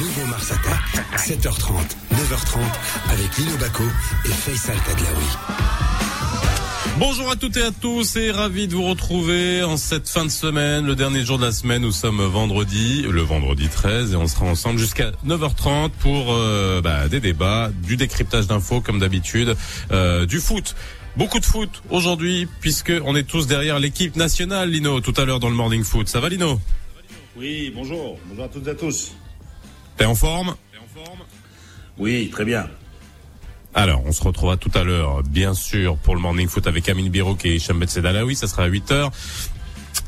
Nouveau Mars Attack, 7h30, 9h30, avec Lino Baco et Faisal Tadlaoui. Bonjour à toutes et à tous et ravi de vous retrouver en cette fin de semaine, le dernier jour de la semaine. Nous sommes vendredi, le vendredi 13 et on sera ensemble jusqu'à 9h30 pour euh, bah, des débats, du décryptage d'infos comme d'habitude, euh, du foot. Beaucoup de foot aujourd'hui puisque on est tous derrière l'équipe nationale, Lino, tout à l'heure dans le Morning Foot. Ça va Lino? Oui, bonjour. Bonjour à toutes et à tous. T'es en forme Oui, très bien. Alors, on se retrouvera tout à l'heure, bien sûr, pour le Morning Foot avec Amine Biro et Hicham Sedalawi. Ça sera à 8 heures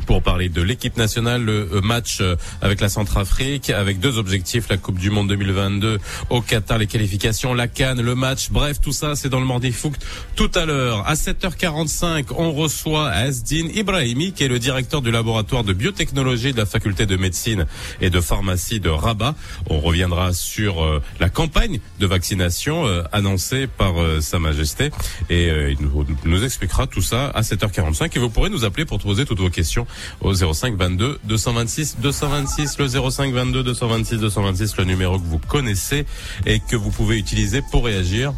pour parler de l'équipe nationale, le euh, match euh, avec la Centrafrique, avec deux objectifs, la Coupe du Monde 2022 au Qatar, les qualifications, la Cannes, le match, bref, tout ça, c'est dans le Morning Foot tout à l'heure. À 7h45, on reçoit Asdin Ibrahimi, qui est le directeur du laboratoire de biotechnologie de la faculté de médecine et de pharmacie de Rabat. On reviendra sur euh, la campagne de vaccination annoncée par Sa Majesté et il nous, nous expliquera tout ça à 7h45 et vous pourrez nous appeler pour poser toutes vos questions au 05 22 226 226 le 05 22 226 226 le numéro que vous connaissez et que vous pouvez utiliser pour réagir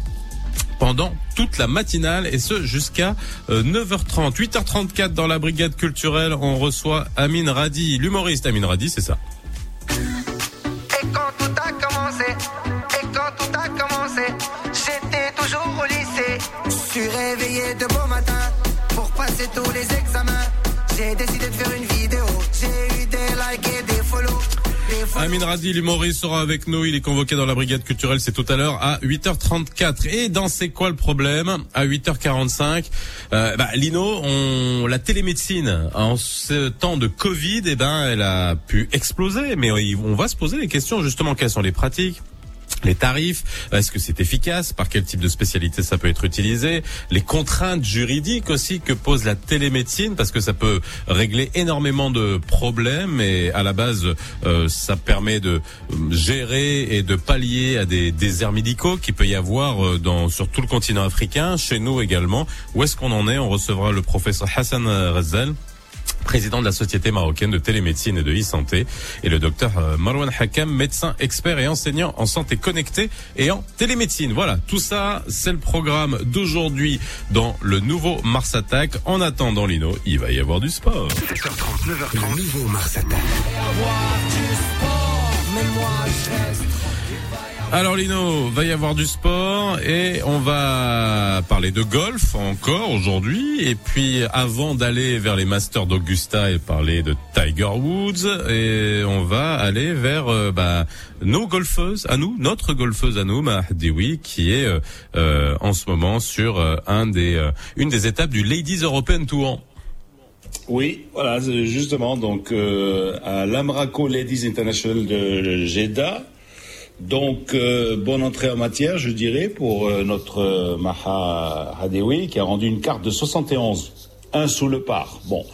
pendant toute la matinale et ce jusqu'à 9h30. 8h34 dans la brigade culturelle, on reçoit Amine Radi, l'humoriste Amine Radi, c'est ça. Et quand tout a commencé, et quand tout a commencé, j'étais toujours au lycée. Je suis réveillé de beau matin pour passer tous les examens. J'ai décidé de faire une vidéo. J'ai eu des likes et des follow. Amin Radi, l'humoriste, sera avec nous. Il est convoqué dans la brigade culturelle. C'est tout à l'heure à 8h34. Et dans C'est quoi le problème? À 8h45, euh, bah, Lino, on, la télémédecine en ce temps de Covid, eh ben, elle a pu exploser. Mais on va se poser des questions justement. Quelles sont les pratiques? Les tarifs, est-ce que c'est efficace, par quel type de spécialité ça peut être utilisé, les contraintes juridiques aussi que pose la télémédecine, parce que ça peut régler énormément de problèmes et à la base euh, ça permet de euh, gérer et de pallier à des déserts médicaux qui peut y avoir euh, dans sur tout le continent africain, chez nous également. Où est-ce qu'on en est? On recevra le professeur Hassan Razal président de la Société marocaine de télémédecine et de e-santé, et le docteur euh, Marwan Hakam, médecin expert et enseignant en santé connectée et en télémédecine. Voilà, tout ça, c'est le programme d'aujourd'hui dans le nouveau Mars Attack. En attendant, Lino, il va y avoir du sport. 7h30, 9h30, le nouveau Mars Attack. Alors Lino, va y avoir du sport et on va parler de golf encore aujourd'hui. Et puis avant d'aller vers les Masters d'Augusta et parler de Tiger Woods, et on va aller vers euh, bah, nos golfeuses à nous, notre golfeuse à nous, Mahdiwi, qui est euh, euh, en ce moment sur un des, une des étapes du Ladies European Tour. Oui, voilà, justement, donc à l'Amraco Ladies International de Jeddah. Donc, euh, bonne entrée en matière, je dirais, pour euh, notre euh, Maha Hadewi, qui a rendu une carte de 71, un sous le par. Bon,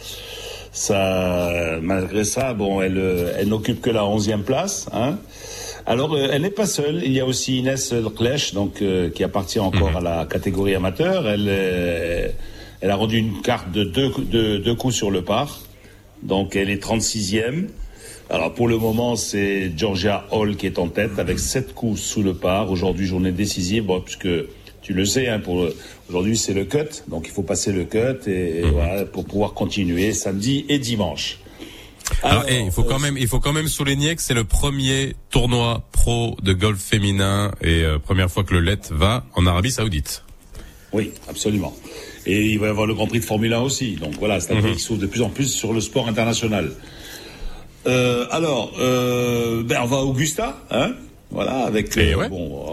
ça, malgré ça, bon, elle, elle n'occupe que la 11e place. Hein. Alors, elle n'est pas seule. Il y a aussi Inès Klech, donc qui appartient encore à la catégorie amateur. Elle, elle a rendu une carte de deux, de, deux coups sur le par. Donc, elle est 36e. Alors, pour le moment, c'est Georgia Hall qui est en tête avec sept coups sous le par. Aujourd'hui, journée décisive, bon, puisque tu le sais, hein, pour aujourd'hui, c'est le cut. Donc, il faut passer le cut et, et voilà, pour pouvoir continuer samedi et dimanche. Alors, Alors, il faut quand même, il faut quand même souligner que c'est le premier tournoi pro de golf féminin et euh, première fois que le LET va en Arabie Saoudite. Oui, absolument. Et il va y avoir le Grand Prix de Formule 1 aussi. Donc voilà, c'est un Mhm. prix qui s'ouvre de plus en plus sur le sport international. Euh, alors, euh, ben on va à Augusta, hein Voilà, avec Et euh, ouais. bon.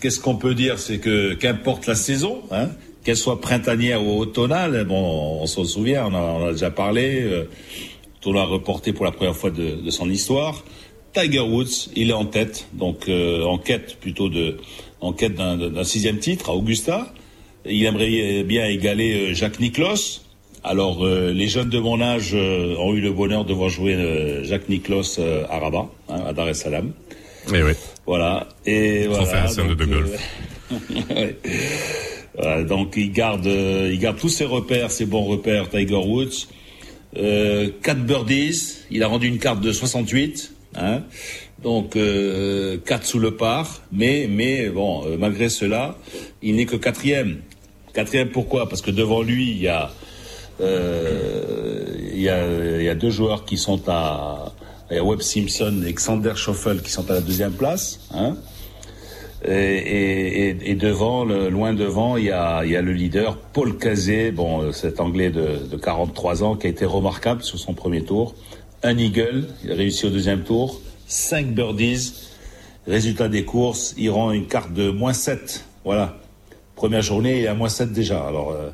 Qu'est-ce qu'on peut dire, c'est que qu'importe la saison, hein, qu'elle soit printanière ou automnale, bon, on s'en souvient, on a, on a déjà parlé. Euh, on l'a reporté pour la première fois de, de son histoire. Tiger Woods, il est en tête, donc euh, en quête plutôt de, en quête d'un- d'un sixième titre à Augusta. Il aimerait bien égaler euh, Jacques Nicklaus. Alors, euh, les jeunes de mon âge euh, ont eu le bonheur de voir jouer euh, Jacques Nicklaus euh, à Rabat, hein, à Dar es Salaam. Eh oui. Voilà. Et voilà. Hassan de donc, De Golf. euh, ouais. Voilà, donc il garde, euh, il garde tous ses repères, ses bons repères, Tiger Woods. Euh, quatre birdies, il a rendu une carte de 68. Hein. Donc euh, 4 sous le par, mais mais bon, euh, malgré cela, il n'est que quatrième. Quatrième pourquoi? Parce que devant lui, il y a il y a il y a deux joueurs qui sont à il y a Webb Simpson et Xander Schoffel qui sont à la deuxième place. Hein. Et, devant, loin devant, il y a, le leader Paul Cazé, bon, euh, cet Anglais de, de 43 ans qui a été remarquable sur son premier tour. Un eagle, il a réussi au deuxième tour. Cinq birdies. Résultat des courses, il rend une carte de moins 7. Voilà. Première journée, il est à moins 7 déjà. Alors, euh,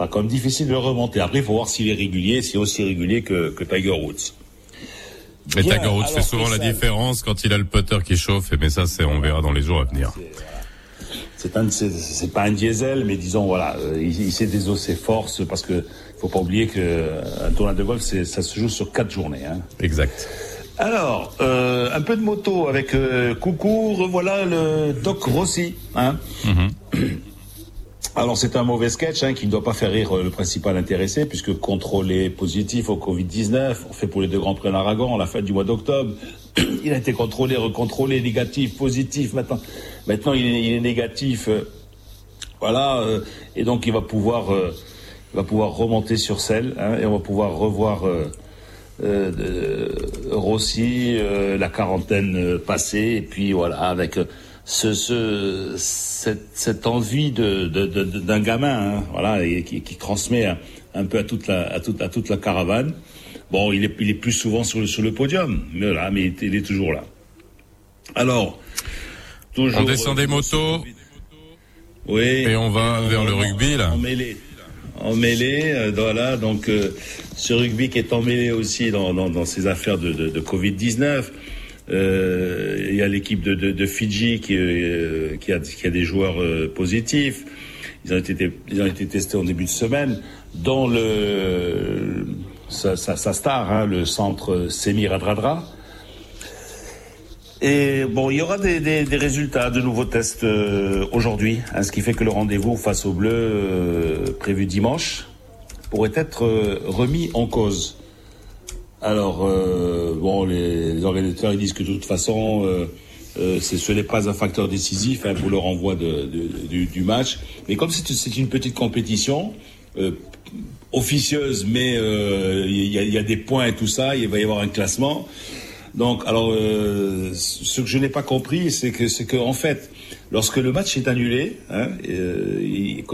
sera quand même difficile de le remonter. Après, il faut voir s'il est régulier, s'il est aussi régulier que, que Tiger Woods. Mais Tiger Woods fait souvent la différence quand il a le putter qui chauffe, mais ça, c'est, on verra dans les jours à venir. C'est un, c'est pas un diesel, mais disons voilà, euh, il, il sait désoser ses forces parce que faut pas oublier que euh, un tournoi de golf, ça se joue sur quatre journées. Hein. Exact. Alors, euh, un peu de moto avec euh, coucou, revoilà le Doc Rossi. Hein. Mm-hmm. Alors c'est un mauvais sketch hein, qui ne doit pas faire rire le principal intéressé puisque contrôlé positif au Covid-19, on fait pour les deux grands prix en Aragon à la fin du mois d'octobre. Il a été contrôlé, recontrôlé, négatif, positif. Maintenant, maintenant il est, négatif. euh, voilà, euh, et donc il va pouvoir, euh, va pouvoir remonter sur selle hein, et on va pouvoir revoir euh, euh, Rossi, euh, la quarantaine euh, passée, et puis voilà avec euh, ce, ce cette, cette envie de de- d'un gamin, hein, voilà, et qui, qui transmet un, un peu à toute la à toute à toute la caravane. Bon, il est il est plus souvent sur le sur le podium, mais là, mais il est, toujours là. Alors, toujours. On descend des euh, motos oui. et on va vers le rugby, là. En mêlée. En mêlée, euh, voilà. Donc, euh, ce rugby qui est emmêlé aussi dans, dans, dans ces affaires de, de, de Covid-19. Euh, Il y a l'équipe de, Fidji qui, euh, qui, a, des joueurs euh, positifs. Ils ont, été, testés en début de semaine dans sa, star, hein, le centre Semi Radradra. Et bon, il y aura des, résultats de nouveaux tests euh, aujourd'hui, hein, ce qui fait que le rendez-vous face aux Bleus euh, prévu dimanche pourrait être euh, remis en cause. Alors, euh, bon, les, organisateurs disent que de toute façon, euh, euh, ce n'est pas un facteur décisif hein, pour le renvoi du, match. Mais comme c'est une petite compétition euh, officieuse, mais euh, il y, y a des points et tout ça, il va y avoir un classement. Donc, alors, euh, ce que je n'ai pas compris, c'est que, c'est que, en fait, lorsque le match est annulé, hein, euh, il-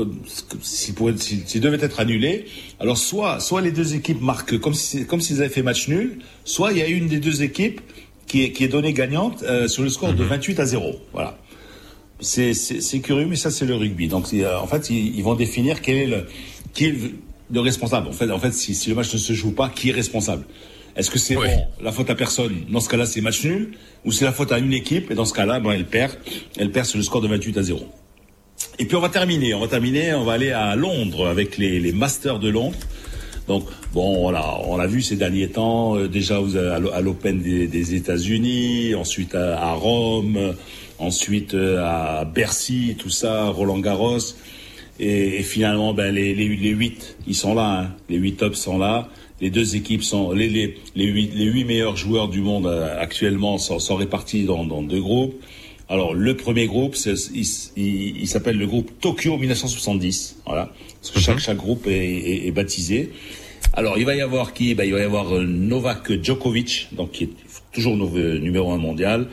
s'il pourrait- s'il s'il devait être annulé, alors soit, soit les deux équipes marquent comme si, comme s'ils avaient fait match nul, soit il y a une des deux équipes qui est, qui est donnée gagnante euh, sur le score de 28 à 0. Voilà. C'est, c'est, c'est curieux, mais ça c'est le rugby. Donc, en fait, ils, ils vont définir quel est le, qui est le, le responsable. En fait, en fait, si, si le match ne se joue pas, qui est responsable? Est-ce que c'est Oui. bon, la faute à personne Dans ce cas-là, c'est match nul, ou c'est la faute à une équipe Et dans ce cas-là, ben, elle perd, elle perd sur le score de 28 à 0. Et puis on va terminer, on va terminer, on va aller à Londres avec les, les Masters de Londres. Donc bon, voilà, on l'a vu ces derniers temps. euh, déjà vous avez à l'O- à l'Open des, des États-Unis, ensuite à, à Rome, ensuite euh, à Bercy, tout ça, Roland Garros, et, et finalement ben les, les, les huit, ils sont là, hein. les huit tops sont là. Les deux équipes sont les les les huit, les huit meilleurs joueurs du monde euh, actuellement sont, sont répartis dans, dans deux groupes. Alors le premier groupe, il, il, il s'appelle le groupe Tokyo 1970. Voilà, parce que chaque chaque groupe est, est, est baptisé. Alors il va y avoir qui? Ben, Il va y avoir euh, Novak Djokovic, donc qui est toujours euh, numéro un mondial.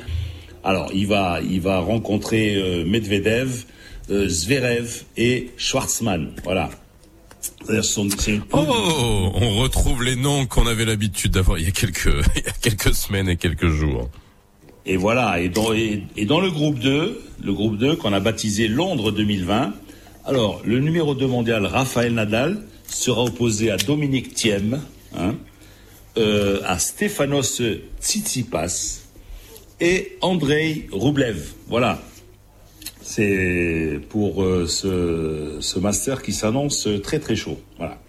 Alors il va il va rencontrer euh, Medvedev, euh, Zverev et Schwartzmann. Voilà. Oh, on retrouve les noms qu'on avait l'habitude d'avoir il y a quelques, il y a quelques semaines et quelques jours. Et voilà, et dans, et, et dans le groupe 2, le groupe 2 qu'on a baptisé Londres 2020, alors le numéro 2 mondial, Raphaël Nadal, sera opposé à Dominique Thiem, hein, euh, à Stefanos Tsitsipas et Andrei Rublev. Voilà. C'est pour euh, ce, ce master qui s'annonce très très chaud. Voilà.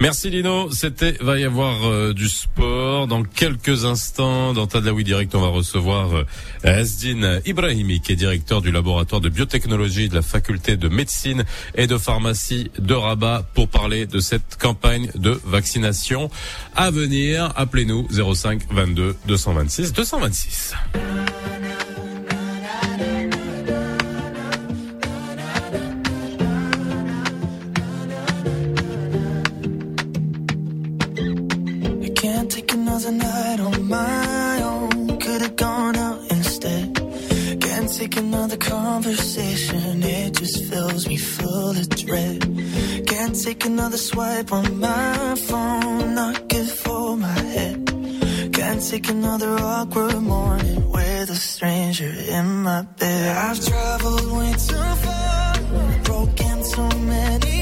Merci Lino, c'était va y avoir euh, du sport dans quelques instants dans Tadlaoui Direct on va recevoir euh, Asdin Ibrahimi qui est directeur du laboratoire de biotechnologie de la faculté de médecine et de pharmacie de Rabat pour parler de cette campagne de vaccination à venir. Appelez-nous 05 22 226 226. Conversation, it just fills me full of dread. Can't take another swipe on my phone, not good for my head. Can't take another awkward morning with a stranger in my bed. I've traveled way too far, broken so many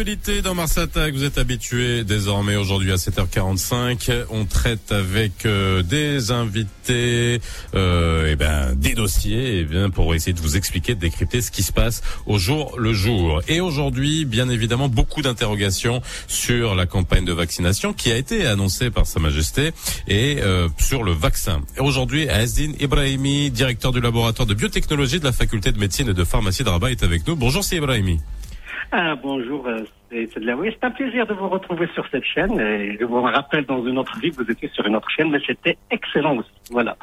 l'actualité dans Mars vous êtes habitués désormais aujourd'hui à 7h45. On traite avec euh, des invités, euh, et ben des dossiers, et bien pour essayer de vous expliquer, de décrypter ce qui se passe au jour le jour. Et aujourd'hui, bien évidemment, beaucoup d'interrogations sur la campagne de vaccination qui a été annoncée par Sa Majesté et euh, sur le vaccin. Et Aujourd'hui, Azdin Ibrahimi, directeur du laboratoire de biotechnologie de la faculté de médecine et de pharmacie de Rabat, est avec nous. Bonjour, c'est Ibrahimi. Ah, bonjour, euh, c'est de la oui, C'est un plaisir de vous retrouver sur cette chaîne. Et je vous rappelle, dans une autre vie, vous étiez sur une autre chaîne, mais c'était excellent aussi. Voilà.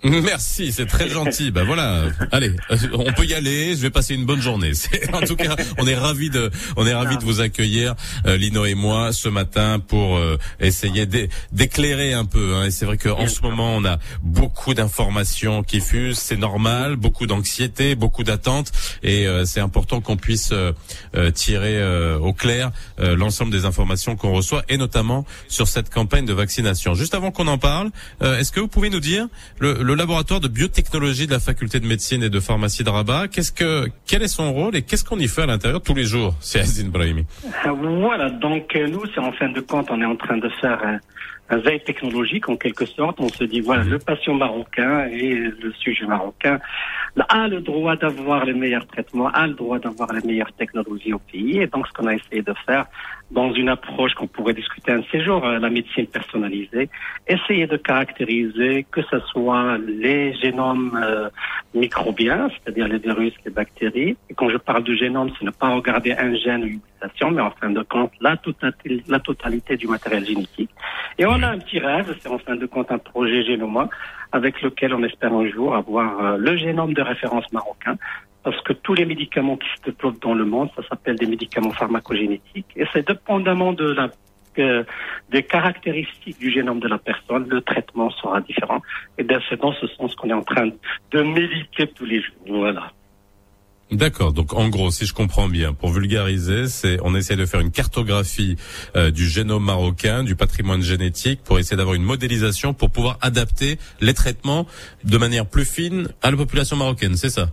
Merci, c'est très gentil. Bah voilà, allez, on peut y aller. Je vais passer une bonne journée. En tout cas, on est ravis de, on est ravis de vous accueillir, euh, Lino et moi, ce matin pour euh, essayer d'é- d'éclairer un peu. hein. Et c'est vrai qu'en ce moment, on a beaucoup d'informations qui fusent. C'est normal, beaucoup d'anxiété, beaucoup d'attentes, et euh, c'est important qu'on puisse tirer au clair l'ensemble des informations qu'on reçoit, et notamment sur cette campagne de vaccination. Juste avant qu'on en parle, est-ce que vous pouvez nous dire le, le laboratoire de biotechnologie de la faculté de médecine et de pharmacie de Rabat, qu'est-ce que, quel est son rôle et qu'est-ce qu'on y fait à l'intérieur tous les jours, c'est Azine Brahimi Euh, Voilà, donc euh, nous, c'est en fin de compte, on est en train de faire un, un veille technologique en quelque sorte. On se dit, voilà, le patient marocain et le sujet marocain. A le droit d'avoir les meilleurs traitements, a le droit d'avoir les meilleures technologies au pays. Et donc, ce qu'on a essayé de faire dans une approche qu'on pourrait discuter un jours, euh, la médecine personnalisée, essayer de caractériser que ce soit les génomes euh, microbiens, c'est-à-dire les virus, les bactéries. Et quand je parle de génome, c'est ne pas regarder un gène modélisation, mais en fin de compte, la totalité, du matériel génétique. Et on a un petit rêve, c'est en fin de compte un projet Génoma, avec lequel on espère un jour avoir euh, le génome de référence marocain, parce que tous les médicaments qui se développent dans le monde, ça s'appelle des médicaments pharmacogénétiques, et c'est dépendamment de la des caractéristiques du génome de la personne, le traitement sera différent. Et c'est dans ce sens qu'on est en train de méditer tous les jours. Voilà. D'accord. Donc en gros, si je comprends bien, pour vulgariser, c'est on essaie de faire une cartographie euh, du génome marocain, du patrimoine génétique, pour essayer d'avoir une modélisation pour pouvoir adapter les traitements de manière plus fine à la population marocaine. C'est ça?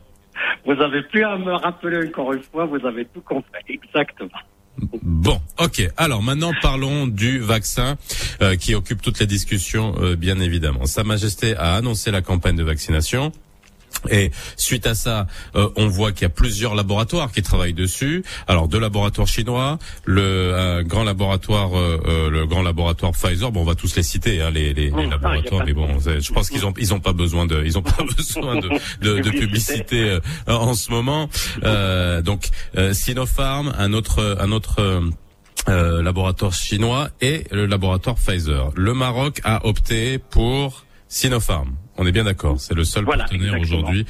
Vous avez plus à me rappeler encore une fois. Vous avez tout compris exactement. Bon, ok. Alors maintenant parlons du vaccin euh, qui occupe toutes les discussions, euh, bien évidemment. Sa Majesté a annoncé la campagne de vaccination. Et suite à ça, euh, on voit qu'il y a plusieurs laboratoires qui travaillent dessus. Alors deux laboratoires chinois, le grand laboratoire, euh, euh, le grand laboratoire Pfizer. Bon, on va tous les citer, hein, les, les, les, laboratoires. Mais bon, je pense qu'ils ont ils ont pas besoin de ils ont pas besoin de, de, de publicité en ce moment. donc Sinopharm, un autre un autre laboratoire chinois et le laboratoire Pfizer. Le Maroc a opté pour Sinopharm. On est bien d'accord. C'est le seul partenaire aujourd'hui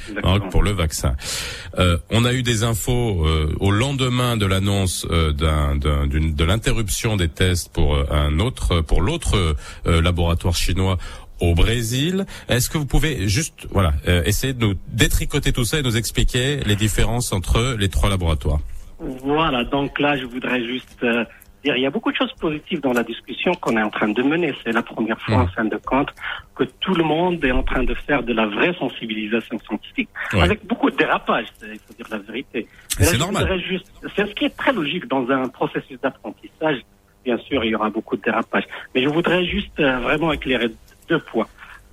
pour le vaccin. Euh, on a eu des infos euh, au lendemain de l'annonce euh, de l'interruption des tests pour euh, un autre, pour l'autre laboratoire chinois au Brésil. Est-ce que vous pouvez juste, voilà, essayer de nous détricoter tout ça et nous expliquer les différences entre les trois laboratoires? Voilà. Donc là, je voudrais juste il y a beaucoup de choses positives dans la discussion qu'on est en train de mener. C'est la première fois, en mmh. fin de compte, que tout le monde est en train de faire de la vraie sensibilisation scientifique, avec beaucoup de dérapage, il faut dire la vérité. C'est normal. C'est ce qui est très logique dans un processus d'apprentissage. Bien sûr, il y aura beaucoup de dérapage. Mais je voudrais juste euh, vraiment éclairer deux points.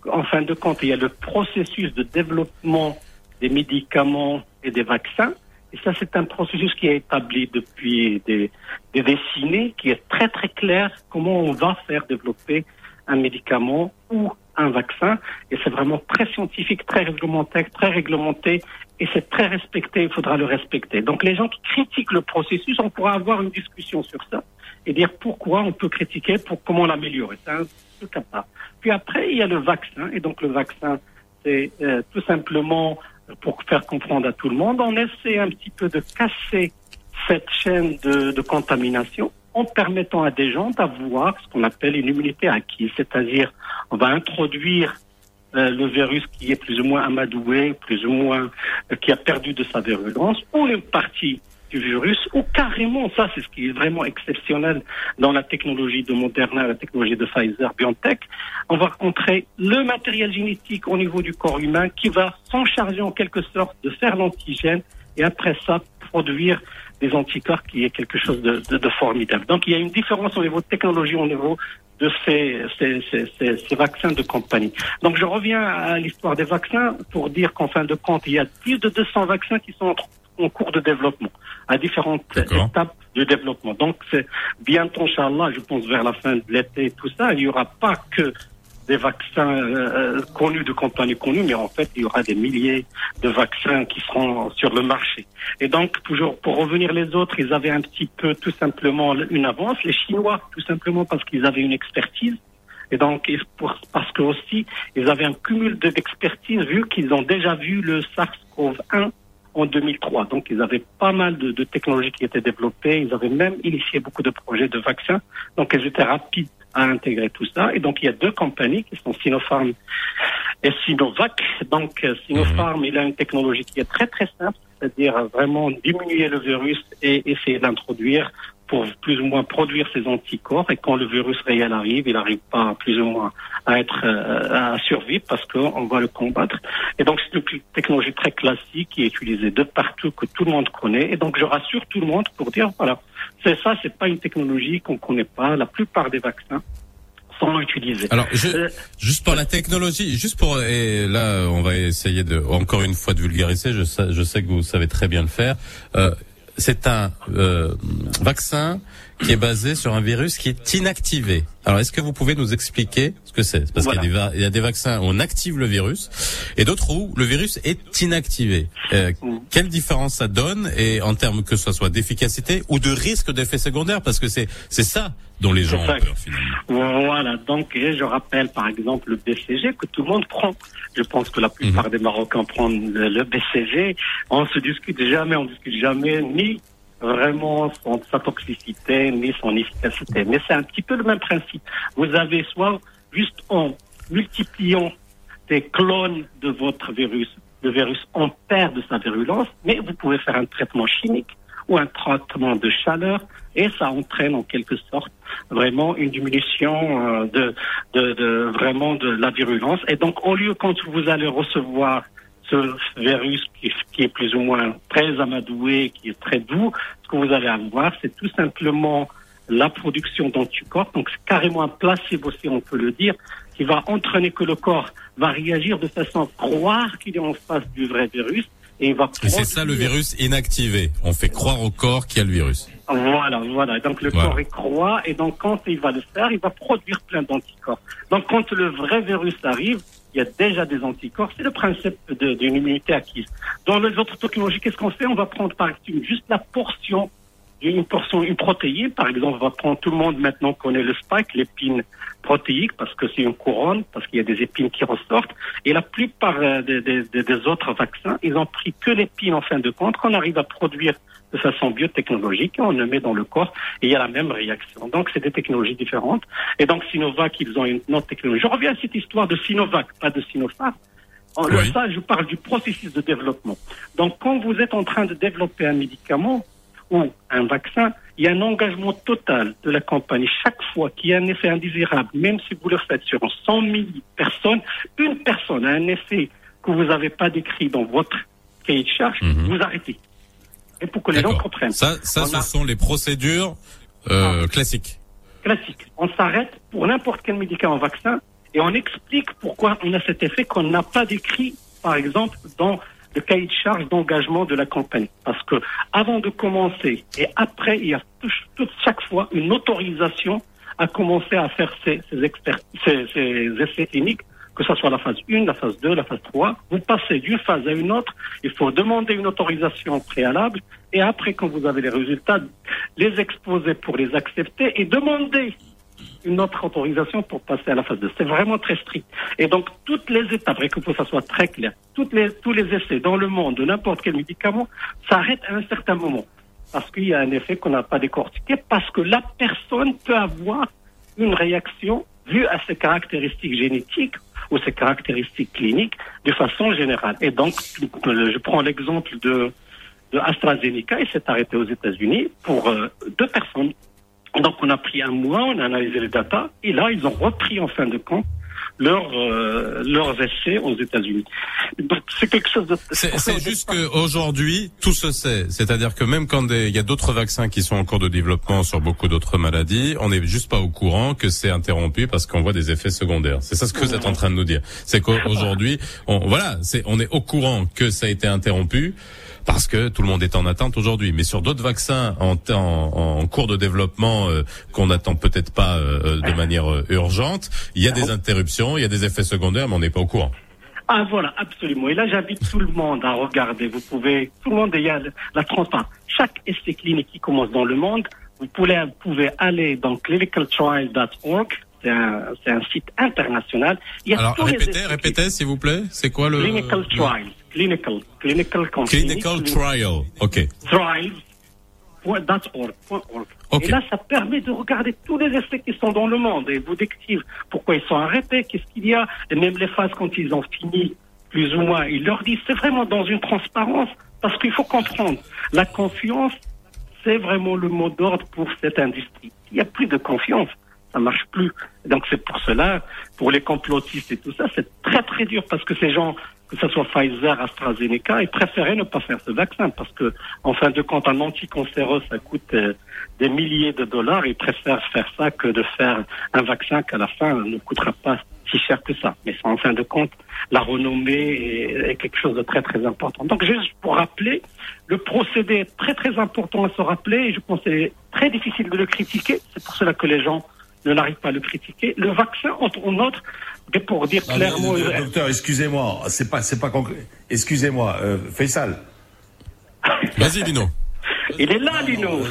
En fin de compte, il y a le processus de développement des médicaments et des vaccins et ça, c'est un processus qui est établi depuis des, des décennies, qui est très très clair comment on va faire développer un médicament ou un vaccin. Et c'est vraiment très scientifique, très réglementé, très réglementé, et c'est très respecté. Il faudra le respecter. Donc les gens qui critiquent le processus, on pourra avoir une discussion sur ça et dire pourquoi on peut critiquer, pour comment l'améliorer. C'est un truc à part. Puis après, il y a le vaccin, et donc le vaccin, c'est euh, tout simplement pour faire comprendre à tout le monde, on essaie un petit peu de casser cette chaîne de, contamination en permettant à des gens d'avoir ce qu'on appelle une immunité acquise, c'est-à-dire on va introduire euh, le virus qui est plus ou moins amadoué, plus ou moins euh, qui a perdu de sa virulence, ou une partie virus, ou carrément, ça c'est ce qui est vraiment exceptionnel dans la technologie de Moderna, la technologie de Pfizer, BioNTech, on va rencontrer le matériel génétique au niveau du corps humain qui va s'en charger en quelque sorte de faire l'antigène et après ça produire des anticorps qui est quelque chose de, formidable. Donc il y a une différence au niveau de technologie, au niveau de ces, ces, vaccins de compagnie. Donc je reviens à l'histoire des vaccins pour dire qu'en fin de compte, il y a plus de 200 vaccins qui sont en cours de développement, à différentes étapes de développement. Donc, c'est bientôt, Inch'Allah, je pense vers la fin de l'été, tout ça, il n'y aura pas que des vaccins euh, connus de compagnies connues, mais en fait, il y aura des milliers de vaccins qui seront sur le marché. Et donc, toujours pour revenir les autres, ils avaient un petit peu tout simplement une avance. Les Chinois, tout simplement parce qu'ils avaient une expertise. Et donc, pour, parce que aussi, ils avaient un cumul d'expertise vu qu'ils ont déjà vu le SARS-CoV-1 en 2003. Donc, ils avaient pas mal de, de, technologies qui étaient développées. Ils avaient même initié beaucoup de projets de vaccins. Donc, ils étaient rapides à intégrer tout ça. Et donc, il y a deux compagnies qui sont Sinopharm et Sinovac. Donc, euh, Sinopharm, mhm. il a une technologie qui est très, très simple, c'est-à-dire vraiment diminuer le virus et essayer d'introduire pour plus ou moins produire ces anticorps et quand le virus réel arrive, il n'arrive pas plus ou moins à être euh, à survivre parce qu'on va le combattre. Et donc c'est une technologie très classique qui est utilisée de partout que tout le monde connaît. Et donc je rassure tout le monde pour dire voilà, c'est ça, c'est pas une technologie qu'on connaît pas. La plupart des vaccins sont utilisés. Alors, euh, juste pour la technologie, juste pour et là, on va essayer de encore une fois de vulgariser. Je sais, je sais que vous savez très bien le faire. Euh, c'est un euh, vaccin qui est basé sur un virus qui est inactivé. Alors, est-ce que vous pouvez nous expliquer ce que c'est? Parce qu'il y, y, a des vaccins où on active le virus et d'autres où le virus est inactivé. Euh. Quelle différence ça donne et en termes que ce soit d'efficacité ou de risque d'effet secondaire? Parce que c'est c'est ça dont les gens ont peur finalement. Voilà, donc je rappelle par exemple le BCG que tout le monde prend. Je pense que la plupart mhm. des Marocains prennent le, BCG. On se discute jamais, on discute jamais ni vraiment son, sa toxicité ni son efficacité. Mais c'est un petit peu le même principe. Vous avez soit juste en multipliant des clones de votre virus, le virus en perd de sa virulence, mais vous pouvez faire un traitement chimique ou un traitement de chaleur et ça entraîne en quelque sorte vraiment une diminution euh, de, de, de, vraiment de la virulence. Et donc au lieu quand vous allez recevoir ce virus qui, qui, est plus ou moins très amadoué, qui est très doux, ce que vous allez avoir, c'est tout simplement la production d'anticorps. Donc c'est carrément un placebo, si on peut le dire, qui va entraîner que le corps va réagir de façon à croire qu'il est en face du vrai virus et c'est ça le virus inactivé. On fait croire au corps qu'il y a le virus. Voilà, voilà. Donc le corps y croit et donc quand il va le faire, il va produire plein d'anticorps. Donc quand le vrai virus arrive, il y a déjà des anticorps. C'est le principe d'une immunité acquise. Dans les autres technologies, qu'est-ce qu'on fait? On va prendre par exemple juste la portion une portion, une protéine, par exemple, on va prendre tout le monde maintenant connaît le spike, l'épine protéique, parce que c'est une couronne, parce qu'il y a des épines qui ressortent. Et la plupart euh, des, des, autres vaccins, ils ont pris que l'épine en fin de compte, qu'on arrive à produire de façon biotechnologique, on le met dans le corps et il y a la même réaction. Donc c'est des technologies différentes. Et donc Sinovac, ils ont une autre technologie. Je reviens à cette histoire de Sinovac, pas de Sinopharm. En oui. ça, je parle du processus de développement. Donc, quand vous êtes en train de développer un médicament, ou un vaccin, il y a un engagement total de la compagnie. Chaque fois qu'il y a un effet indésirable, même si vous le faites sur 100 000 personnes, une personne a un effet que vous n'avez pas décrit dans votre cahier de charge, mhm. vous arrêtez. Et pour que les gens comprennent. Ça, ça ce sont les procédures euh, ah. classiques. Classiques. On s'arrête pour n'importe quel médicament vaccin et on explique pourquoi on a cet effet qu'on n'a pas décrit, par exemple, dans le cahier de charge d'engagement de la compagnie. Parce que avant de commencer et après, il y a toute chaque fois une autorisation à commencer à faire ces, ces, ces, ces essais cliniques, que ce soit la phase 1, la phase 2, la phase 3. Vous passez d'une phase à une autre, il faut demander une autorisation préalable et après, quand vous avez les résultats, les exposer pour les accepter et demander une autre autorisation pour passer à la phase 2. C'est vraiment très strict. Et donc, toutes les étapes, et que ça soit très clair, tous les essais dans le monde de n'importe quel médicament s'arrêtent à un certain moment. Parce qu'il y a un effet qu'on n'a pas décortiqué, parce que la personne peut avoir une réaction vue à ses caractéristiques génétiques ou ses caractéristiques cliniques de façon générale. Et donc, je prends l'exemple de, de AstraZeneca, il s'est arrêté aux États-Unis pour euh, deux personnes donc on a pris un mois, on a analysé les datas, et là ils ont repris en fin de compte leurs euh, leurs essais aux États-Unis. Donc c'est quelque chose de. C'est juste qu'aujourd'hui tout se sait, c'est-à-dire que même quand il y a d'autres vaccins qui sont en cours de développement sur beaucoup d'autres maladies, on n'est juste pas au courant que c'est interrompu parce qu'on voit des effets secondaires. C'est ça ce que vous êtes en train de nous dire. C'est qu'aujourd'hui, on, voilà, c'est on est au courant que ça a été interrompu parce que tout le monde est en attente aujourd'hui. Mais sur d'autres vaccins en, en, en, cours de développement euh, qu'on n'attend peut-être pas euh, de manière euh, urgente, il y a des interruptions, il y a des effets secondaires, mais on n'est pas au courant. Ah voilà, absolument. Et là, j'invite tout le monde à regarder. Vous pouvez, tout le monde, il y a la transparence. Chaque essai clinique qui commence dans le monde, vous pouvez, vous pouvez aller dans clinicaltrial.org. C'est un, un site international. Il y a Alors, répétez, répétez, s'il vous plaît. C'est quoi le... Clinical Trials clinical, clinical, clinical trial, ok. Trials.org. Okay. Et là, ça permet de regarder tous les essais qui sont dans le monde et vous décrire pourquoi ils sont arrêtés, qu'est-ce qu'il y a, et même les phases quand ils ont fini, plus ou moins, ils leur disent, c'est vraiment dans une transparence, parce qu'il faut comprendre, la confiance, c'est vraiment le mot d'ordre pour cette industrie. Il n'y a plus de confiance ça marche plus. Donc c'est pour cela, pour les complotistes et tout ça, c'est très très dur parce que ces gens, que ce soit Pfizer, AstraZeneca, ils préféraient ne pas faire ce vaccin parce que, en fin de compte, un anticancéreux, ça coûte euh, des milliers de dollars. Ils préfèrent faire ça que de faire un vaccin qu'à la fin ne coûtera pas si cher que ça. Mais en fin de compte, la renommée est, quelque chose de très très important. Donc juste pour rappeler, le procédé est très très important à se rappeler et je pense que c'est très difficile de le critiquer. C'est pour cela que les gens ne n'arrivent pas à le critiquer. Le vaccin, entre autres, pour dire clairement. docteur, excusez-moi, c'est pas c'est pas concret. Excusez-moi, euh, Faisal. Vas-y, Dino. Il est là, Lino.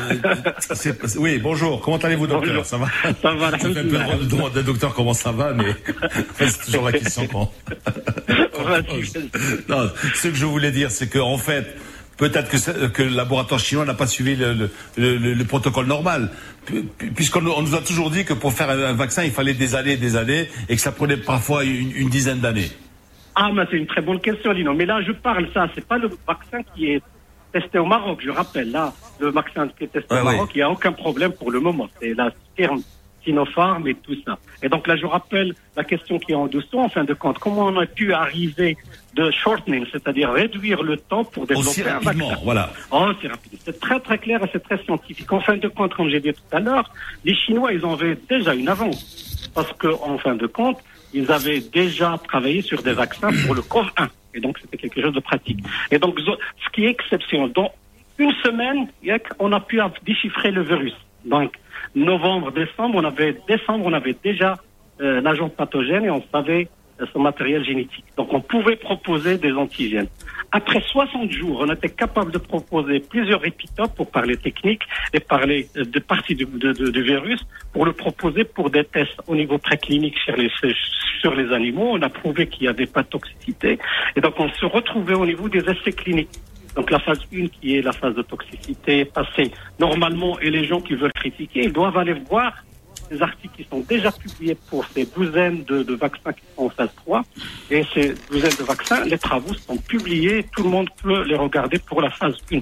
oui, bonjour. Comment allez-vous, docteur? Ça va? Ça va, la de docteur comment ça va, mais c'est toujours la question. non, ce que je voulais dire, c'est que en fait, peut-être que, que, le laboratoire chinois n'a pas suivi le, le, le, protocole normal, puisqu'on nous a toujours dit que pour faire un vaccin, il fallait des années et des années, et que ça prenait parfois une, une dizaine d'années. Ah, mais c'est une très bonne question, Lino. Mais là, je parle ça, c'est pas le vaccin qui est testé au Maroc. Je rappelle, là, le vaccin qui est testé au Maroc, il n'y a aucun problème pour le moment. C'est la firme Sinopharm et tout ça. Et donc là, je rappelle la question qui est en dessous, en fin de compte. Comment on a pu arriver de shortening, c'est-à-dire réduire le temps pour développer un vaccin voilà. Oh, c'est rapide. C'est très très clair et c'est très scientifique. En fin de compte, comme j'ai dit tout à l'heure, les Chinois, ils en avaient déjà une avance. Parce que, en fin de compte, ils avaient déjà travaillé sur des vaccins pour le COVID-1. Et donc, c'était quelque chose de pratique. Et donc, ce qui est exceptionnel, dans une semaine, on a pu déchiffrer le virus. Donc, novembre, décembre, on avait, décembre, on avait déjà euh, l'agent pathogène et on savait euh, son matériel génétique. Donc, on pouvait proposer des antigènes. Après 60 jours, on était capable de proposer plusieurs épitopes pour parler technique et parler euh, de parties du, virus pour le proposer pour des tests au niveau préclinique sur les, sur les animaux. On a prouvé qu'il n'y avait pas de toxicité. Et donc, on se retrouvait au niveau des essais cliniques. Donc la phase 1 qui est la phase de toxicité passée normalement et les gens qui veulent critiquer, ils doivent aller voir des articles qui sont déjà publiés pour ces douzaines de, de, vaccins qui sont en phase 3. Et ces douzaines de vaccins, les travaux sont publiés, tout le monde peut les regarder pour la phase 1.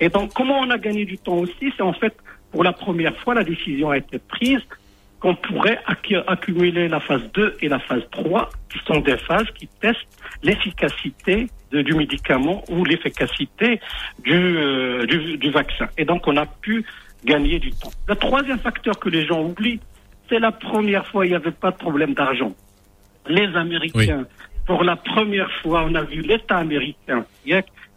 Et donc comment on a gagné du temps aussi, c'est en fait pour la première fois la décision a été prise qu'on pourrait accumuler la phase 2 et la phase 3, qui sont des phases qui testent l'efficacité du médicament ou l'efficacité euh, du, du, vaccin. Et donc, on a pu gagner du temps. Le troisième facteur que les gens oublient, c'est la première fois, il n'y avait pas de problème d'argent. Les Américains, pour la première fois, on a vu l'État américain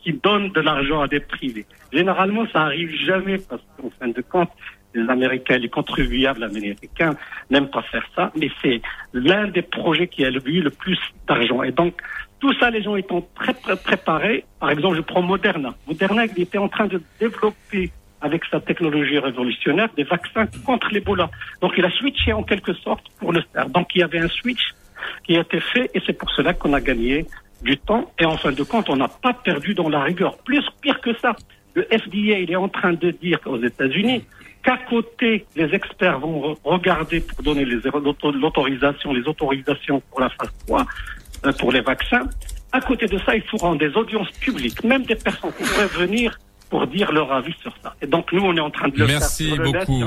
qui donne de l'argent à des privés. Généralement, ça arrive jamais parce qu'en fin de compte, les Américains, les contribuables américains n'aiment pas faire ça, mais c'est l'un des projets qui a eu le plus d'argent. Et donc, tout ça, les gens étant très, préparés. Par exemple, je prends Moderna. Moderna, était en train de développer avec sa technologie révolutionnaire des vaccins contre l'Ebola. Donc, il a switché en quelque sorte pour le faire. Donc, il y avait un switch qui a été fait et c'est pour cela qu'on a gagné du temps. Et en fin de compte, on n'a pas perdu dans la rigueur. Plus pire que ça, le FDA, il est en train de dire aux États-Unis qu'à côté, les experts vont regarder pour donner l'autorisation, les autorisations pour la phase 3, euh, pour les vaccins. À côté de ça, il faut rendre des audiences publiques, même des personnes qui pourraient venir pour dire leur avis sur ça. Et donc nous, on est en train de le merci faire. beaucoup.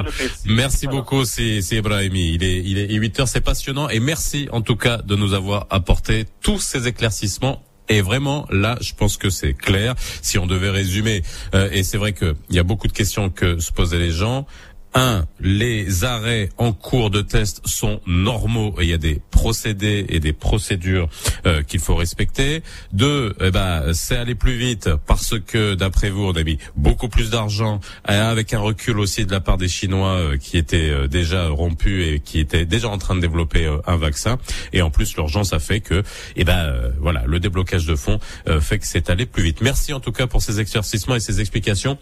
merci beaucoup, c'est Ibrahimi. Il est, il est 8 heures, c'est passionnant. Et merci en tout cas de nous avoir apporté tous ces éclaircissements et vraiment, là, je pense que c'est clair. Si on devait résumer, euh, et c'est vrai qu'il y a beaucoup de questions que se posaient les gens. Un, les arrêts en cours de test sont normaux et il y a des procédés et des procédures euh, qu'il faut respecter. Deux, eh ben, c'est aller plus vite parce que d'après vous, on a mis beaucoup plus d'argent euh, avec un recul aussi de la part des Chinois euh, qui étaient déjà rompus et qui étaient déjà en train de développer un vaccin. Et en plus, l'urgence a fait que, eh ben, voilà, le déblocage de fonds fait que c'est allé plus vite. Merci en tout cas pour ces éclaircissements et ces explications.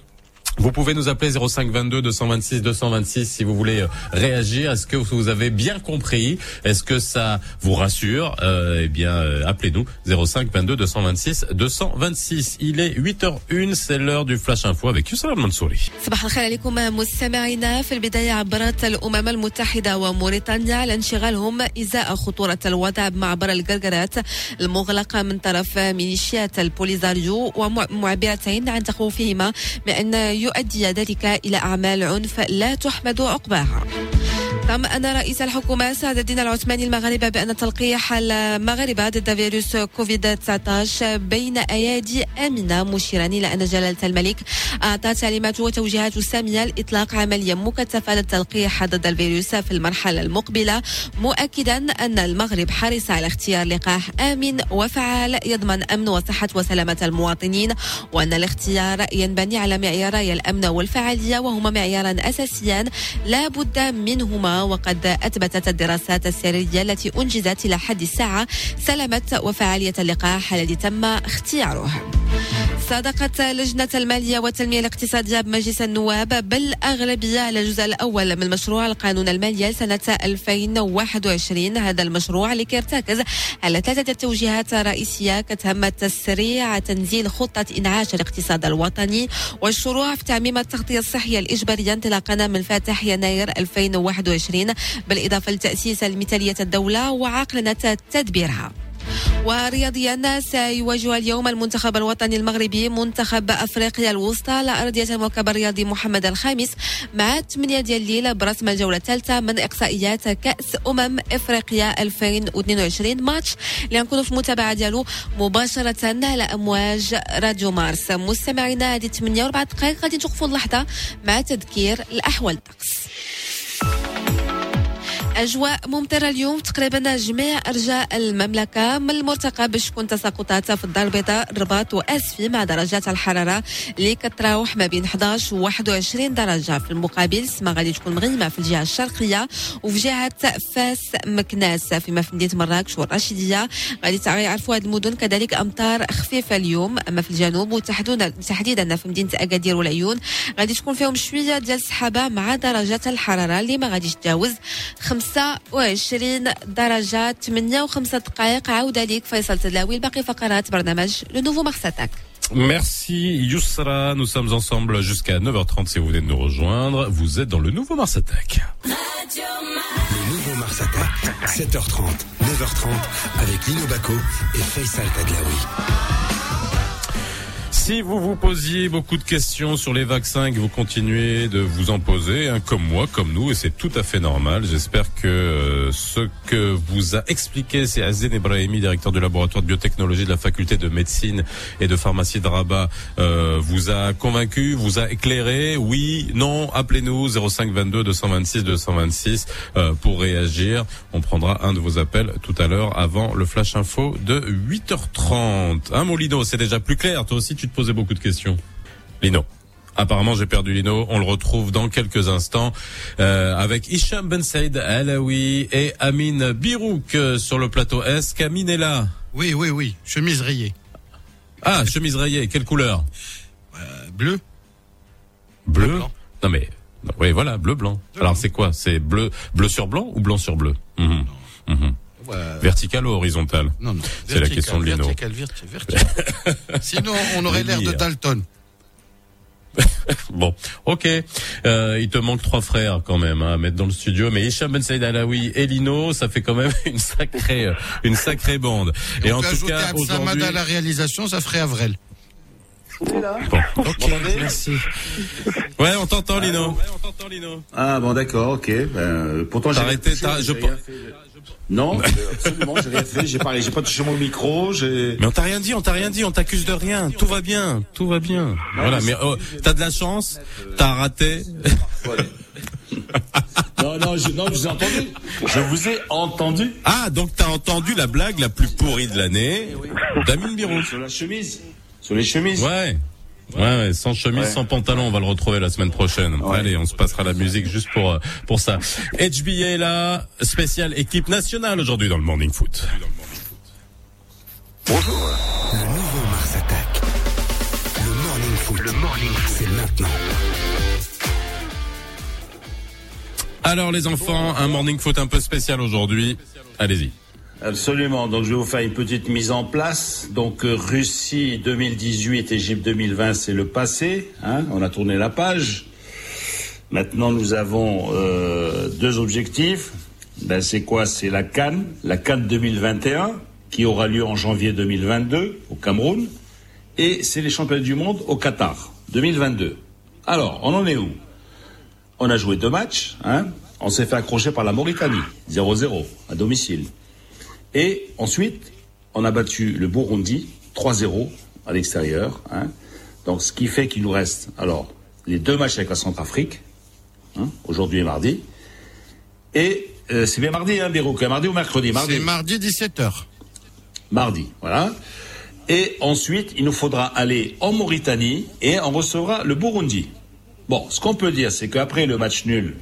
Vous pouvez nous appeler 05 22 226 226 si vous voulez euh, réagir. Est-ce que vous avez bien compris Est-ce que ça vous rassure euh, Eh bien, euh, appelez-nous 05 22 226 226. Il est 8h01, c'est l'heure du Flash Info avec Youssef Mansouri. صباح الخير عليكم مستمعينا في البداية عبرت الأمم المتحدة وموريتانيا على انشغالهم إزاء خطورة الوضع بمعبر القرقرات المغلقة من طرف ميليشيات البوليزاريو ومعبرتين عن تخوفهما بأن يؤدي ذلك إلى أعمال عنف لا تحمد عقباها. طم أن رئيس الحكومة سعد الدين العثماني المغاربة بأن تلقيح المغاربة ضد فيروس كوفيد 19 بين أيادي آمنة مشيرا إلى أن جلالة الملك أعطى تعليمات وتوجيهات سامية لإطلاق عملية مكثفة للتلقيح ضد الفيروس في المرحلة المقبلة مؤكدا أن المغرب حريص على اختيار لقاح آمن وفعال يضمن أمن وصحة وسلامة المواطنين وأن الاختيار ينبني على معياري الأمن والفعالية وهما معياران أساسيان لا بد منهما. وقد أثبتت الدراسات السرية التي أنجزت إلى حد الساعة سلامة وفعالية اللقاح الذي تم اختياره. صادقت لجنة المالية والتنمية الاقتصادية بمجلس النواب بالأغلبية على الجزء الأول من مشروع القانون المالية لسنة 2021 هذا المشروع اللي كيرتكز على ثلاثة توجيهات رئيسية كتهم تسريع تنزيل خطة إنعاش الاقتصاد الوطني والشروع في تعميم التغطية الصحية الإجبارية انطلاقا من فاتح يناير 2021 بالإضافة لتأسيس المثالية الدولة وعقلنة تدبيرها. ورياضيا سيواجه اليوم المنتخب الوطني المغربي منتخب أفريقيا الوسطى على أرضية المركب الرياضي محمد الخامس مع 8 ديال الليل برسم الجولة الثالثة من إقصائيات كأس أمم إفريقيا 2022 ماتش. اللي غنكونوا في المتابعة ديالو مباشرة على أمواج راديو مارس. مستمعينا هذه 8 و 4 دقائق. غادي نوقفوا اللحظة مع تذكير الأحوال الطقس. أجواء ممطره اليوم. تقريبا جميع أرجاء المملكة. من المرتقب باش تكون تساقطات في الدار البيضاء؟ الرباط واسفي مع درجات الحرارة اللي كتراوح ما بين 11 و 21 درجة. في المقابل السماء غادي تكون مغيمة في الجهة الشرقية وفي جهة فاس مكناس. فيما في مدينة مراكش والرشيدية غادي يعرفوا هذه المدن كذلك أمطار خفيفة اليوم. أما في الجنوب وتحديدا في مدينة أكادير والعيون غادي تكون فيهم شوية ديال السحابة مع درجات الحرارة اللي ما غاديش تجاوز 25 درجة 8 و5 دقائق عودة ليك فيصل تدلاوي الباقي فقرات برنامج لو نوفو مارس اتاك Merci Yousra, nous sommes ensemble jusqu'à 9h30 si vous venez de nous rejoindre. Vous êtes dans le nouveau Mars Attack. Le nouveau Mars Attack, 7h30, 9h30, avec Lino Baco et Faisal Tadlaoui. Si vous vous posiez beaucoup de questions sur les vaccins et que vous continuez de vous en poser, hein, comme moi, comme nous, et c'est tout à fait normal, j'espère que euh, ce que vous a expliqué, c'est Azen Ebrahimi, directeur du laboratoire de biotechnologie de la faculté de médecine et de pharmacie de Rabat, euh, vous a convaincu, vous a éclairé? Oui, non, appelez-nous 05 22 226 226 euh, pour réagir. On prendra un de vos appels tout à l'heure avant le flash info de 8h30. Hein, Molino, c'est déjà plus clair. Toi aussi, tu te posais beaucoup de questions. Lino. Apparemment, j'ai perdu Lino. On le retrouve dans quelques instants euh, avec Hicham Ben Saïd Alaoui et Amine Birouk euh, sur le plateau. Est-ce qu'Amine est là? Oui, oui, oui. Chemise rayée. Ah, chemise rayée. Quelle couleur? Euh, bleu. Bleu. non mais, oui, voilà, bleu blanc. Alors c'est quoi? C'est bleu, bleu sur blanc ou blanc sur bleu? Mhm. Mhm. Vertical ou horizontal Non, non. C'est la question de Lino. Vertical, vertical, vertical. Sinon, on aurait l'air de. Dalton. Bon, ok. Euh, il te manque trois frères quand même hein, à mettre dans le studio, mais Hicham Ben Saïd Alaoui et Lino, ça fait quand même une sacrée, euh, une sacrée bande. Et, en on peut tout cas aujourd'hui, à la réalisation, ça ferait Avrel. bon, ok, merci. Ouais, on t'entend Lino. Ah bon d'accord, ok. Ben, pourtant j'ai arrêté, je fait. Non, absolument, j'ai rien fait. J'ai parlé, j'ai pas touché mon micro. J'ai. Mais on t'a rien dit, on t'a rien dit, on t'accuse de rien. Tout va bien, tout va bien. Voilà, mais oh, t'as de la chance, t'as raté. Non, non, je, non, je vous ai entendu. Je vous ai entendu Ah, donc t'as entendu la blague la plus pourrie de l'année d'Amine Birou. sur la chemise, sur les chemises. Ouais. Ouais, ouais, sans chemise, Ouais. sans pantalon, on va le retrouver la semaine prochaine. Ouais. Allez, on se passera la musique juste pour euh, pour ça. HBA est là, spécial équipe nationale aujourd'hui dans le Morning Foot. Le nouveau Mars Attack. Le Morning Foot. Le Morning Foot. C'est maintenant. Alors les enfants, un Morning Foot un peu spécial aujourd'hui. Allez-y. Absolument. Donc je vais vous faire une petite mise en place. Donc euh, Russie 2018, Égypte 2020, c'est le passé. Hein On a tourné la page. Maintenant, nous avons euh, deux objectifs. Ben, c'est quoi? C'est la Cannes, la Cannes 2021, qui aura lieu en janvier 2022 au Cameroun, et c'est les championnats du monde au Qatar 2022. Alors, on en est où? On a joué deux matchs. Hein on s'est fait accrocher par la Mauritanie, 0-0, à domicile. Et ensuite, on a battu le Burundi, 3-0, à l'extérieur. hein. Donc, ce qui fait qu'il nous reste, alors, les deux matchs avec la Centrafrique, hein, aujourd'hui et mardi. Et euh, c'est bien mardi, hein, Bérouk, mardi ou mercredi? Mardi. C'est mardi 17h. Mardi, voilà. Et ensuite, il nous faudra aller en Mauritanie et on recevra le Burundi. Bon, ce qu'on peut dire, c'est qu'après le match nul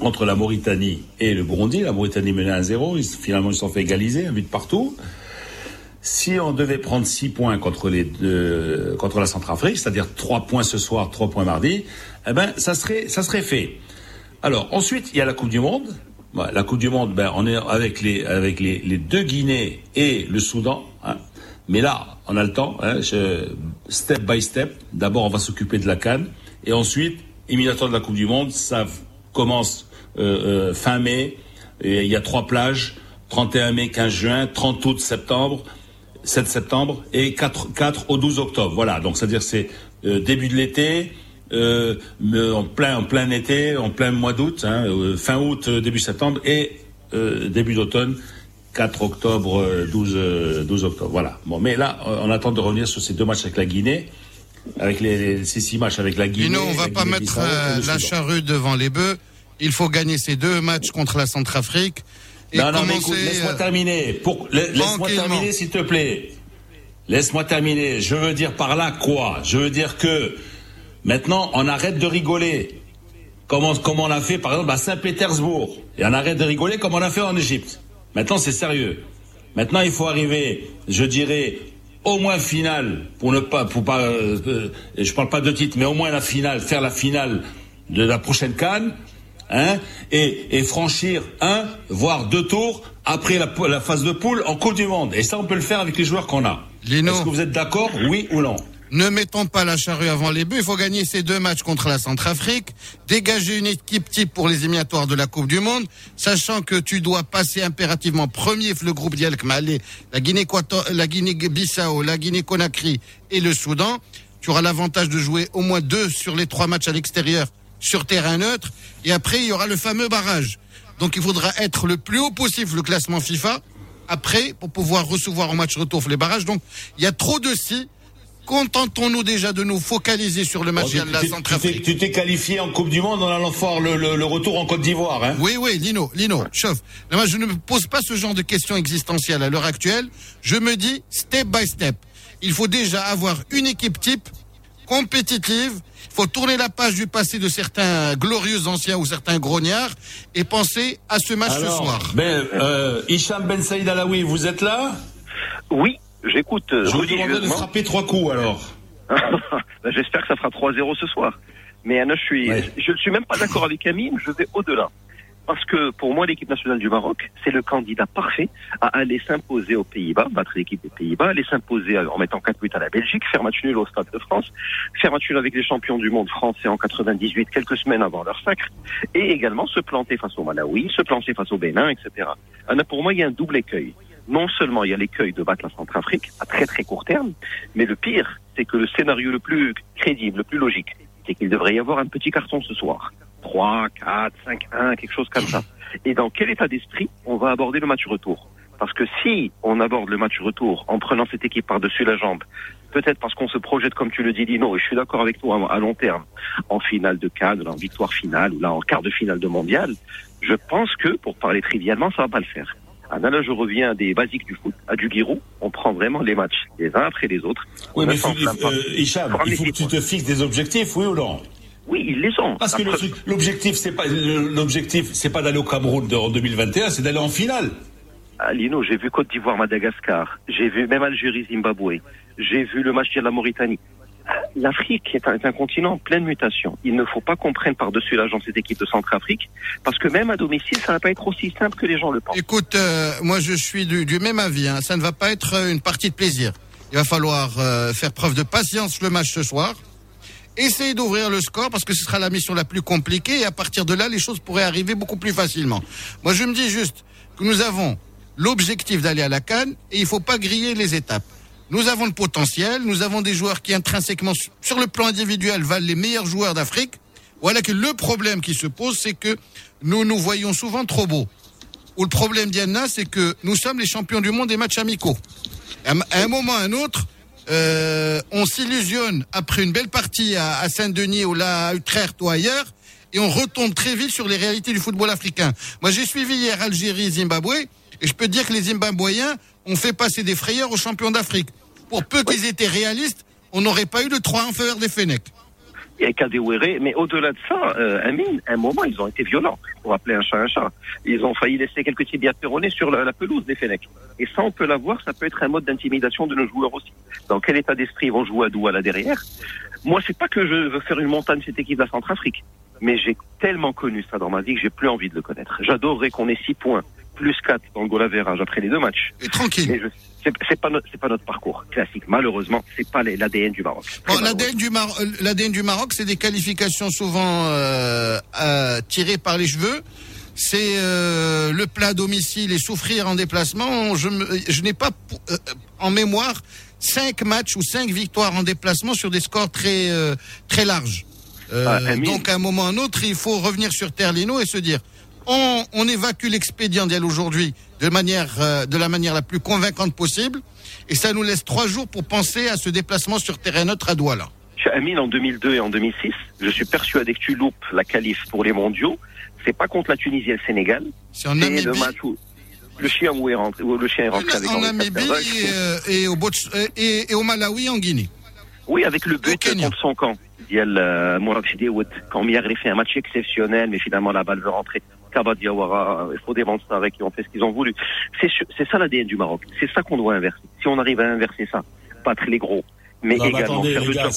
entre la Mauritanie et le Burundi, la Mauritanie menait 1-0, ils- finalement ils se sont fait égaliser, un but partout. Si on devait prendre 6 points contre les deux, contre la Centrafrique, c'est-à-dire 3 points ce soir, 3 points mardi, eh ben, ça serait, ça serait fait. Alors, ensuite, il y a la Coupe du Monde. La Coupe du Monde, ben, on est avec les, avec les, deux Guinées et le Soudan. hein. Mais là, on a le temps, hein, je- step by step. D'abord, on va s'occuper de la Cannes. Et ensuite, éliminatoire de la Coupe du Monde, ça commence euh, euh, fin mai. Il y a trois plages, 31 mai, 15 juin, 30 août, septembre. 7 septembre et 4, 4 au 12 octobre. Voilà, donc c'est-à-dire c'est euh, début de l'été, en plein en plein été, en plein mois d'août, hein, fin août, début septembre et début d'automne, 4 octobre, euh, 12, euh, 12 octobre. Voilà. Bon, mais là, on attend de revenir sur ces deux matchs avec la Guinée, avec les, les- ces six matchs avec la Guinée. Dino, on va pas mettre euh, et la charrue devant les bœufs. Il faut gagner ces deux matchs contre la Centrafrique. Et non, non, mais écoute, laisse-moi euh, terminer. Pour, laisse-moi terminer, s'il te plaît. Laisse-moi terminer. Je veux dire par là quoi? Je veux dire que maintenant, on arrête de rigoler. Comme on, comme on l'a fait, par exemple, à Saint-Pétersbourg. Et on arrête de rigoler comme on l'a fait en Égypte. Maintenant, c'est sérieux. Maintenant, il faut arriver, je dirais, au moins finale, pour ne pas, pour pas, euh, je parle pas de titre, mais au moins la finale, faire la finale de la prochaine Cannes, hein, et, et franchir un, voire deux tours après la, la phase de poule en Coupe du Monde. Et ça, on peut le faire avec les joueurs qu'on a. Est-ce que vous êtes d'accord, oui ou non? Ne mettons pas la charrue avant les bœufs. Il faut gagner ces deux matchs contre la Centrafrique, dégager une équipe type pour les éliminatoires de la Coupe du Monde, sachant que tu dois passer impérativement premier le groupe Dialk Malé, la Guinée la Guinée-Bissau, la Guinée-Conakry et le Soudan. Tu auras l'avantage de jouer au moins deux sur les trois matchs à l'extérieur sur terrain neutre. Et après, il y aura le fameux barrage. Donc il faudra être le plus haut possible le classement FIFA après pour pouvoir recevoir au match retour les barrages. Donc il y a trop de si. Contentons-nous déjà de nous focaliser sur le match Bon, de la Centrafrique. Tu t'es qualifié en Coupe du Monde en allant faire le, le- le retour en Côte d'Ivoire. Hein Oui, oui, Lino, Lino, moi, je ne me pose pas ce genre de questions existentielles à l'heure actuelle. Je me dis step by step. Il faut déjà avoir une équipe type compétitive. Il faut tourner la page du passé de certains glorieux anciens ou certains grognards et penser à ce match ce soir. Ben, euh, Hicham Ben Saïd Alaoui, vous êtes là? Oui, j'écoute euh, Je vous demande de frapper trois coups alors. Ben, J'espère que ça fera 3-0 ce soir. Mais Anna, je suis, Ouais. je ne suis même pas d'accord avec Amine, je vais au-delà. Parce que pour moi, l'équipe nationale du Maroc, c'est le candidat parfait à aller s'imposer aux Pays-Bas, battre l'équipe des Pays-Bas, aller s'imposer en mettant 4 buts à la Belgique, faire match nul au Stade de France, faire match nul avec les champions du monde français en 98, quelques semaines avant leur sacre, et également se planter face au Malawi, se planter face au Bénin, etc. Anna, pour moi, il y a un double écueil. Non seulement il y a l'écueil de battre la Centrafrique à très très court terme, mais le pire, c'est que le scénario le plus crédible, le plus logique, c'est qu'il devrait y avoir un petit carton ce soir. 3, 4, 5, 1, quelque chose comme ça. Et dans quel état d'esprit on va aborder le match retour? Parce que si on aborde le match retour en prenant cette équipe par-dessus la jambe, peut-être parce qu'on se projette, comme tu le dis, Dino, et je suis d'accord avec toi, à long terme, en finale de Cannes, en victoire finale, ou là en quart de finale de mondial, je pense que, pour parler trivialement, ça va pas le faire. Ah, là, là, je reviens des basiques du foot, à du Giroud, on prend vraiment les matchs, les uns après les autres. Oui, mais faut, euh, Hicham, il faut que tu te fixes des objectifs, oui ou non? Oui, ils les ont. Parce que l'objectif, c'est pas l'objectif, c'est pas d'aller au Cameroun en 2021, c'est d'aller en finale. Ah, Lino, j'ai vu Côte d'Ivoire, Madagascar. J'ai vu même Algérie, Zimbabwe. J'ai vu le match de la Mauritanie. L'Afrique est un, continent en pleine mutation. Il ne faut pas qu'on prenne par-dessus l'agent cette équipe de Centrafrique, parce que même à domicile, ça va pas être aussi simple que les gens le pensent. Écoute, euh, moi je suis du, même avis. hein. Ça ne va pas être euh, une partie de plaisir. Il va falloir euh, faire preuve de patience le match ce soir. Essayer d'ouvrir le score parce que ce sera la mission la plus compliquée et à partir de là, les choses pourraient arriver beaucoup plus facilement. Moi, je me dis juste que nous avons l'objectif d'aller à la Cannes et il faut pas griller les étapes. Nous avons le potentiel, nous avons des joueurs qui intrinsèquement, sur le plan individuel, valent les meilleurs joueurs d'Afrique. Voilà que le problème qui se pose, c'est que nous nous voyons souvent trop beaux. Ou le problème Diana, c'est que nous sommes les champions du monde des matchs amicaux. À un- moment à un autre, euh, on s'illusionne après une belle partie à, Saint-Denis ou là à Utrecht ou ailleurs, et on retombe très vite sur les réalités du football africain. Moi, j'ai suivi hier Algérie, Zimbabwe, et je peux dire que les Zimbabwéens ont fait passer des frayeurs aux champions d'Afrique. Pour peu qu'ils étaient réalistes, on n'aurait pas eu de 3 en faveur des Fennecs. et Kadewere, mais au-delà de ça, euh, Amine, à un moment, ils ont été violents, pour appeler un chat un chat. Ils ont failli laisser quelques tibias perronner sur la, la pelouse des Fennecs. Et ça, on peut l'avoir, ça peut être un mode d'intimidation de nos joueurs aussi. Dans quel état d'esprit vont jouer à Douala derrière? Moi, c'est pas que je veux faire une montagne cette équipe de la Centrafrique, mais j'ai tellement connu ça dans ma vie que j'ai plus envie de le connaître. J'adorerais qu'on ait six points, plus quatre dans le goal average après les deux matchs. Et tranquille. C'est pas, pas notre parcours classique. Malheureusement, c'est pas l'ADN du Maroc. Bon, l'ADN du, Mar- euh, du Maroc, c'est des qualifications souvent euh, euh, tirées par les cheveux. C'est euh, le plat à domicile et souffrir en déplacement. Je, n'ai pas euh, en mémoire cinq matchs ou cinq victoires en déplacement sur des scores très euh, très larges. Ah, donc à un moment ou à un autre, il faut revenir sur terre Lino et se dire on, on évacue l'expédient d'elle aujourd'hui de manière, euh, de la manière la plus convaincante possible. Et ça nous laisse trois jours pour penser à ce déplacement sur terrain neutre à Douala. Amine, en 2002 et en 2006, je suis persuadé que tu loupes la qualif pour les mondiaux. C'est pas contre la Tunisie et le Sénégal. C'est en Namibie. Le, match où le chien où est rentré, où le chien est rentré avec en Namibie et, euh, et, au Bots euh, et, et, au Malawi en Guinée. Oui, avec le but contre son camp. Euh, Il y a le Mourad Quand Miyagri fait un match exceptionnel, mais finalement la balle veut rentrer. Kaba Diawara, il faut des avec qui ont fait ce qu'ils ont voulu. C'est ça l'ADN du Maroc. C'est ça qu'on doit inverser. Si on arrive à inverser ça, battre les gros, mais Non, mais également attendez, les le gars,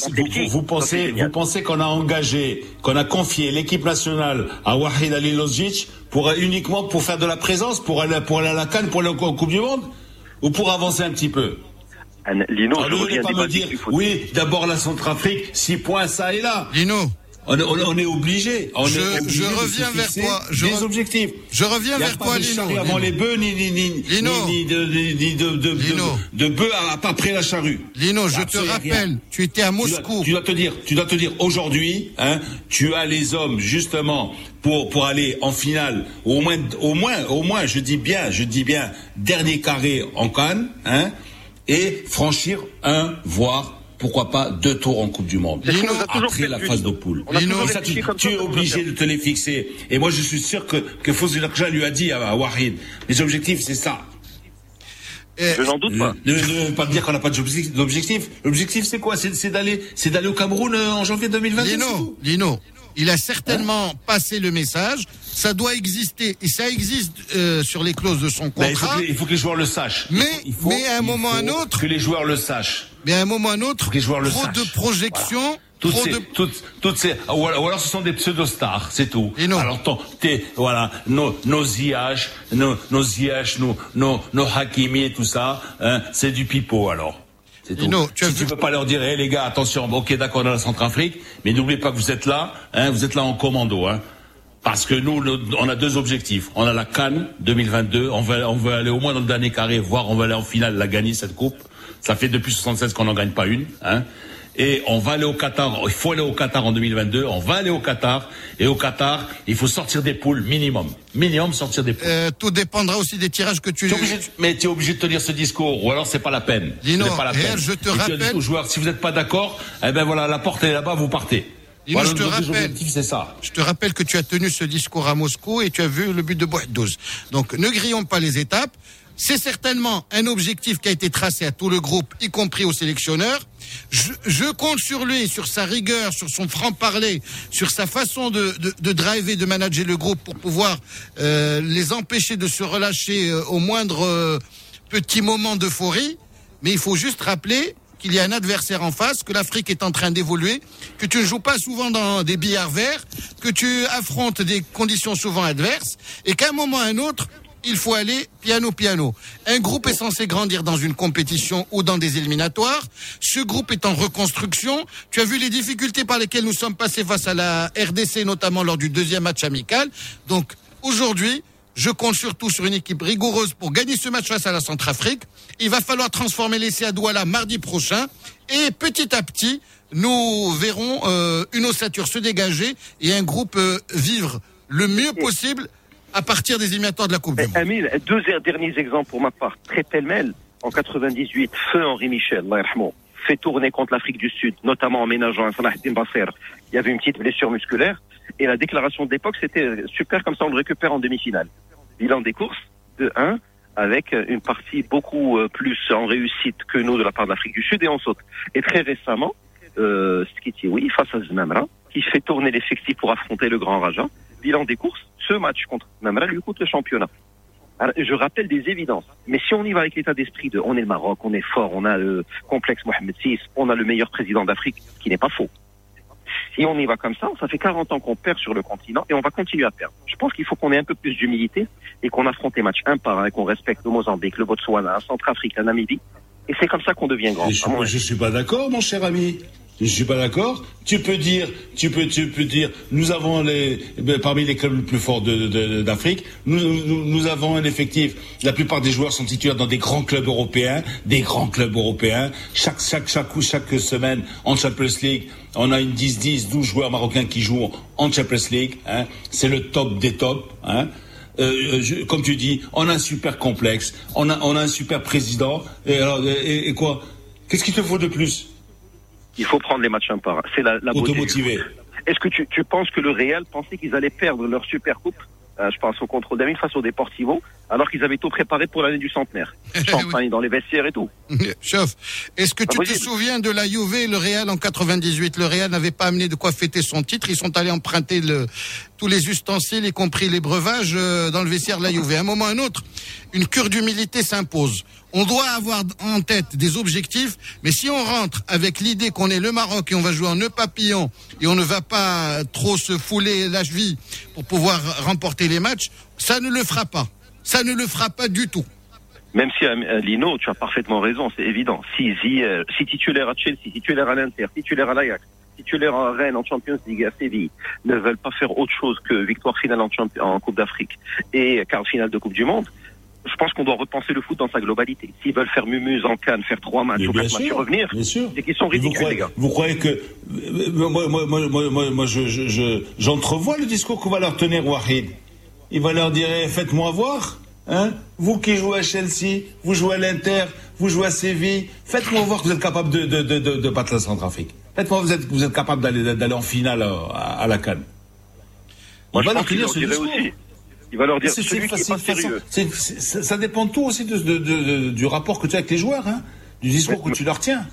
vous, pensez, vous pensez qu'on a engagé, qu'on a confié l'équipe nationale à Wahid Alilozic pour uniquement pour faire de la présence, pour aller, pour aller à la Cannes, pour aller en Coupe du Monde, ou pour avancer un petit peu? Lino, Alors, je ne venez reviens pas me dire, oui, d'abord la Centrafrique, six points ça et là. Lino, On, est- on on est obligé. On Je- est obligé je de se reviens vers toi, je des re- objectifs. je reviens vers toi, de Lino. avant les bœufs, ni, ni, ni, Lino. ni, de, ni- de, de, de, Lino. de bœufs à- après la charrue. Lino, je te Absolument rien. rappelle, tu étais à Tu dois, Moscou. tu dois te dire, tu dois te dire aujourd'hui, hein, tu as les hommes justement pour pour aller en finale, au moins, au moins, au moins, je dis bien, je dis bien, dernier carré en Cannes, hein, et franchir un, voire pourquoi pas deux tours en Coupe du Monde. Toujours Après la phase de poule. Lino, Et ça, tu, es obligé de te les fixer. Et moi, je suis sûr que que lui a dit à, à Wahid, les objectifs, c'est ça. Je n'en doute pas. Ne, ne pas dire qu'on n'a pas d'objectif. L'objectif, c'est quoi? C'est d'aller, c'est d'aller au Cameroun euh, en janvier 2022. c'est Lino, tout? Lino, il a certainement passé le message. Ça doit exister et ça existe euh, sur les clauses de son il, faut contrat. que, les- il faut que les joueurs le sachent. Mais- Il faut- mais à un moment ou à un faut autre- Que les joueurs le sachent. Mais à un moment ou à un autre, trop de projections, Toutes trop ces, de toutes, toutes ces, ou alors, ou alors ce sont des pseudo-stars, c'est tout. Et non. Alors, ton- t'es, voilà, nos, nos Ziyech, nos, nos Ziyech, nos, nos, nos Hakimi et tout ça, hein, c'est du pipeau, alors. C'est tout. Lino, tu as si tu peux pas leur dire, hé les gars, attention, ok, d'accord, dans la Centrafrique, mais n'oubliez pas que vous êtes là, hein, vous êtes là en commando, hein. Parce que nous, le- on a deux objectifs. On a la Cannes 2022. On veut, on veut aller au moins dans le dernier carré, voire on veut aller en finale, la gagner cette coupe. Ça fait depuis 76 qu'on n'en gagne pas une. Hein. Et on va aller au Qatar. Il faut aller au Qatar en 2022. On va aller au Qatar. Et au Qatar, il faut sortir des poules minimum. Minimum sortir des poules. euh, tout dépendra aussi des tirages que tu. T'es obligé de- mais tu es obligé de tenir ce discours, ou alors c'est pas la peine. C'est pas la peine. je te Et tu as dit rappelle- aux joueurs, si vous n'êtes pas d'accord, eh ben voilà, la porte est là-bas, vous partez. Voilà, je te rappelle- ça. Je te rappelle que tu as tenu ce discours à Moscou et tu as vu le but de Bois-12. Donc ne grillons pas les étapes. C'est certainement un objectif qui a été tracé à tout le groupe, y compris au sélectionneur. Je, compte sur lui, sur sa rigueur, sur son franc-parler, sur sa façon de driver, de manager le groupe pour pouvoir euh, les empêcher de se relâcher euh, au moindre euh, petit moment d'euphorie. Mais il faut juste rappeler qu'il y a un adversaire en face, que l'Afrique est en train d'évoluer, que tu ne joues pas souvent dans des billards verts, que tu affrontes des conditions souvent adverses, et qu'à un moment ou à un autre, il faut aller piano piano. Un groupe est censé grandir dans une compétition ou dans des éliminatoires. Ce groupe est en reconstruction. Tu as vu les difficultés par lesquelles nous sommes passés face à la RDC, notamment lors du deuxième match amical. Donc aujourd'hui, Je compte surtout sur une équipe rigoureuse pour gagner ce match face à la Centrafrique. Il va falloir transformer l'essai à Douala mardi prochain. Et petit à petit, nous verrons euh, une ossature se dégager et un groupe euh, vivre le mieux possible à partir des éliminatoires de la Coupe du Monde. Amine, deux derniers exemples pour ma part. Très pêle-mêle. En 98, feu Henri Michel, fait tourner contre l'Afrique du Sud, notamment en ménageant un Salah Din Basser. Il y avait une petite blessure musculaire. Et la déclaration de l'époque, c'était super, comme ça on le récupère en demi-finale. Bilan des courses, de 1, avec une partie beaucoup euh, plus en réussite que nous de la part de l'Afrique du Sud, et on saute. Et très récemment, euh, Skiti, oui, face à Znamra, qui fait tourner l'effectif pour affronter le Grand Raja. Bilan des courses, ce match contre Znamra lui coûte le championnat. Alors, je rappelle des évidences. Mais si on y va avec l'état d'esprit de on est le Maroc, on est fort, on a le complexe Mohamed VI, on a le meilleur président d'Afrique, ce qui n'est pas faux. Si on y va comme ça, ça fait 40 ans qu'on perd sur le continent et on va continuer à perdre. Je pense qu'il faut qu'on ait un peu plus d'humilité et qu'on affronte les matchs un par un, et qu'on respecte le Mozambique, le Botswana, la Centrafrique, la Namibie. Et c'est comme ça qu'on devient grand. Je suis, je suis pas d'accord, mon cher ami. Je suis pas d'accord. Tu peux dire, tu peux, tu peux dire, nous avons les, ben, parmi les clubs les plus forts d'Afrique, nous, avons un effectif. La plupart des joueurs sont titulaires dans des grands clubs européens, des grands clubs européens. Chaque, chaque, chaque, chaque semaine en Champions League, on a une 10, 10, 12 joueurs marocains qui jouent en Champions League. Hein. C'est le top des tops. Hein. Euh, je- comme tu dis, on a un super complexe, on a, on a un super président. Et alors, et, et quoi? Qu'est-ce qu'il te faut de plus? Il faut prendre les matchs un par un. C'est la, la beauté. Est-ce que tu, tu penses que le Real pensait qu'ils allaient perdre leur super coupe Euh, Je pense au contrôle d'Amine face au Deportivo, alors qu'ils avaient tout préparé pour l'année du centenaire? Champagne dans les vestiaires et tout. Chef, est-ce que tu te souviens de la Juve et le Real en 98 Le Real n'avait pas amené de quoi fêter son titre. Ils sont allés emprunter le, tous les ustensiles, y compris les breuvages, euh, dans le vestiaire de la Juve. À un moment ou à un autre, une cure d'humilité s'impose. On doit avoir en tête des objectifs, mais si on rentre avec l'idée qu'on est le Maroc et on va jouer en nœud papillon et on ne va pas trop se fouler la cheville pour pouvoir remporter les matchs, ça ne le fera pas. Ça ne le fera pas du tout. Même si euh, Lino, tu as parfaitement raison, c'est évident. Si, si, euh, titulaire à Chelsea, titulaire à l'Inter, titulaire à l'Ajax, titulaire à Rennes en Champions League, à Séville, ne veulent pas faire autre chose que victoire finale en Coupe d'Afrique et quart finale de Coupe du Monde, je pense qu'on doit repenser le foot dans sa globalité. S'ils veulent faire Mumuse en Cannes, faire trois matchs ou quatre matchs et sûr, revenir, bien sûr. c'est qu'ils sont Mais vous ridicules, les croyez, gars. vous croyez que euh, moi, moi, moi, moi, moi, moi, je, je, je- j'entrevois le discours qu'on va leur tenir Wahid. Il va leur dire eh, faites-moi voir, hein. Vous qui jouez à Chelsea, vous jouez à l'Inter, vous jouez à Séville, faites-moi voir que vous êtes capable de, de, de, de, de battre la Centrafrique. Faites-moi vous êtes vous êtes capable d'aller d'aller en finale à, à la Cannes. Moi, je va pense qu'il tenir leur discours. aussi. Il va leur dire, celui qui est pas façon. sérieux. Ça, dépend tout aussi de, de- de- de- du rapport que tu as avec les joueurs, hein, du discours que tu leur tiens.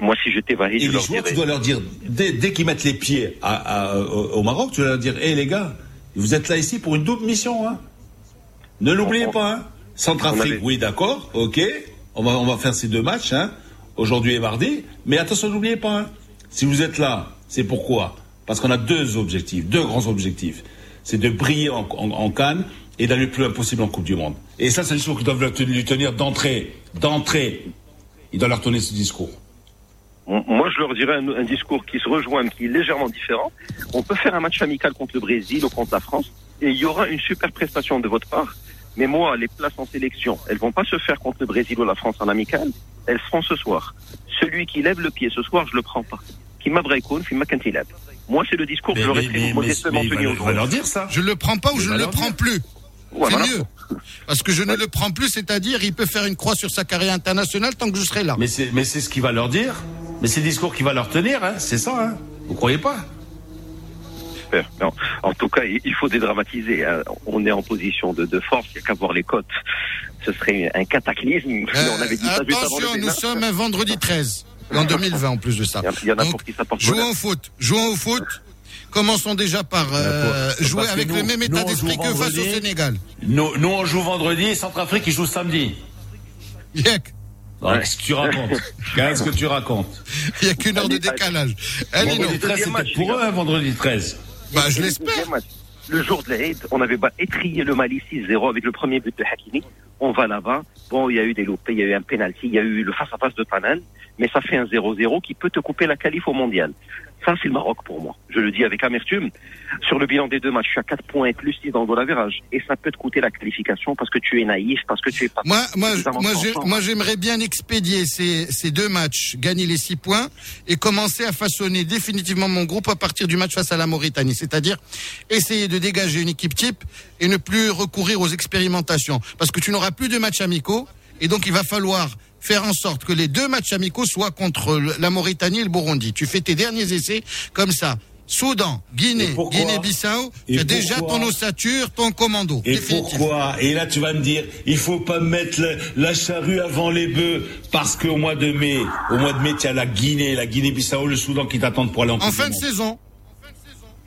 Moi, si j'étais je les leur joueurs, dirais. tu dois leur dire, dès, dès qu'ils mettent les pieds à- à- au, Maroc, tu dois leur dire, hé les gars, vous êtes là ici pour une double mission. Hein. Ne l'oubliez pas. Hein. Centrafrique, avait- oui, d'accord, ok. On va, on va faire ces deux matchs, hein, aujourd'hui et mardi. Mais attention, n'oubliez pas. Hein. Si vous êtes là, c'est pourquoi? Parce qu'on a deux objectifs, deux grands objectifs. C'est de briller en, en, Cannes et d'aller le plus loin possible en Coupe du Monde. Et ça, c'est le discours qu'ils doivent lui tenir d'entrée. D'entrée. Ils doivent leur tenir ce discours. Moi, je leur dirais un, discours qui se rejoint, mais qui est légèrement différent. On peut faire un match amical contre le Brésil ou contre la France, et il y aura une super prestation de votre part. Mais moi, les places en sélection, elles vont pas se faire contre le Brésil ou la France en amical. Elles seront ce soir. Celui qui lève le pied ce soir, je le prends pas. Qui makantilab. Moi, c'est le discours que j'aurais très modestement tenu va leur dire ça. Je le prends pas ou je ne le prends plus. C'est mieux. Parce que je ne le prends plus, c'est-à-dire il peut faire une croix sur sa carrière internationale tant que je serai là. Mais c'est, mais c'est ce qu'il va leur dire. Mais c'est le discours qu'il va leur tenir, hein. C'est ça, hein. Vous croyez pas? Non. En tout cas, il faut dédramatiser. hein. On est en position de, de force, il n'y a qu'à voir les cotes. Ce serait un cataclysme. Euh, on avait dit ça juste avant attention, le nous sommes un vendredi 13, en 2020 en plus de ça. Il y en- a Donc, pour qui ça porte jouons au foot, jouons au foot. Commençons déjà par euh, jouer avec nous- le même état d'esprit que face au vendredi. Sénégal. nous, nous, on joue vendredi et Centrafrique, il joue samedi. Yek, Qu'est-ce que tu racontes Qu'est-ce que tu racontes il n'y a qu'une heure de décalage. Allez, non. Vendredi 13, Deuxième c'est match, peut-être pour eux, hein, vendredi 13. Bah, je l'espère. Le jour de l'Aïd, on avait étrié le Mali 6-0 avec le premier but de Hakimi. On va là-bas. Bon, il y a eu des loupés, il y a eu un penalty, il y a eu le face-à-face de Tanan, mais ça fait un 0-0 qui peut te couper la qualif au mondial. Ça, c'est le Maroc pour moi. Je le dis avec amertume. Sur le bilan des deux matchs, tu as 4 points plus 6 dans le goal average. Et ça peut te coûter la qualification parce que tu es naïf, parce que tu es pas... Moi, moi, moi, j'aimerais bien expédier ces, ces deux matchs, gagner les six points et commencer à façonner définitivement mon groupe à partir du match face à la Mauritanie. C'est-à-dire essayer de dégager une équipe type et ne plus recourir aux expérimentations. Parce que tu n'auras plus de matchs amicaux et donc il va falloir faire en sorte que les deux matchs amicaux soient contre la Mauritanie et le Burundi. Tu fais tes derniers essais comme ça. Soudan, Guinée, Guinée-Bissau, tu as déjà ton ossature, ton commando. Et définitif. pourquoi Et là, tu vas me dire, il faut pas mettre le- la charrue avant les bœufs, parce qu'au mois de mai, au mois de mai, tu as la Guinée, la Guinée-Bissau, le Soudan qui t'attendent pour aller en En fin de Monde. saison.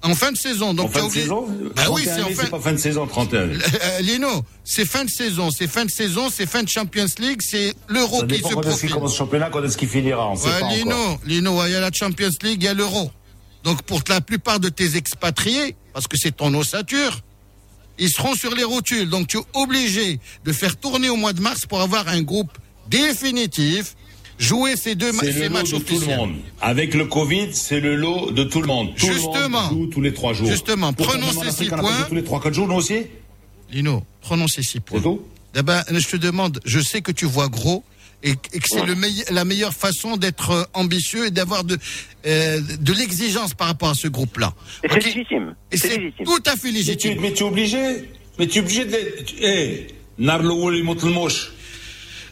En fin de saison. En Donc fin t'as de saison Bah oui, 31 c'est en fin. pas fin de saison, 31 mai. Euh, Lino, c'est fin de saison, c'est fin de saison, c'est fin de Champions League, c'est l'Euro qui se quand est-ce qu'il profile. commence le championnat, quand est-ce qu'il finira, on sait Ouais, pas Lino, encore. Lino, il y a la Champions League, il y a l'Euro. Donc pour la plupart de tes expatriés, parce que c'est ton ossature, ils seront sur les rotules. Donc tu es obligé de faire tourner au mois de mars pour avoir un groupe définitif, jouer ces deux ma- ces le matchs de tout le officiels. monde. Avec le Covid, c'est le lot de tout le monde. Tout le Justement. monde joue tous les trois jours. Justement, prenons ces six points. Tous les trois, quatre jours, nous aussi Lino, prenons ces six points. C'est tout D'abord, je te demande, je sais que tu vois gros et, que c'est le meille- la meilleure façon d'être euh, ambitieux et d'avoir de, euh, de l'exigence par rapport à ce groupe-là. Et c'est légitime. Et C'est légitime. tout à fait mais tu, légitime. mais tu es obligé. Mais tu es obligé de. tu-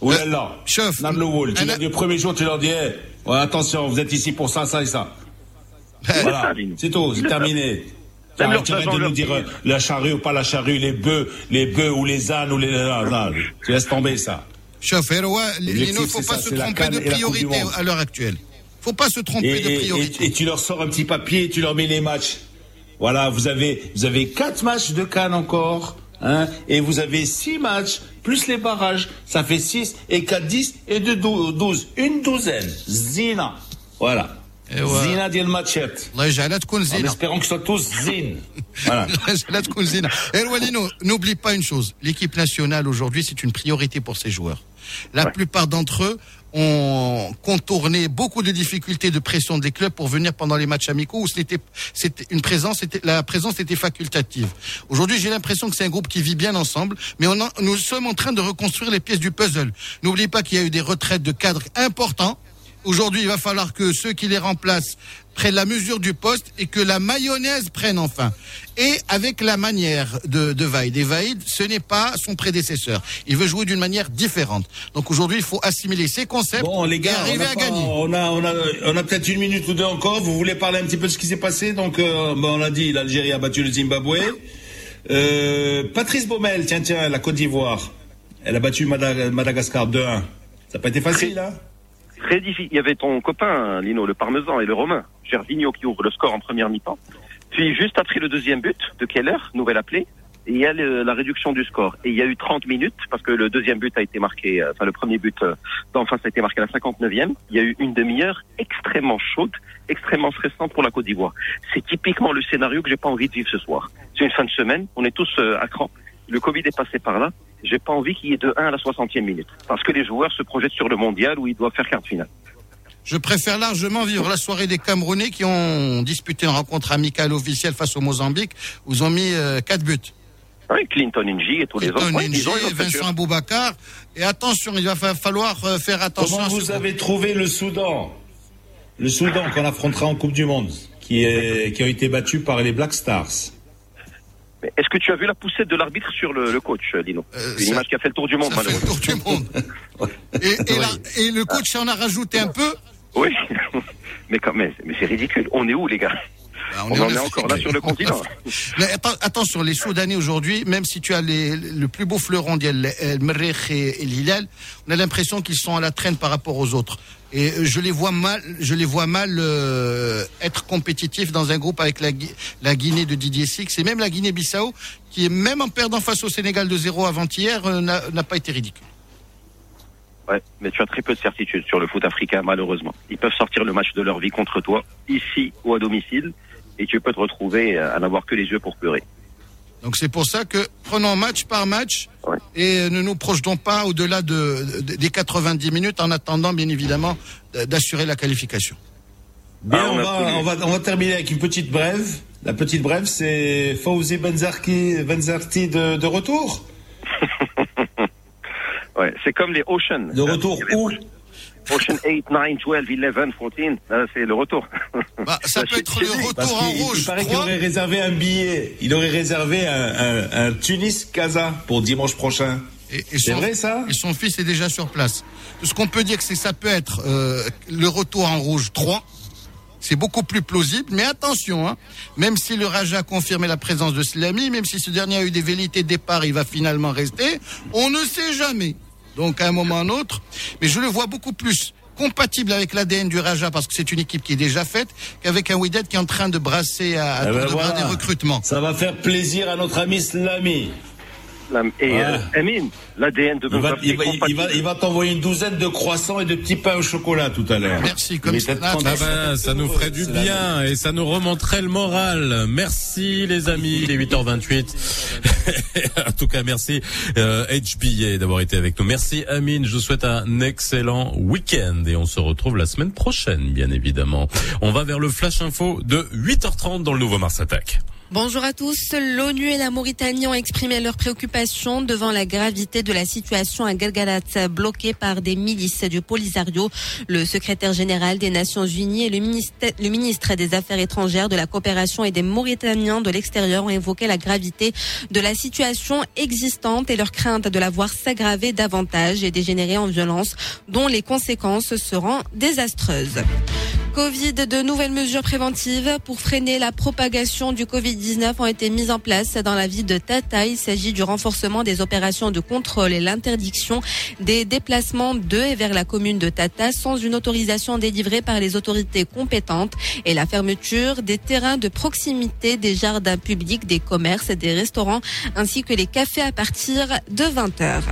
Eh, il. Ouh là là. chef, Wool, tu un- leur dis le premier jour, tu leur dis, eh, ouais, attention, vous êtes ici pour ça, ça et ça. Voilà, c'est tout, c'est terminé. Même Arrête leur arrête façon, de nous dire euh, la charrue ou pas la charrue, les bœufs, les bœufs ou les ânes ou les. Non, non, tu laisses tomber ça. Chef, Lino, il ne faut pas se tromper de priorité à l'heure actuelle. faut pas se tromper de priorité. et- et tu leur sors un petit papier et tu leur mets les matchs. Voilà, vous avez, vous avez quatre matchs de Cannes encore, hein, et vous avez six matchs, plus les barrages. Ça fait six, et quatre, dix, et deux, dou- douze. Une douzaine. Zina. Voilà. Et ouais. Zina ديال الماتشات. الله يجعلها تكون En زينة. espérant qu'ils soient tous zin. Voilà. La تكون زينة. Erwa Lino, n'oublie pas une chose. L'équipe nationale aujourd'hui, c'est une priorité pour ses joueurs. La plupart d'entre eux ont contourné beaucoup de difficultés de pression des clubs pour venir pendant les matchs amicaux où c'était, une présence, c'était, la présence était facultative. Aujourd'hui, j'ai l'impression que c'est un groupe qui vit bien ensemble, mais on en- nous sommes en train de reconstruire les pièces du puzzle. N'oublie pas qu'il y a eu des retraites de cadres importants. Aujourd'hui, il va falloir que ceux qui les remplacent prennent la mesure du poste et que la mayonnaise prenne enfin. Et avec la manière de, de Vaïd. Et Vaïd, ce n'est pas son prédécesseur. Il veut jouer d'une manière différente. Donc aujourd'hui, il faut assimiler ses concepts Bon, les et gars, on arriver a, à pas- gagner. on a, on a, on a peut-être une minute ou deux encore. Vous voulez parler un petit peu de ce qui s'est passé? Donc, euh, ben, on l'a dit, l'Algérie a battu le Zimbabwe. Euh, Patrice Baumel, tiens, tiens, la Côte d'Ivoire. Elle a battu Mada- Madagascar 2-1. Ça n'a pas été facile, hein? Très difficile. Il y avait ton copain, Lino, le parmesan et le romain, Gervinho, qui ouvre le score en première mi-temps. Puis, juste après le deuxième but de Keller, nouvelle appelée, il y a la réduction du score. Et il y a eu 30 minutes, parce que le deuxième but a été marqué, euh, enfin, le premier but euh, d'en face a été marqué à la 59e. Il y a eu une demi-heure extrêmement chaude, extrêmement stressante pour la Côte d'Ivoire. C'est typiquement le scénario que j'ai pas envie de vivre ce soir. C'est une fin de semaine, on est tous euh, à cran. Le Covid est passé par là. J'ai pas envie qu'il y ait de 1 à la 60e minute. Parce que les joueurs se projettent sur le mondial où ils doivent faire quart de finale. Je préfère largement vivre la soirée des Camerounais qui ont disputé une rencontre amicale officielle face au Mozambique où ils ont mis euh, quatre buts. Oui, Clinton Inji et tous les autres. Ouais, Ninji, ils ont Vincent culture. Aboubacar. Et attention, il va fa- falloir euh, faire attention. Comment vous avez trouvé le Soudan? Le Soudan qu'on affrontera en Coupe du Monde, qui, est, qui a été battu par les Black Stars. Mais Est-ce que tu as vu la poussette de l'arbitre sur le, le coach, Lino Euh, Une ça- image qui a fait le tour du monde, fait le malheureusement. tour du monde. Et, et là- et le coach en a rajouté un peu. Oui, mais quand même, mais c'est ridicule. On est où, les gars? Bah, On, en est encore là sur le continent. Mais atten- attention, les Soudanais aujourd'hui, même si tu as les, le plus beau fleuron d'El et, l'Hilal, on a l'impression qu'ils sont à la traîne par rapport aux autres. Et je les vois mal, je les vois mal euh, être compétitifs dans un groupe avec la, la Guinée de Didier Six et même la Guinée-Bissau, qui est même en perdant face au Sénégal de 0 avant-hier, euh, n'a n'a pas été ridicule. Ouais, mais tu as très peu de certitude sur le foot africain, malheureusement. Ils peuvent sortir le match de leur vie contre toi, ici ou à domicile, et tu peux te retrouver à n'avoir que les yeux pour pleurer. Donc c'est pour ça que prenons match par match Ouais. et ne nous projetons pas au-delà de, de- des 90 minutes en attendant bien évidemment d'assurer la qualification. Bien, Ah, on va, connu. on, va, on va terminer avec une petite brève. La petite brève, c'est Fauzi Benzarki, Benzarti de, de retour. Ouais, c'est comme les Ocean. De retour où Ocean 8, 9, 12, 11, 14. Là, c'est le retour. Bah, ça Bah, peut être le retour en il rouge. paraît qu'il trois. aurait réservé un billet. Il aurait réservé un, un, un Tunis-Casa pour dimanche prochain. Et- et C'est son- vrai ça Et son fils est déjà sur place. Ce qu'on peut dire, c'est que ça peut être euh, le retour en rouge 3. C'est beaucoup plus plausible, mais attention, hein, même si le Raja a confirmé la présence de Slamy, même si ce dernier a eu des velléités de départ, il va finalement rester, on ne sait jamais. Donc à un moment ou à un autre, mais je le vois beaucoup plus compatible avec l'ADN du Raja parce que c'est une équipe qui est déjà faite qu'avec un Wydad qui est en train de brasser à, à Eh ben de bras voilà. des recrutements. Ça va faire plaisir à notre ami Slamy. La- Et Ouais. euh, Amine, l'ADN de Il va, Benzarti il va, est il va, il va t'envoyer une douzaine de croissants et de petits pains au chocolat tout à l'heure. Merci, comme ça. Ah, Ah ben, ça nous ferait du bien et ça nous remonterait le moral. Merci les amis, les 8h28. en tout cas, merci euh, HBA d'avoir été avec nous. Merci Amine, je vous souhaite un excellent week-end et on se retrouve la semaine prochaine, bien évidemment. On va vers le Flash Info de 8h30 dans le nouveau Mars Attack. Bonjour à tous. L'ONU et la Mauritanie ont exprimé leurs préoccupations devant la gravité de la situation à Galgalat, bloquée par des milices du Polisario. Le secrétaire général des Nations Unies et le ministre, le ministre des Affaires étrangères, de la coopération et des Mauritaniens de l'extérieur ont évoqué la gravité de la situation existante et leur crainte de la voir s'aggraver davantage et dégénérer en violence, dont les conséquences seront désastreuses. Covid, de nouvelles mesures préventives pour freiner la propagation du Covid-19 ont été mises en place dans la ville de Tata. Il s'agit du renforcement des opérations de contrôle et l'interdiction des déplacements de et vers la commune de Tata sans une autorisation délivrée par les autorités compétentes et la fermeture des terrains de proximité, des jardins publics, des commerces, des restaurants ainsi que les cafés à partir de 20 heures.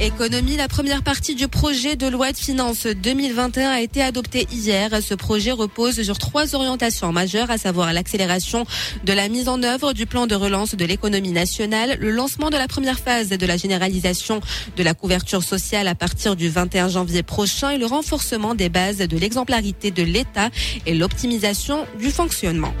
Économie, la première partie du projet de loi de finances 2021 a été adoptée hier. Ce projet repose sur trois orientations majeures, à savoir l'accélération de la mise en œuvre du plan de relance de l'économie nationale, le lancement de la première phase de la généralisation de la couverture sociale à partir du 21 janvier prochain et le renforcement des bases de l'exemplarité de l'État et l'optimisation du fonctionnement.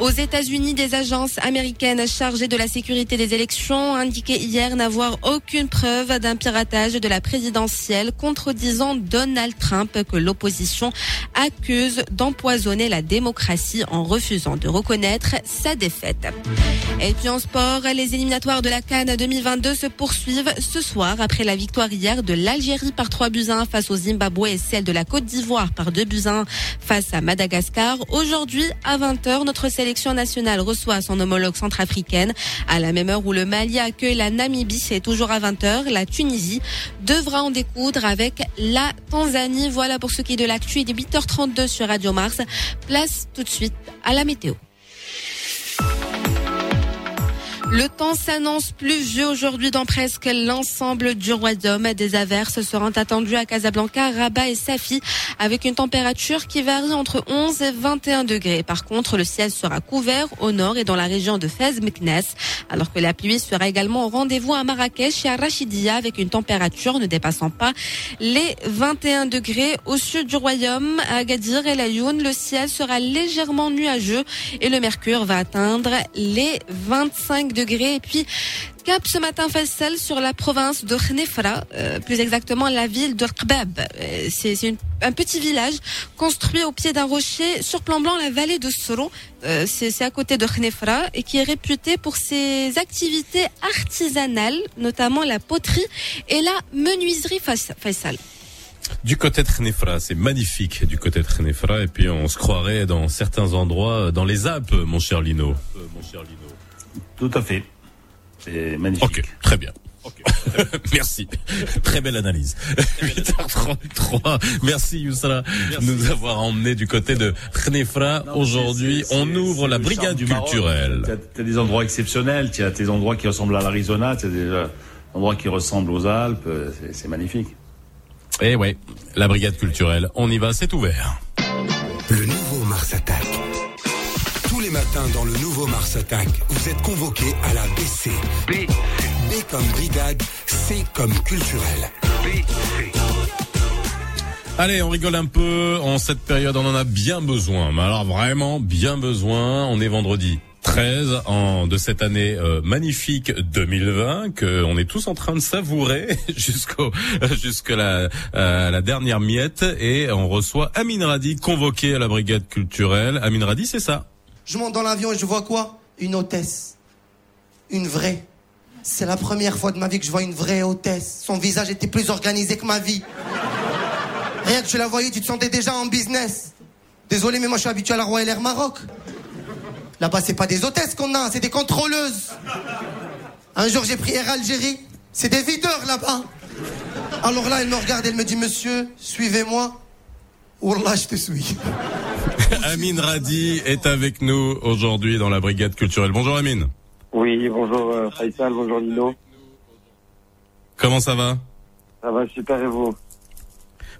Aux États-Unis, des agences américaines chargées de la sécurité des élections ont indiqué hier n'avoir aucune preuve d'un piratage de la présidentielle, contredisant Donald Trump que l'opposition accuse d'empoisonner la démocratie en refusant de reconnaître sa défaite. Et puis en sport, les éliminatoires de la Cannes 2022 se poursuivent ce soir après la victoire hier de l'Algérie par 3 buts à 1 face au Zimbabwe et celle de la Côte d'Ivoire par 2 buts à 1 face à Madagascar. Aujourd'hui, à 20h, notre sélection nationale reçoit son homologue centrafricaine. À la même heure où le Mali accueille la Namibie, c'est toujours à 20h. La Tunisie devra en découdre avec la Tanzanie. Voilà pour ce qui est de l'actu. Il est 8h32 sur Radio Mars. Place tout de suite à la météo. Le temps s'annonce pluvieux aujourd'hui dans presque l'ensemble du royaume. Des averses seront attendues à Casablanca, Rabat et Safi avec une température qui varie entre 11 et 21 degrés. Par contre, le ciel sera couvert au nord et dans la région de Fez Meknes, alors que la pluie sera également au rendez-vous à Marrakech et à Rachidia avec une température ne dépassant pas les 21 degrés. Au sud du royaume, à Agadir et Laayoune, le ciel sera légèrement nuageux et le mercure va atteindre les 25 degrés. Et puis, cap ce matin Faisal sur la province de Khnefra, euh, plus exactement la ville de Kbab. Euh, C'est un petit village construit au pied d'un rocher surplombant la vallée de Soro. Euh, C'est à côté de Khnefra et qui est réputé pour ses activités artisanales, notamment la poterie et la menuiserie Faisal. Du côté de Khnefra, c'est magnifique du côté de Khnefra et puis on se croirait dans certains endroits dans les Alpes, mon cher Lino. Tout à fait. C'est magnifique. Ok, très bien. Merci. Très belle analyse. 8h33. Merci Youssala de nous avoir emmené du côté de Khnefra. Aujourd'hui, on ouvre la brigade du culturelle. T'as t'as des endroits exceptionnels, tu as tes endroits qui ressemblent à l'Arizona, tu as des euh, endroits qui ressemblent aux Alpes, c'est- magnifique. Eh ouais, la brigade culturelle. On y va, c'est ouvert. Le nouveau Mars Attack. Les matins dans le nouveau Mars Attack, vous êtes convoqué à la BC. B. B comme brigade, C comme culturel. BC. Allez, on rigole un peu. En cette période, on en a bien besoin. Mais alors vraiment bien besoin. On est vendredi 13 en, de cette année euh, magnifique 2020 que on est tous en train de savourer jusqu'au jusqu'à la, euh, la dernière miette et on reçoit Amin Radi convoqué à la brigade culturelle. Amin Radi, c'est ça? Je monte dans l'avion et je vois quoi? Une hôtesse. Une vraie. C'est la première fois de ma vie que je vois une vraie hôtesse. Son visage était plus organisé que ma vie. Rien que tu la voyais, tu te sentais déjà en business. Désolé, mais moi je suis habitué à la Royal Air Maroc. Là-bas, c'est pas des hôtesses qu'on a, c'est des contrôleuses. Un jour, j'ai pris Air Algérie. C'est des videurs là-bas. Alors là, elle me regarde, elle me dit, monsieur, suivez-moi. Wallah, je te suis. Amin Radi est avec nous aujourd'hui dans la brigade culturelle. Bonjour Amin. Oui, bonjour euh, Faisal, bonjour Lino. Comment ça va? Ça va super et vous?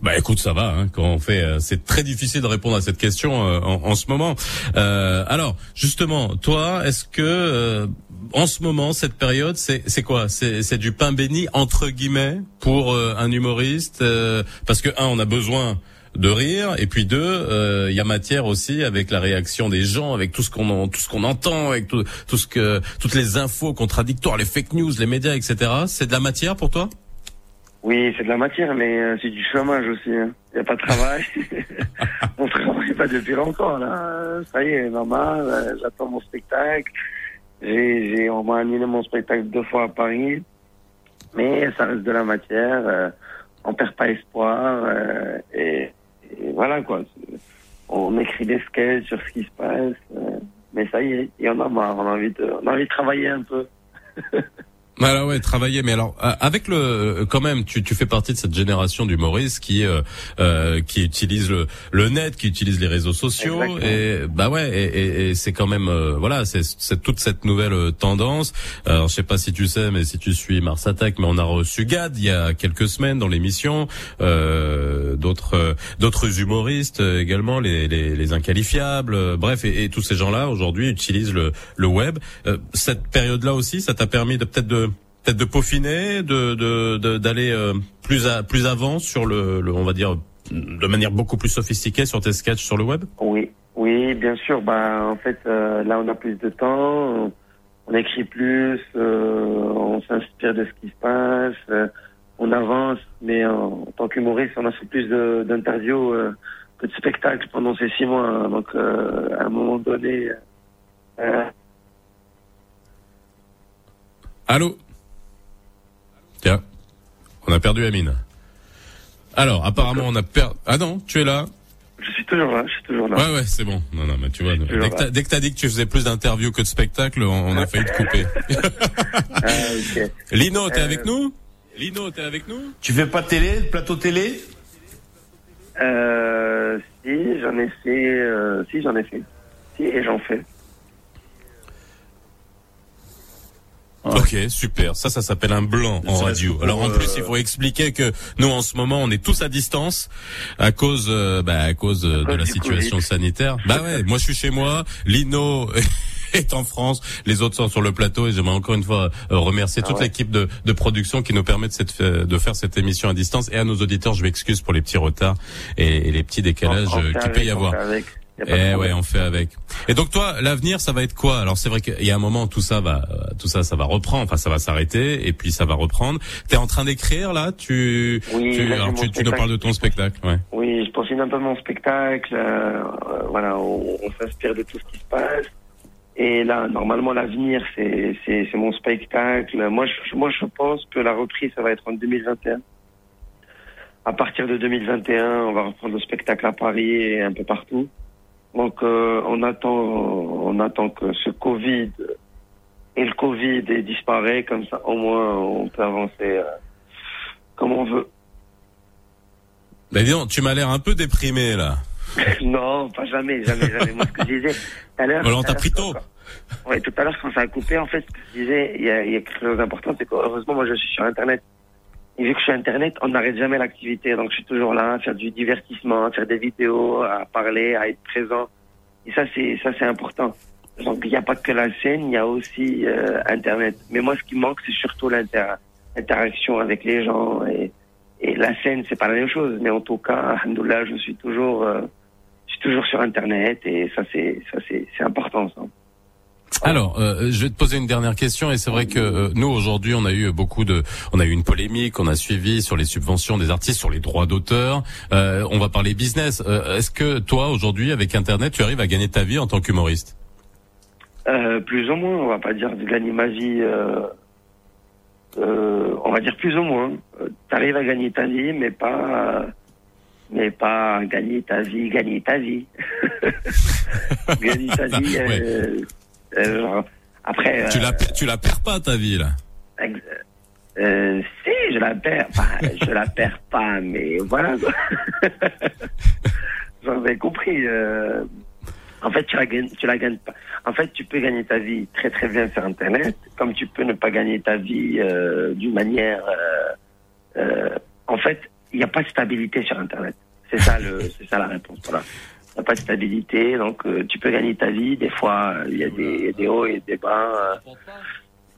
Bah écoute, ça va. Hein, quand on fait, euh, c'est très difficile de répondre à cette question euh, en, en, ce moment. Euh, alors, justement, toi, est-ce que euh, en ce moment, cette période, c'est c'est quoi? C'est c'est du pain béni entre guillemets pour un humoriste Parce que un, on a besoin de rire et puis deux il y a matière aussi avec la réaction des gens avec tout ce qu'on tout ce qu'on entend avec tout, tout ce que toutes les infos contradictoires les fake news les médias etc c'est de la matière pour toi? Oui, c'est de la matière, mais euh, c'est du chômage aussi. Il hein. n'y a pas de travail. On travaille pas depuis longtemps, là. Ça y est, normal. Euh, j'attends mon spectacle. J'ai, j'ai, on m'a annulé mon spectacle deux fois à Paris. Mais ça reste de la matière. Euh, on perd pas espoir. Euh, voilà, quoi. On écrit des sketchs sur ce qui se passe. mais ça y est, il y en a marre. On a envie de, on a envie de travailler un peu. Alors ouais, travailler. Mais alors, euh, avec le, euh, quand même, tu, tu fais partie de cette génération d'humoristes qui euh, euh, qui utilise le, le net, qui utilise les réseaux sociaux. Exactement. Et bah ouais, et, et, et c'est quand même voilà, c'est, c'est toute cette nouvelle tendance. Alors je sais pas si tu sais, mais si tu suis Mars Attack, mais on a reçu Gad il y a quelques semaines dans l'émission, euh, d'autres d'autres humoristes également, les, les, les inqualifiables. bref, et, et, tous ces gens-là aujourd'hui utilisent le le web. cette période-là aussi, ça t'a permis de peut-être de peut-être de peaufiner, de d'aller euh, plus à plus avant sur le, le, on va dire de manière beaucoup plus sophistiquée sur tes sketchs sur le web? Oui, oui, bien sûr. Bah en fait euh, là on a plus de temps, on écrit plus, euh, on s'inspire de ce qui se passe, euh, on avance. Mais en, en tant qu'humoriste, on a fait plus d'interviews que de spectacles pendant ces six mois. Donc à un moment donné. Allô? Tiens, on a perdu Amine. Alors, apparemment, on a perdu... Ah non, tu es là Je suis toujours là, je suis toujours là. Ouais, ouais, c'est bon. Non, non, mais tu vois, dès que, t'as, dit que tu faisais plus d'interviews que de spectacles, on, a failli te couper. ah, okay. Lino, t'es euh... avec nous? Lino, t'es avec nous? Tu fais pas de télé, plateau télé? Euh, si, j'en ai fait, euh, si, j'en ai fait. Si, et j'en fais. Ok, super. Ça, ça s'appelle un blanc en radio. Alors en plus, il faut expliquer que nous, en ce moment, on est tous à distance à cause, euh, bah, à cause euh, de la situation sanitaire. Bah ouais, moi je suis chez moi, Lino est en France, les autres sont sur le plateau et j'aimerais encore une fois euh, remercier ah toute l'équipe de, de, production qui nous permet de, cette, de, faire cette émission à distance et à nos auditeurs, je m'excuse pour les petits retards et, et les petits décalages qu'il peut y avoir. Eh ouais, on fait avec. Et donc toi, l'avenir, ça va être quoi? Alors c'est vrai qu'il y a un moment, tout ça va, tout ça, ça va reprendre. Enfin, ça va s'arrêter et puis ça va reprendre. T'es en train d'écrire là? Tu, oui, tu, là, alors, tu, tu nous parles de ton spectacle, ouais. Oui, je poursuis un peu mon spectacle. Euh, voilà, on, on s'inspire de tout ce qui se passe. Et là, normalement, l'avenir, c'est, c'est, c'est mon spectacle. Moi je, moi, je pense que la reprise, ça va être en 2021. À partir de 2021, on va reprendre le spectacle à Paris et un peu partout. Donc euh, on attend, on attend que ce Covid et le Covid ait disparu, comme ça au moins on peut avancer euh, comme on veut. Mais dis donc, tu m'as l'air un peu déprimé là. non, pas jamais, jamais, jamais. Moi ce que je disais tout à l'heure. Alors on t'a pris tôt. Oui, tout à l'heure quand ça a coupé, en fait, ce que je disais, il y a, il y a quelque chose d'important, c'est que heureusement moi je suis sur Internet. Vu que je suis Internet, on n'arrête jamais l'activité. Donc, je suis toujours là à faire du divertissement, à faire des vidéos, à parler, à être présent. Et ça, c'est, ça, c'est important. Donc il n'y a pas que la scène, il y a aussi euh, Internet. Mais moi, ce qui manque, c'est surtout l'inter- l'interaction avec les gens. Et, et la scène, c'est pas la même chose. Mais en tout cas, alhamdoulilah, je suis toujours, euh, je suis toujours sur Internet et ça, c'est, ça, c'est, c'est important. Alors, euh, je vais te poser une dernière question et c'est vrai que euh, nous aujourd'hui on a eu beaucoup de, on a eu une polémique, on a suivi sur les subventions des artistes, sur les droits d'auteur. Euh, on va parler business. Euh, Est-ce que toi aujourd'hui avec Internet tu arrives à gagner ta vie en tant qu'humoriste? Euh, plus ou moins, on va pas dire de gagner ma vie. Euh, euh, on va dire plus ou moins. tu arrives à gagner ta vie, mais pas, mais pas gagner ta vie, gagner ta vie. gagner ta vie. Genre, après. Tu euh, la tu la perds pas ta vie là. euh, si, je la perds. Enfin, je la perds pas, mais voilà. J'en ai compris. euh, en fait, tu la gagnes, tu la gagnes pas. En fait, tu peux gagner ta vie très très bien sur Internet, comme tu peux ne pas gagner ta vie euh, d'une manière. euh, euh, en fait, il n'y a pas de stabilité sur Internet. C'est ça le, c'est ça la réponse. Voilà t'as pas de stabilité, donc euh, tu peux gagner ta vie. Des fois, euh, il y a des, des hauts et des bas. Euh.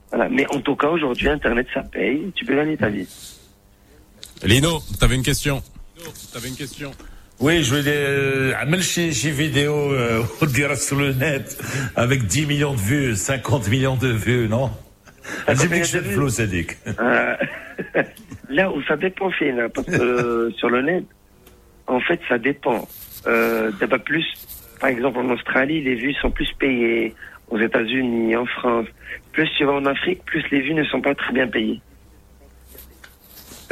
Voilà. Mais en tout cas, aujourd'hui, Internet, ça paye. Tu peux gagner ta vie. Lino, t'avais une question. T'avais une question. Oui, je voulais amener chez vidéo on dirait sur le net avec 10 millions de vues, 50 millions de vues, non? J'ai vu que je flou, Sadiq. Là où ça dépend, Fina, parce que sur le net, en fait, ça dépend. Euh, d'abord plus, par exemple, en Australie, les vues sont plus payées. Aux États-Unis, en France. Plus tu vas en Afrique, plus les vues ne sont pas très bien payées.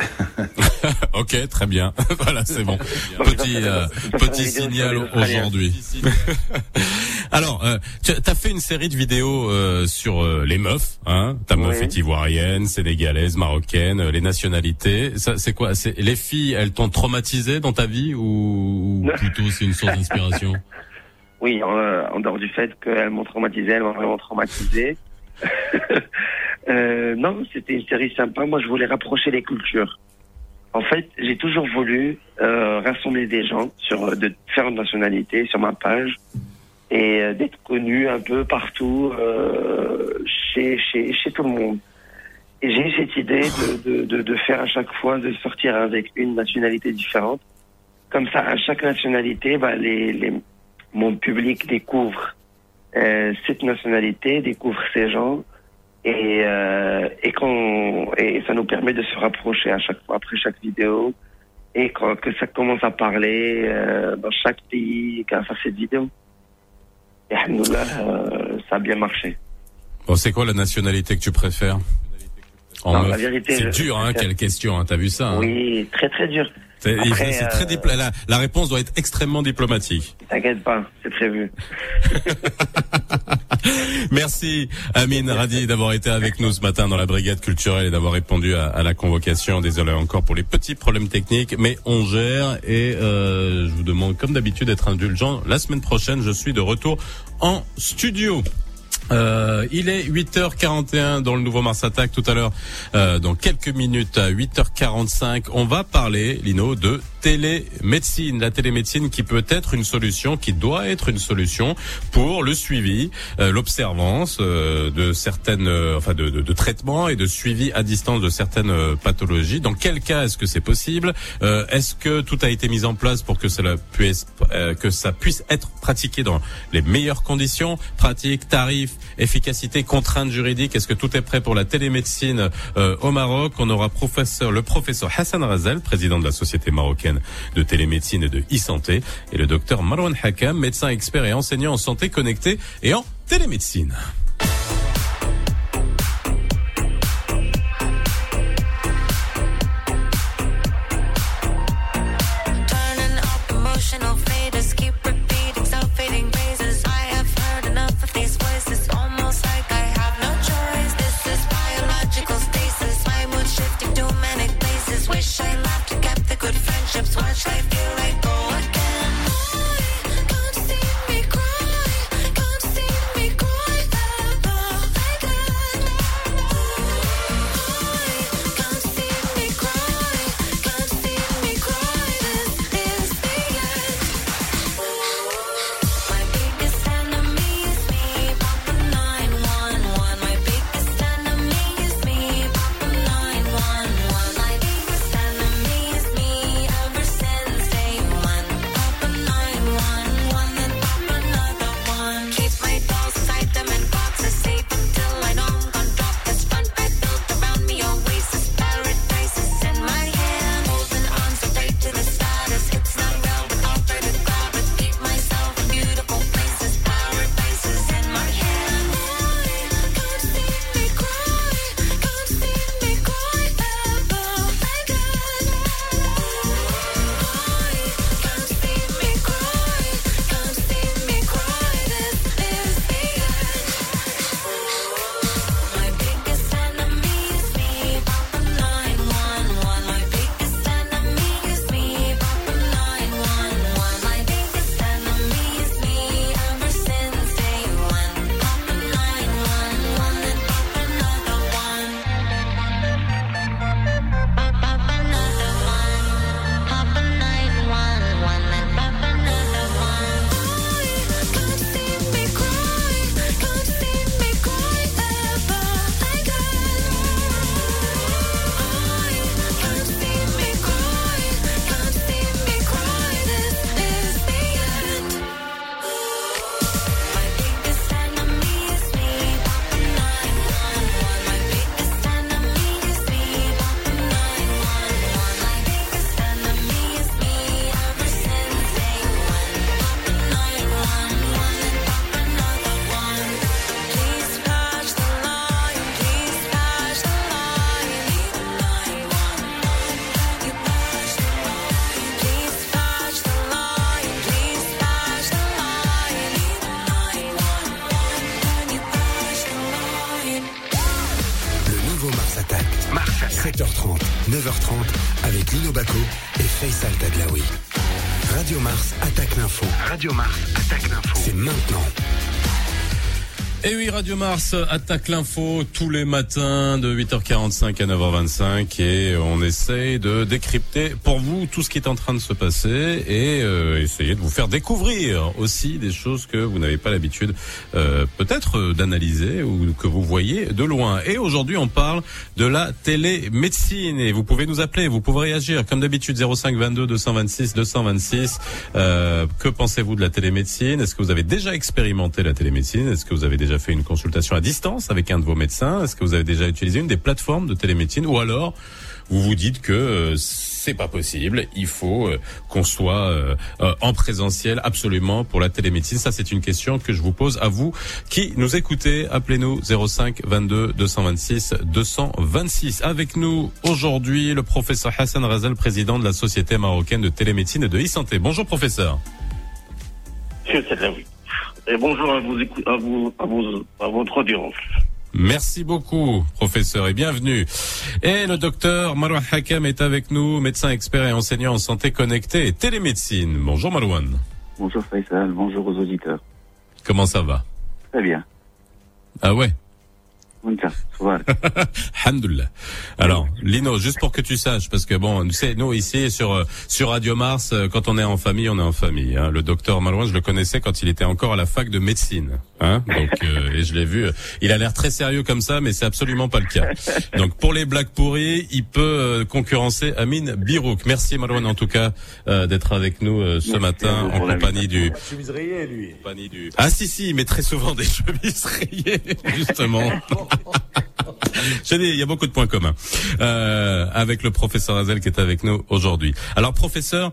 ok, très bien. voilà, c'est bon. Petit euh, petit signal aujourd'hui. Alors, euh, tu as fait une série de vidéos euh, sur euh, les meufs. Hein Ta meuf Oui. est ivoirienne, sénégalaise, marocaine, euh, les nationalités. Ça, c'est quoi? C'est les filles, elles t'ont traumatisé dans ta vie ou, ou plutôt c'est une source d'inspiration? Oui, en, en dehors du fait qu'elles m'ont traumatisé, elles m'ont vraiment traumatisé. Euh, non, c'était une série sympa. Moi, je voulais rapprocher les cultures. En fait, j'ai toujours voulu euh, rassembler des gens sur euh, de différentes nationalités sur ma page et d'être connu un peu partout chez, chez, tout le monde. Et j'ai eu cette idée de, de, de, faire à chaque fois, de sortir avec une nationalité différente. Comme ça, à chaque nationalité, bah, les, les, mon public découvre cette nationalité, découvre ces gens, et, euh, et, qu'on, et ça nous permet de se rapprocher à chaque fois, après chaque vidéo, et quand, que ça commence à parler euh, dans chaque pays grâce à cette vidéo. Et alhamdoulilah, euh, ça a bien marché. Bon, c'est quoi la nationalité que tu préfères? En Non, la vérité, C'est dur, hein, quelle question, hein, t'as vu ça hein? Oui, très très dur. C'est très euh, la réponse doit être extrêmement diplomatique. T'inquiète pas, c'est prévu. Merci Amine Radi d'avoir été avec nous ce matin dans la brigade culturelle et d'avoir répondu à, à la convocation. Désolé encore pour les petits problèmes techniques, mais on gère et euh, je vous demande comme d'habitude d'être indulgent. La semaine prochaine, je suis de retour en studio. Euh, il est 8h41 dans le nouveau Mars Attack tout à l'heure. Euh, dans quelques minutes à 8h45, on va parler, Lino, de télémédecine. La télémédecine qui peut être une solution, qui doit être une solution pour le suivi, euh, l'observance euh, de certaines, euh, enfin de, de, de traitements et de suivi à distance de certaines euh, pathologies. Dans quel cas est-ce que c'est possible Est-ce que tout a été mis en place pour que cela puisse, que ça puisse être pratiqué dans les meilleures conditions, pratiques, tarifs, efficacité, contraintes juridiques Est-ce que tout est prêt pour la télémédecine euh, au Maroc? On aura professeur, le professeur Hassan Razel, président de la société marocaine de télémédecine et de e-santé, et le docteur Marwan Hakam, médecin expert et enseignant en santé connectée et en télémédecine. Radio Mars attaque l'info tous les matins de 8h45 à 9h25 et on essaye de décrypter pour vous tout ce qui est en train de se passer et euh, essayer de vous faire découvrir aussi des choses que vous n'avez pas l'habitude euh, peut-être d'analyser ou que vous voyez de loin. Et aujourd'hui, on parle de la télémédecine et vous pouvez nous appeler, vous pouvez réagir comme d'habitude 05 22 226 226. Euh, que pensez-vous de la télémédecine? Est-ce que vous avez déjà expérimenté la télémédecine? Est-ce que vous avez déjà fait une consultation à distance avec un de vos médecins Est-ce que vous avez déjà utilisé une des plateformes de télémédecine Ou alors, vous vous dites que euh, c'est pas possible, il faut euh, qu'on soit euh, en présentiel absolument pour la télémédecine? Ça, c'est une question que je vous pose à vous qui nous écoutez. Appelez-nous 05 22 226 226. Avec nous aujourd'hui le professeur Hassan Razel, président de la Société marocaine de télémédecine et de e-santé. Bonjour professeur. Monsieur. Et bonjour à, vous, à, vous, à, vous, à votre audience. Merci beaucoup, professeur, et bienvenue. Et le docteur Marwan Hakam est avec nous, médecin expert et enseignant en santé connectée et télémédecine. Bonjour Marwan. Bonjour Faisal, bonjour aux auditeurs. Comment ça va? Très bien. Ah ouais? Alhamdoulilah. Alors, Lino, juste pour que tu saches, parce que bon, tu sais, nous ici sur euh, sur Radio Mars, euh, quand on est en famille, on est en famille. hein. Le docteur Malouin, je le connaissais quand il était encore à la fac de médecine. Hein Donc, euh, et je l'ai vu. euh, Il a l'air très sérieux comme ça, mais c'est absolument pas le cas. Donc, pour les blagues pourries, il peut euh, concurrencer Amine Birouk. Merci Malouin en tout cas euh, d'être avec nous euh, ce matin en compagnie du Chemise rayée, lui. compagnie du. Ah si si, il met très souvent des chemises rayées justement. Il y a beaucoup de points communs euh, avec le professeur Azel qui est avec nous aujourd'hui. Alors professeur.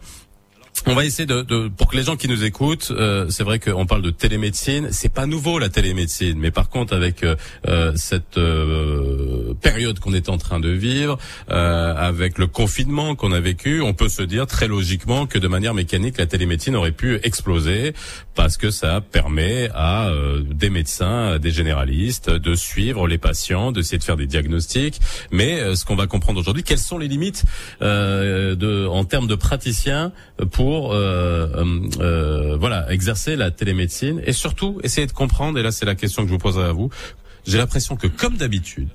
On va essayer de, de- pour que les gens qui nous écoutent, euh, c'est vrai qu'on parle de télémédecine, c'est pas nouveau la télémédecine, mais par contre avec euh, euh, cette euh, période qu'on est en train de vivre, euh, avec le confinement qu'on a vécu, on peut se dire très logiquement que de manière mécanique la télémédecine aurait pu exploser parce que ça permet à euh, des médecins, à des généralistes de suivre les patients, d'essayer de faire des diagnostics. Mais ce qu'on va comprendre aujourd'hui, quelles sont les limites de, en termes de praticiens pour euh, euh, euh, voilà exercer la télémédecine et surtout essayer de comprendre. Et là, c'est la question que je vous poserai à vous. J'ai l'impression que comme d'habitude,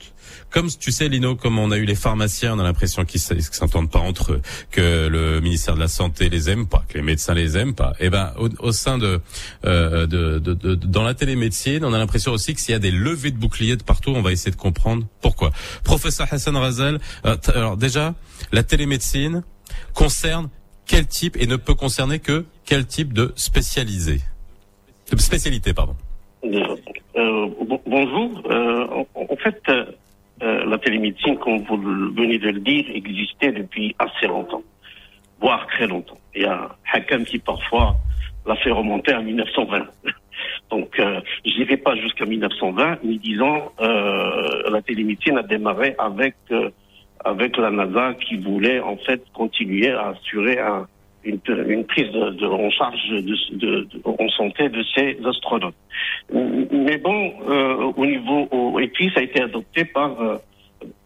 comme tu sais Lino, comme on a eu les pharmaciens, on a l'impression qu'ils s'entendent pas entre eux, que le ministère de la santé les aime pas, que les médecins les aiment pas. Et ben au, au sein de, euh, de, de, de- dans la télémédecine, on a l'impression aussi que s'il y a des levées de boucliers de partout, on va essayer de comprendre pourquoi. Professeur Hassan Razel, euh, alors déjà la télémédecine concerne quel type et ne peut concerner que quel type de spécialisé, spécialité pardon. Euh, bon- bonjour. Euh, en, fait, euh, la télémédecine, comme vous venez de le dire, existait depuis assez longtemps, voire très longtemps. Il y a Hakam qui parfois l'a fait remonter à 1920. Donc, je n'irai pas jusqu'à 1920, mais disons, la télémédecine a démarré avec avec la NASA qui voulait en fait continuer à assurer un- une, une prise de, de- en charge de, de- en santé de ces astronautes. Mais bon, euh, au niveau au- et puis ça a été adopté par euh,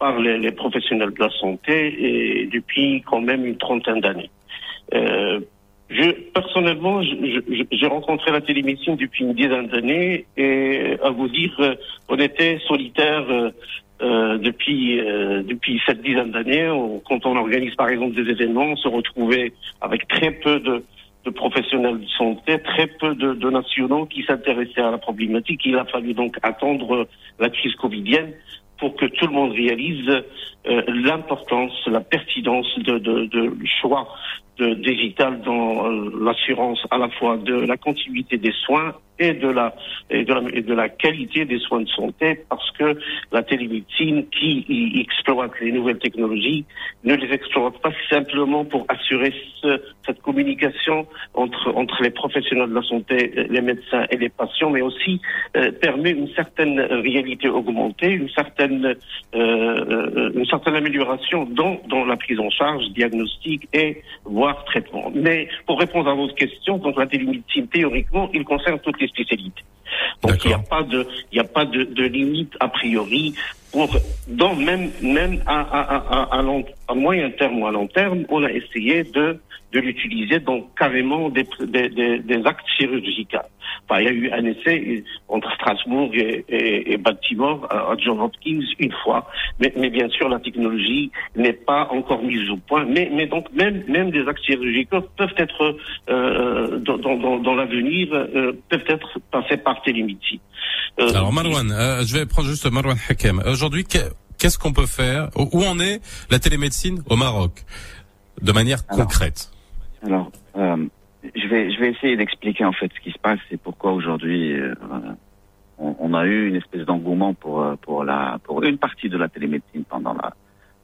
par les, les professionnels de la santé et depuis quand même une trentaine d'années. Euh, je, personnellement, j'ai rencontré la télémédecine depuis une dizaine d'années et à vous dire, euh, on était solitaire euh, euh, depuis depuis cette dizaine d'années. Quand on organise par exemple des événements, on se retrouvait avec très peu de, de professionnels de santé, très peu de, de nationaux qui s'intéressaient à la problématique. Il a fallu donc attendre la crise covidienne pour que tout le monde réalise euh, l'importance, la pertinence de, de, de choix de digital dans euh, l'assurance à la fois de la continuité des soins et de la et de la, et de la qualité des soins de santé parce que la télémédecine qui y exploite les nouvelles technologies ne les exploite pas simplement pour assurer ce- cette communication entre entre les professionnels de la santé, les médecins et les patients, mais aussi euh, permet une certaine réalité augmentée, une certaine euh, une certaine amélioration dans dans la prise en charge, diagnostic et voire traitement. Mais pour répondre à votre question, donc la télémédecine théoriquement, il concerne toutes les spécialités. Donc il n'y a pas de il n'y a pas de, de limite a priori pour, dans même, même à, à, à, à, long- à moyen terme ou à long terme, on a essayé de, de l'utiliser dans carrément des, des, des, actes chirurgicaux. Enfin, il y a eu un essai entre Strasbourg et, et, Baltimore à John Hopkins une fois, mais, mais bien sûr la technologie n'est pas encore mise au point. Mais, mais donc même, même des actes chirurgicaux peuvent être euh, dans, dans, dans, l'avenir euh, peuvent être passés par télémédecine. Euh, Alors Marwan, euh, je vais prendre juste Marwan Hakem. Aujourd'hui, que- qu'est-ce qu'on peut faire? Où en est la télémédecine au Maroc? De manière concrète. Alors, euh, je vais je vais essayer d'expliquer en fait ce qui se passe et pourquoi aujourd'hui euh, on, on a eu une espèce d'engouement pour euh, pour la pour une partie de la télémédecine pendant la,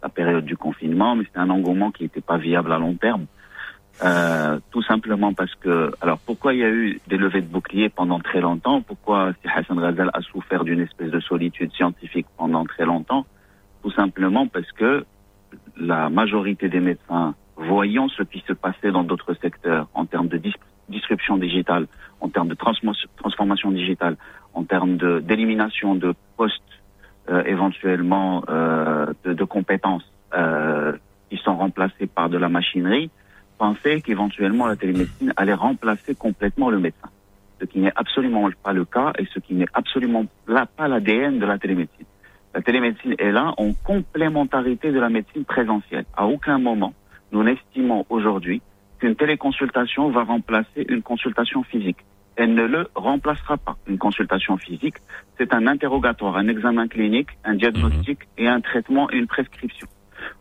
la période du confinement, mais c'est un engouement qui n'était pas viable à long terme. Euh, tout simplement parce que alors pourquoi il y a eu des levées de boucliers pendant très longtemps? Pourquoi si Hassan Ghazal a souffert d'une espèce de solitude scientifique pendant très longtemps? Tout simplement parce que la majorité des médecins voyant ce qui se passait dans d'autres secteurs en termes de dis- disruption digitale, en termes de transformation digitale, en termes de- d'élimination de, postes euh, éventuellement euh, de, de compétences euh, qui sont remplacés par de la machinerie, pensaient qu'éventuellement la télémédecine allait remplacer complètement le médecin. Ce qui n'est absolument pas le cas et ce qui n'est absolument pas l'ADN de la télémédecine. La télémédecine est là en complémentarité de la médecine présentielle. À aucun moment, nous n'estimons aujourd'hui qu'une téléconsultation va remplacer une consultation physique. Elle ne le remplacera pas. Une consultation physique, c'est un interrogatoire, un examen clinique, un diagnostic et un traitement et une prescription.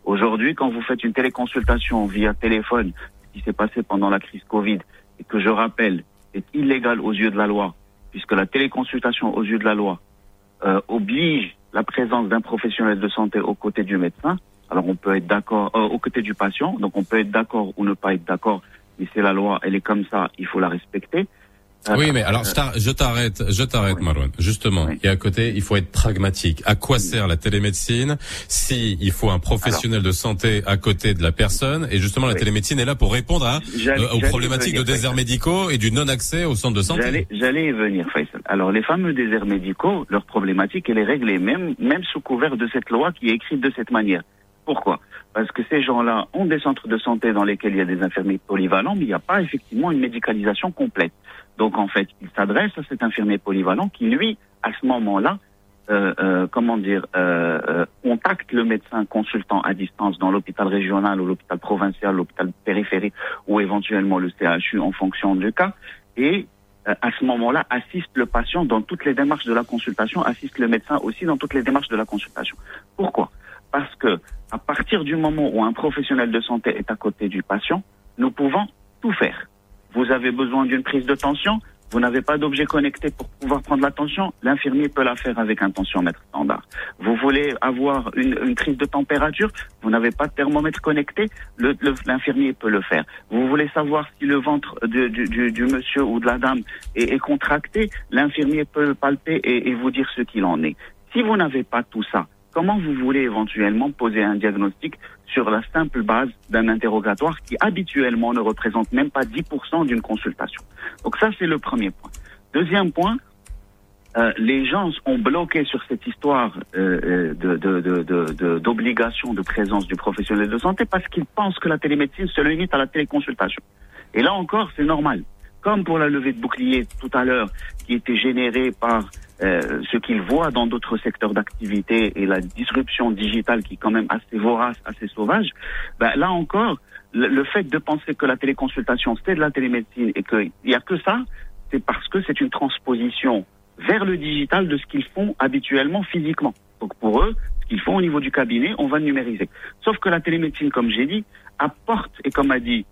Aujourd'hui, quand vous faites une téléconsultation via téléphone, ce qui s'est passé pendant la crise Covid, et que je rappelle est illégal aux yeux de la loi, puisque la téléconsultation aux yeux de la loi euh, oblige la présence d'un professionnel de santé aux côtés du médecin. Alors on peut être d'accord euh, aux côtés du patient, donc on peut être d'accord ou ne pas être d'accord, mais c'est la loi, elle est comme ça, il faut la respecter. Euh, Oui, mais alors je t'ar- je t'arrête, je t'arrête, Marwan. Justement, et à côté, il faut être pragmatique. À quoi sert la télémédecine si il faut un professionnel de santé à côté de la personne Et justement, la télémédecine est là pour répondre à, euh, aux problématiques de déserts médicaux et du non-accès au centre de santé. J'allais, j'allais y venir, Faisal. Alors, les fameux déserts médicaux, leur problématique, elle est réglée, même, même sous couvert de cette loi qui est écrite de cette manière. Pourquoi? Parce que ces gens-là ont des centres de santé dans lesquels il y a des infirmiers polyvalents, mais il n'y a pas effectivement une médicalisation complète. Donc, en fait, il s'adresse à cet infirmier polyvalent qui, lui, à ce moment-là, euh, euh, comment dire, euh, euh, contacte le médecin consultant à distance dans l'hôpital régional ou l'hôpital provincial, l'hôpital périphérique ou éventuellement le CHU en fonction du cas, et euh, à ce moment-là assiste le patient dans toutes les démarches de la consultation, assiste le médecin aussi dans toutes les démarches de la consultation. Pourquoi? Parce que à partir du moment où un professionnel de santé est à côté du patient, nous pouvons tout faire. Vous avez besoin d'une prise de tension, vous n'avez pas d'objet connecté pour pouvoir prendre la tension, l'infirmier peut la faire avec un tensiomètre standard. Vous voulez avoir une, une prise de température, vous n'avez pas de thermomètre connecté, l'infirmier peut le faire. Vous voulez savoir si le ventre du, monsieur ou de la dame est, contracté, l'infirmier peut le palper et vous dire ce qu'il en est. Si vous n'avez pas tout ça, comment vous voulez éventuellement poser un diagnostic sur la simple base d'un interrogatoire qui habituellement ne représente même pas 10% d'une consultation? Donc ça, c'est le premier point. Deuxième point, euh, les gens ont bloqué sur cette histoire euh, de- d'obligation de présence du professionnel de santé parce qu'ils pensent que la télémédecine se limite à la téléconsultation. Et là encore, c'est normal. Comme pour la levée de bouclier tout à l'heure, qui était générée par euh, ce qu'ils voient dans d'autres secteurs d'activité et la disruption digitale qui est quand même assez vorace, assez sauvage, ben, là encore, le, le fait de penser que la téléconsultation c'est de la télémédecine et qu'il n'y a que ça, c'est parce que c'est une transposition vers le digital de ce qu'ils font habituellement physiquement. Donc pour eux, ce qu'ils font au niveau du cabinet, on va le numériser. Sauf que la télémédecine, comme j'ai dit, apporte, et comme a dit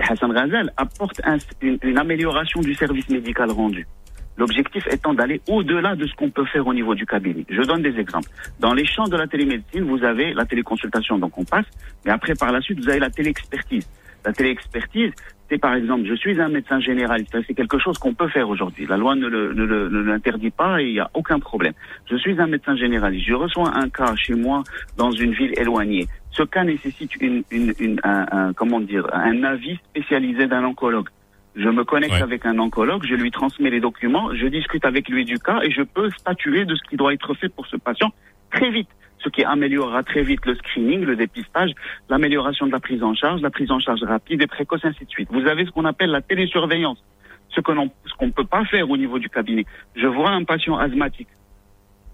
Hassan Ghazal, apporte un- une, une amélioration du service médical rendu. L'objectif étant d'aller au-delà de ce qu'on peut faire au niveau du cabinet. Je donne des exemples. Dans les champs de la télémédecine, vous avez la téléconsultation, donc on passe, mais après, par la suite, vous avez la téléexpertise. La téléexpertise, par exemple, je suis un médecin généraliste, c'est quelque chose qu'on peut faire aujourd'hui. La loi ne l'interdit pas et il n'y a aucun problème. Je suis un médecin généraliste, je reçois un cas chez moi dans une ville éloignée. Ce cas nécessite une, une, une- un, un- comment dire, un avis spécialisé d'un oncologue. Je me connecte avec un oncologue, je lui transmets les documents, je discute avec lui du cas et je peux statuer de ce qui doit être fait pour ce patient très vite, ce qui améliorera très vite le screening, le dépistage, l'amélioration de la prise en charge, la prise en charge rapide et précoce, ainsi de suite. Vous avez ce qu'on appelle la télésurveillance, ce qu'on ne peut pas faire au niveau du cabinet. Je vois un patient asthmatique,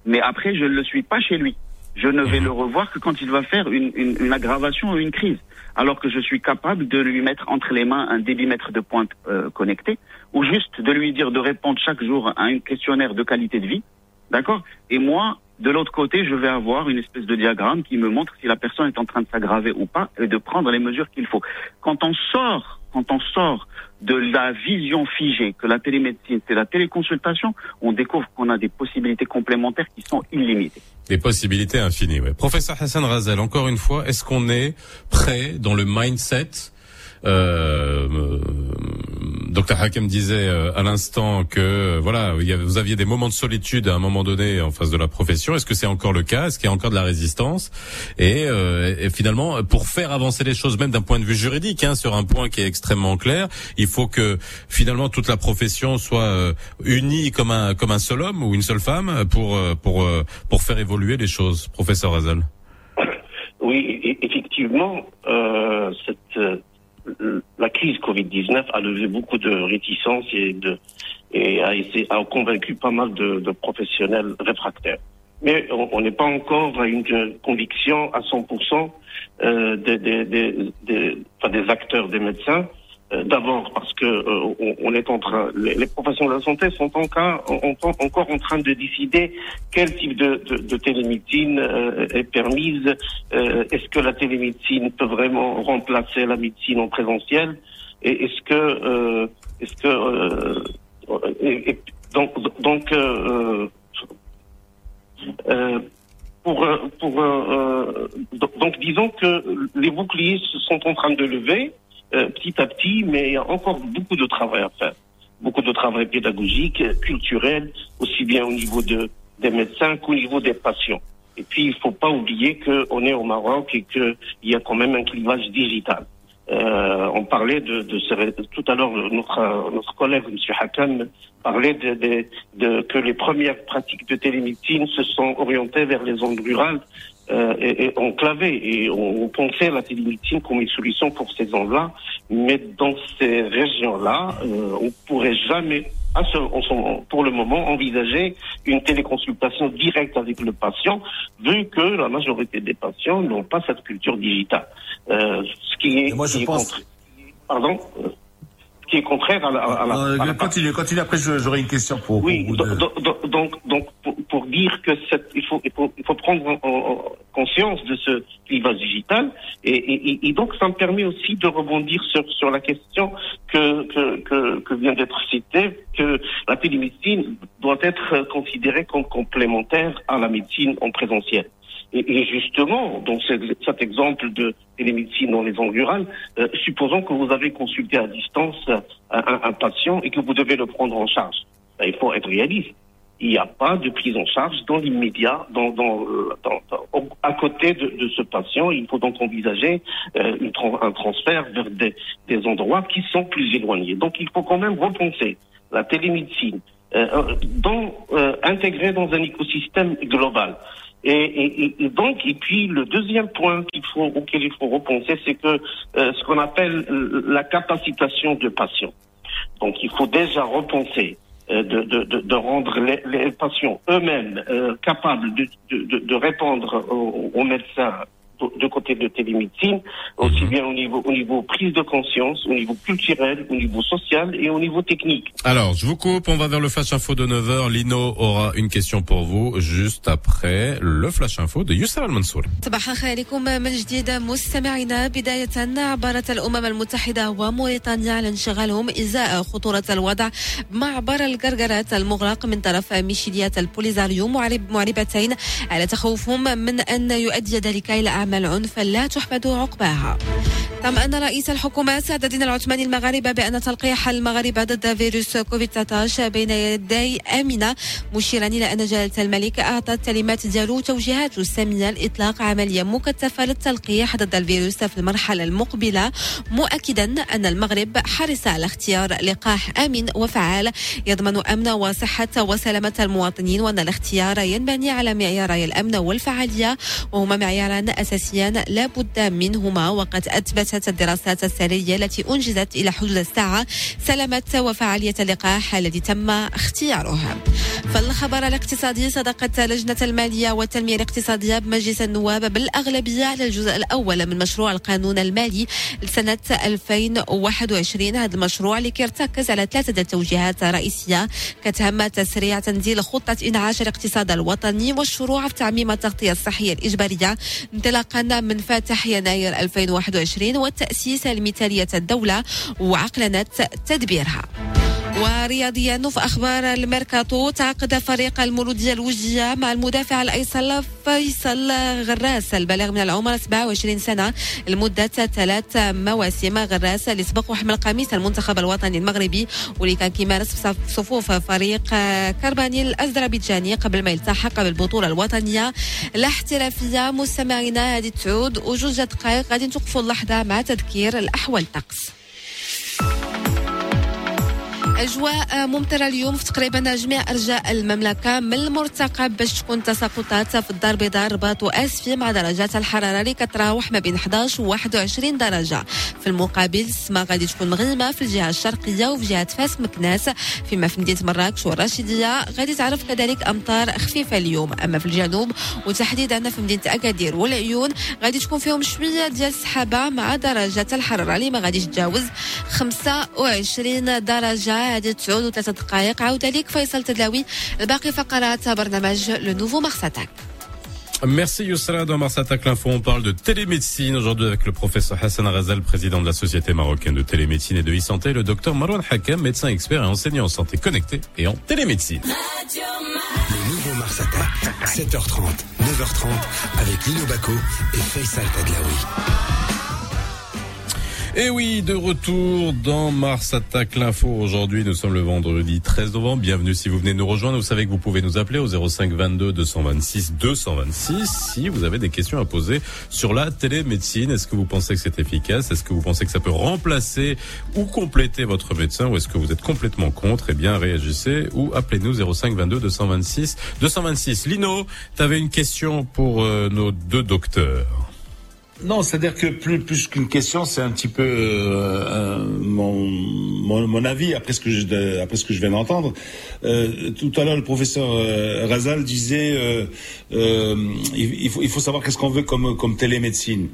mais après, je ne le suis pas chez lui. Je ne vais le revoir que quand il va faire une aggravation ou une crise. Alors que je suis capable de lui mettre entre les mains un débitmètre de pointe euh, connecté, ou juste de lui dire de répondre chaque jour à un questionnaire de qualité de vie. D'accord? Et moi, de l'autre côté, je vais avoir une espèce de diagramme qui me montre si la personne est en train de s'aggraver ou pas et de prendre les mesures qu'il faut. Quand on sort, quand on sort de la vision figée que la télémédecine, c'est la téléconsultation, on découvre qu'on a des possibilités complémentaires qui sont illimitées. Des possibilités infinies, ouais. Professeur Hassan Razel, encore une fois, est-ce qu'on est prêt dans le mindset euh, Dr Hakem disait euh, à l'instant que euh, voilà, vous aviez des moments de solitude à un moment donné en face de la profession. Est-ce que c'est encore le cas? Est-ce qu'il y a encore de la résistance? Et, euh, et finalement, pour faire avancer les choses, même d'un point de vue juridique, hein, sur un point qui est extrêmement clair, il faut que finalement toute la profession soit euh, unie comme un comme un seul homme ou une seule femme pour euh, pour pour faire évoluer les choses. Professeur Hazel. Oui, e- effectivement, euh, cette, la crise Covid-19 a levé beaucoup de réticences et, de, et a, essayé, a convaincu pas mal de, de professionnels réfractaires. Mais on n'est pas encore à une conviction à 100% euh, des, des, des, des acteurs, des médecins. Euh, D'abord parce que euh, on, est en train, les, professionnels de la santé sont en cas, en- en- encore en train de décider quel type de, de, de télémédecine euh, est permise. Euh, est-ce que la télémédecine peut vraiment remplacer la médecine en présentiel? Et est-ce que, euh, est-ce que, euh, donc, donc, pour, pour, donc, disons que les boucliers sont en train de lever euh, petit à petit, mais il y a encore beaucoup de travail à faire. Beaucoup de travail pédagogique, culturel, aussi bien au niveau de, des médecins qu'au niveau des patients. Et puis, il faut pas oublier qu'on est au Maroc et qu'il y a quand même un clivage digital. Euh, on parlait de, de tout à l'heure, notre, notre collègue, M. Hakan, parlait de, de- de- que les premières pratiques de télémédecine se sont orientées vers les zones rurales euh, et, et enclavées. Et on, on pensait à la télémédecine comme une solution pour ces zones-là. Mais dans ces régions-là, euh, on pourrait jamais, à ce- en ce- pour le moment, envisager une téléconsultation directe avec le patient, vu que la majorité des patients n'ont pas cette culture digitale. Euh, ce qui est, moi, je qui est pense- contre- pardon, euh, qui est contraire à la, à la- Euh, à la- continue, continue. Après, j'aurai une question pour, oui, pour vous do- do- do- donc, donc pour, pour dire que cette, il, faut, il, faut, il faut prendre en- en- en conscience de ce clivage digital et, et- et- et donc ça me permet aussi de rebondir sur, sur la question que, que, que, que vient d'être citée, que la télémédecine doit être considérée comme complémentaire à la médecine en présentiel. Et, justement, dans ce- cet exemple de télémédecine dans les zones rurales, euh, supposons que vous avez consulté à distance un, un- patient et que vous devez le prendre en charge. Ben, il faut être réaliste. Il n'y a pas de prise en charge dans l'immédiat, dans, dans, euh, à côté de, de ce patient. Il faut donc envisager euh, une un transfert vers des, des endroits qui sont plus éloignés. Donc il faut quand même repenser la télémédecine, euh, euh, dans, euh, intégrée dans un écosystème global. Et, donc, et puis le deuxième point qu'il faut, auquel il faut repenser, c'est que euh, ce qu'on appelle la capacitation de patients. Donc, il faut déjà repenser euh, de, de, de, rendre les, les patients eux-mêmes euh, capables de, de répondre aux, aux médecins de, de côté de télémédecine, aussi bien au niveau, au niveau prise de conscience, au niveau culturel, au niveau social et au niveau technique. Alors, je vous coupe, on va vers le Flash Info de 9h. Lino aura une question pour vous juste après le Flash Info de Youssef Al-Mansour. صباح الخير عليكم من جديد مستمعينا بداية عبرت الأمم المتحدة وموريتانيا على انشغالهم إزاء خطورة الوضع معبر القرقرات المغلق من طرف ميشيليات البوليزاريو معرب معربتين على تخوفهم من أن يؤدي ذلك إلى أعمال عنف لا تحمد عقباها. طبعا أن رئيس الحكومة سعد الدين العثماني المغاربة بأن تلقيح المغاربة ضد فيروس كوفيد 19 بين يدي آمنة مشيرا إلى أن جلالة الملك أعطى التعليمات ديالو وتوجيهات السامية لإطلاق عملية مكثفة للتلقيح ضد الفيروس في المرحلة المقبلة مؤكدا أن المغرب حرص على اختيار لقاح آمن وفعال. يضمن أمن وصحة وسلامة المواطنين وأن الاختيار ينبني على معياري الأمن والفعالية وهما معياران أساسيان لا بد منهما وقد أثبتت الدراسات السرية التي أنجزت إلى حدود الساعة سلامة وفعالية اللقاح الذي تم اختياره. فالخبر الاقتصادي صدقت لجنة المالية والتنمية الاقتصادية بمجلس النواب بالأغلبية على الجزء الأول من مشروع القانون المالي لسنة 2021 هذا المشروع اللي كيرتكز على ثلاثة توجيهات رئيسية. كتهم تسريع تنزيل خطة إنعاش الاقتصاد الوطني والشروع في تعميم التغطية الصحية الإجبارية انطلاقا من فاتح يناير 2021 والتأسيس لمثالية الدولة وعقلنة تدبيرها. ورياضيا في أخبار الميركاتو. تعاقد فريق المولوديه الوجديه مع المدافع الأيسر فيصل غراس. البالغ من العمر 27 سنة. لمده ثلاث مواسم. غراس اللي سبق وحمل قميص المنتخب الوطني المغربي. واللي كان كيمارس في صفوف فريق كرباني الأذربيجاني. قبل ما يلتحق بالبطولة الوطنية. الاحترافيه مستمعينا هذه تعود. وجوج دقائق. غادي توقفوا اللحظة مع تذكير الأحوال. الطقس أجواء ممطره اليوم في تقريبا جميع أرجاء المملكة. من المرتقب باش تكون تساقطات في الدار البيضاء الرباط واسفي مع درجات الحرارة اللي كتراوح ما بين 11 و 21 درجة. في المقابل السماء غادي تكون مغيمه في الجهة الشرقية وفي جهة فاس مكناس. فيما في مدينة مراكش والرشيديه غادي تعرف كذلك أمطار خفيفة اليوم. أما في الجنوب وتحديدا في مدينة أكادير والعيون غادي تكون فيهم شوية ديال السحابة مع درجات الحرارة اللي ما غاديش تجاوز 25 درجة. هذه تعود وثلاثة دقائق عودة لك فيصل تدلاوي الباقي فقرات برنامج لو نوفو مارس اتاك Merci Yousra. Dans Mars Attack l'Info, on parle de télémédecine aujourd'hui avec le professeur Hassan Razal, président de la Société marocaine de télémédecine et de e-santé, le docteur Marwan Hakem, médecin expert et enseignant en santé connectée et en télémédecine. Le nouveau Mars Attack, 7h30, 9h30, avec Lino Baco et Faisal Tadlaoui. Et oui, de retour dans Mars Attaque l'info. Aujourd'hui, nous sommes le vendredi 13 novembre. Bienvenue si vous venez nous rejoindre. Vous savez que vous pouvez nous appeler au 05 22 226 226 si vous avez des questions à poser sur la télémédecine. Est-ce que vous pensez que c'est efficace? Est-ce que vous pensez que ça peut remplacer ou compléter votre médecin? Ou est-ce que vous êtes complètement contre? Eh bien, réagissez ou appelez-nous 05 22 226 226. Lino, tu avais une question pour euh, nos deux docteurs. Non, c'est-à-dire que plus plus qu'une question, c'est un petit peu euh, mon, mon mon avis après ce que je après ce que je viens d'entendre. Euh, tout à l'heure, le professeur euh, Razal disait euh, euh, il, il faut il faut savoir qu'est-ce qu'on veut comme comme télémédecine.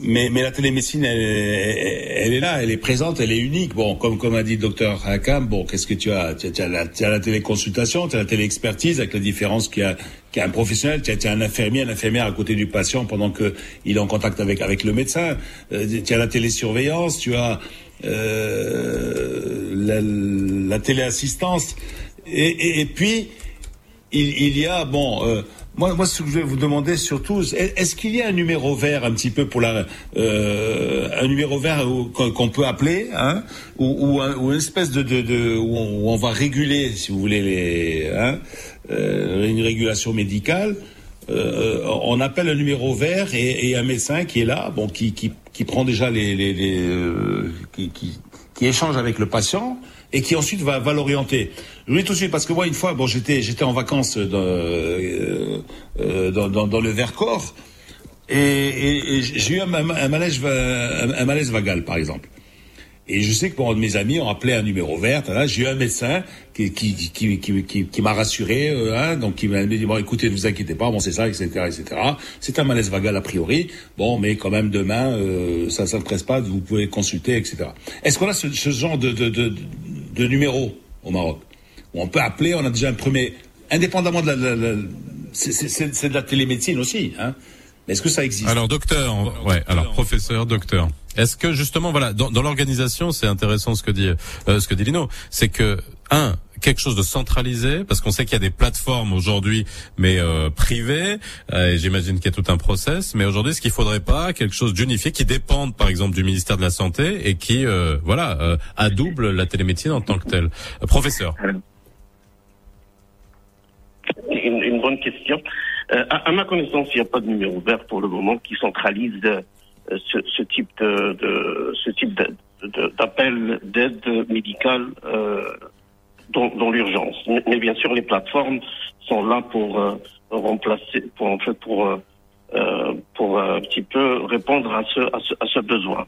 Mais, mais la télémédecine, elle, elle est là, elle est présente, elle est unique. Bon, comme, comme a dit le docteur Hakam, bon, qu'est-ce que tu as? Tu as, tu as la, tu as la téléconsultation, tu as la téléexpertise, avec la différence qu'il y a, qu'il y a un professionnel, tu as, un infirmier, un infirmière à côté du patient pendant que il est en contact avec, avec le médecin. Euh, tu as la télésurveillance, tu as euh, la, la téléassistance. Et, et, et puis, il, il y a, bon, euh, moi, moi, ce que je vais vous demander surtout, est- est-ce qu'il y a un numéro vert un petit peu pour la, euh, un numéro vert qu'on peut appeler, hein, ou, ou, ou une espèce de, de, de où, on, où on va réguler, si vous voulez, les, hein, euh, une régulation médicale. Euh, on appelle un numéro vert et, et un médecin qui est là, bon, qui, qui, qui prend déjà les, les, les, euh, qui, qui, qui échange avec le patient et qui ensuite va, va l'orienter. Je vous dis tout de suite parce que moi une fois, bon, j'étais j'étais en vacances dans, euh, euh, dans, le Vercors et, j'ai eu un, malaise un, malaise vagal par exemple. Et je sais que pour mes amis, on appelait un numéro vert. Là, j'ai eu un médecin qui, qui, qui, qui, qui, m'a rassuré, euh, hein, donc qui m'a dit bon, écoutez, ne vous inquiétez pas, bon, c'est ça, etc., etc. C'est un malaise vagal a priori, bon, mais quand même demain, ça, ne presse pas, vous pouvez consulter, etc. Est-ce qu'on a ce, genre de, de, de numéro au Maroc où on peut appeler, on a déjà un premier, indépendamment de la, la- la- c'est- de la télémédecine aussi, hein. Est-ce que ça existe? Alors docteur, ouais, alors professeur, docteur. Est-ce que justement, voilà, dans, dans l'organisation, c'est intéressant ce que dit euh, ce que dit Lino, c'est que un, quelque chose de centralisé Parce qu'on sait qu'il y a des plateformes aujourd'hui, mais euh, privées. euh, et J'imagine qu'il y a tout un process. Mais aujourd'hui, est-ce qu'il faudrait pas quelque chose d'unifié qui dépende, par exemple, du ministère de la Santé et qui, euh, voilà, euh, adouble la télémédecine en tant que telle? Euh, Professeur. une, une bonne question. Euh, à, à ma connaissance, il n'y a pas de numéro vert pour le moment qui centralise ce, ce type de, de ce type d'appel d'aide médicale dans, dans l'urgence. Mais, bien sûr, les plateformes sont là pour euh, remplacer, pour en fait pour euh, euh, pour euh, un petit peu répondre à ce, à ce, à ce besoin.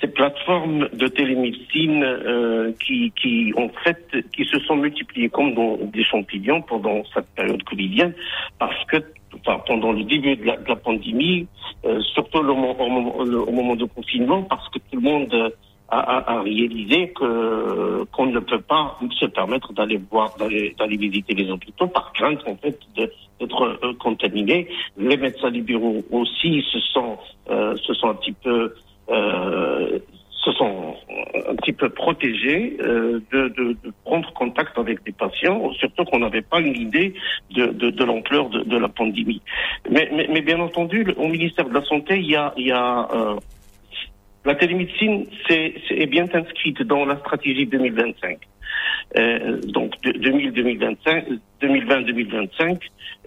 Ces plateformes de télémédecine euh, qui, qui en fait qui se sont multipliées comme des champignons pendant cette période covidienne parce que enfin, pendant le début de la, de la pandémie, euh, surtout le mo- au, moment, au moment de confinement, parce que tout le monde a, a, a réalisé que qu'on ne peut pas se permettre d'aller voir, d'aller d'aller visiter les hôpitaux par crainte en fait d'être euh, contaminé. Les médecins libéraux aussi se sont euh, se sont un petit peu euh, se sont un petit peu protégés euh, de, de, de prendre contact avec des patients, surtout qu'on n'avait pas une idée de, de, l'ampleur de, la pandémie. Mais, mais, mais bien entendu, au ministère de la Santé, il y a, il y a euh, la télémédecine c'est, c'est- est bien inscrite dans la stratégie 2025. Euh, donc de, 2000-2025, 2020-2025.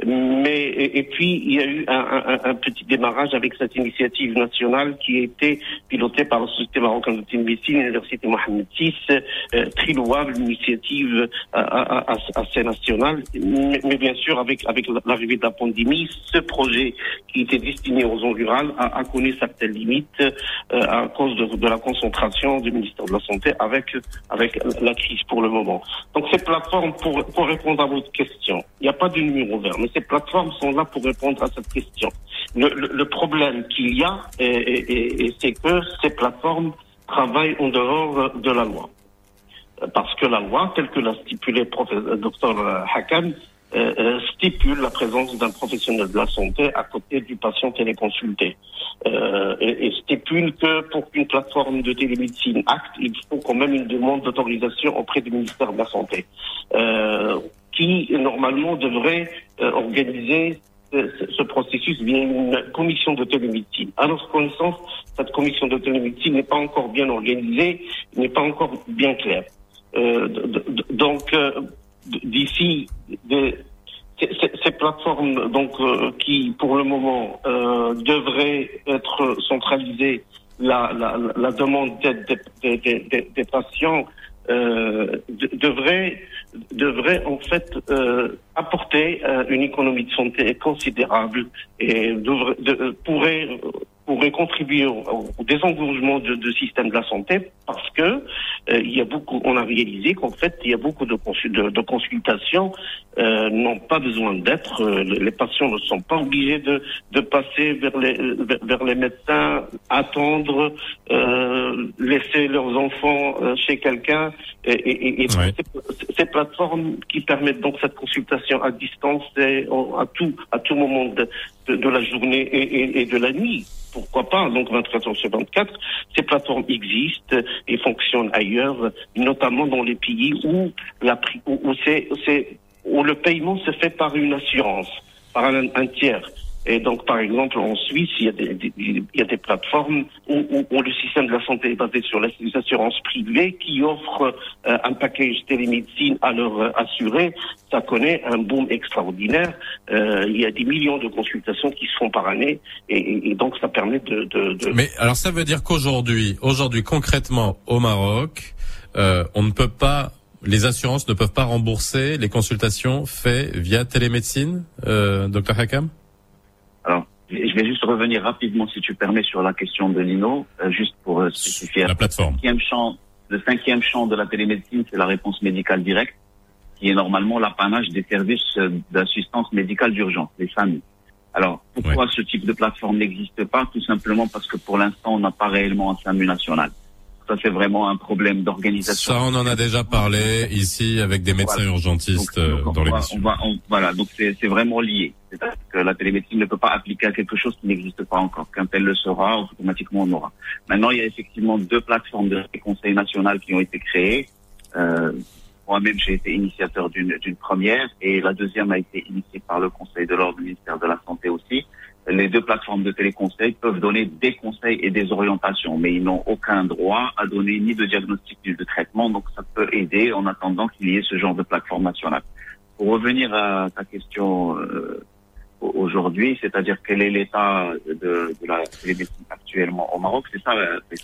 Mais et, puis il y a eu un, petit démarrage avec cette initiative nationale qui a été pilotée par la Société marocaine de télémédecine, l'Université Mohamed VI, euh, très louable, initiative assez nationale. Mais, bien sûr, avec avec l'arrivée de la pandémie, ce projet qui était destiné aux zones rurales a, a connu certaines limites euh, à cause de, de la concentration du ministère de la Santé avec avec la crise pour le moment. Donc ces plateformes, pour, répondre à votre question, il n'y a pas de numéro vert, mais ces plateformes sont là pour répondre à cette question. Le, problème qu'il y a, c'est que ces plateformes travaillent en dehors de la loi. Parce que la loi, telle que l'a stipulé le docteur Hakam, euh, euh, stipule la présence d'un professionnel de la santé à côté du patient téléconsulté. Euh, et, stipule que pour qu'une plateforme de télémédecine acte, il faut quand même une demande d'autorisation auprès du ministère de la Santé, euh, qui normalement devrait euh, organiser ce, ce- ce processus via une commission de télémédecine. À notre connaissance, cette commission de télémédecine n'est pas encore bien organisée, n'est pas encore bien claire. Euh, donc, euh, d'ici ces- plateformes donc euh, qui pour le moment euh, devraient être centralisées la, la, la- demande des, des- des- des patients euh, de- devrait devrait en fait euh, apporter euh, une économie de santé considérable et devrait, de- pourrait pourrait contribuer au, au désengorgement de, de système de la santé parce que euh, il y a beaucoup on a réalisé qu'en fait il y a beaucoup de, de, de consultations euh, n'ont pas besoin d'être euh, les patients ne sont pas obligés de, de passer vers les vers, vers les médecins attendre euh, laisser leurs enfants euh, chez quelqu'un et, et, et- ces plateformes qui permettent donc cette consultation à distance en- à tout à tout moment de, la journée et, de la nuit. Pourquoi pas? Donc 24 heures sur 24 ces plateformes existent et fonctionnent ailleurs notamment dans les pays où où, le paiement se fait par une assurance par un tiers et donc, par exemple, en Suisse, il y a des, il y a des plateformes où, où- où le système de la santé est basé sur les assurances privées qui offrent euh, un package télémédecine à leurs euh, assurés. Ça connaît un boom extraordinaire. Euh, il y a des millions de consultations qui se font par année et donc ça permet de... de, de- Mais alors ça veut dire qu'aujourd'hui, aujourd'hui concrètement au Maroc, euh, on ne peut pas, les assurances ne peuvent pas rembourser les consultations faites via télémédecine, euh, docteur Hakam? Alors, je vais juste revenir rapidement, si tu permets, sur la question de Lino, euh, juste pour euh, spécifier. La plateforme. Le cinquième champ, le cinquième champ de la télémédecine, c'est la réponse médicale directe, qui est normalement l'apanage des services euh, d'assistance médicale d'urgence, les SAMU. Alors, pourquoi ce type de plateforme n'existe pas? Tout simplement parce que pour l'instant, on n'a pas réellement un SAMU national. Ça, c'est vraiment un problème d'organisation. Ça, on en a déjà parlé ici avec des médecins Voilà. urgentistes euh, on dans va- l'émission. voilà, donc c'est vraiment lié. C'est-à-dire que la télémédecine ne peut pas appliquer à quelque chose qui n'existe pas encore. Quand elle le sera, automatiquement on aura. Maintenant, il y a effectivement deux plateformes de conseil national qui ont été créées. Euh, moi-même, j'ai été initiateur d'une d'une première et la deuxième a été initiée par le Conseil de l'ordre du ministère de la Santé aussi. Les deux plateformes de téléconseil peuvent donner des conseils et des orientations, mais ils n'ont aucun droit à donner ni de diagnostic ni de traitement, donc ça peut aider en attendant qu'il y ait ce genre de plateforme nationale. Pour revenir à ta question euh, au- aujourd'hui, c'est-à-dire quel est l'état de, de la télémédecine actuellement au Maroc, c'est ça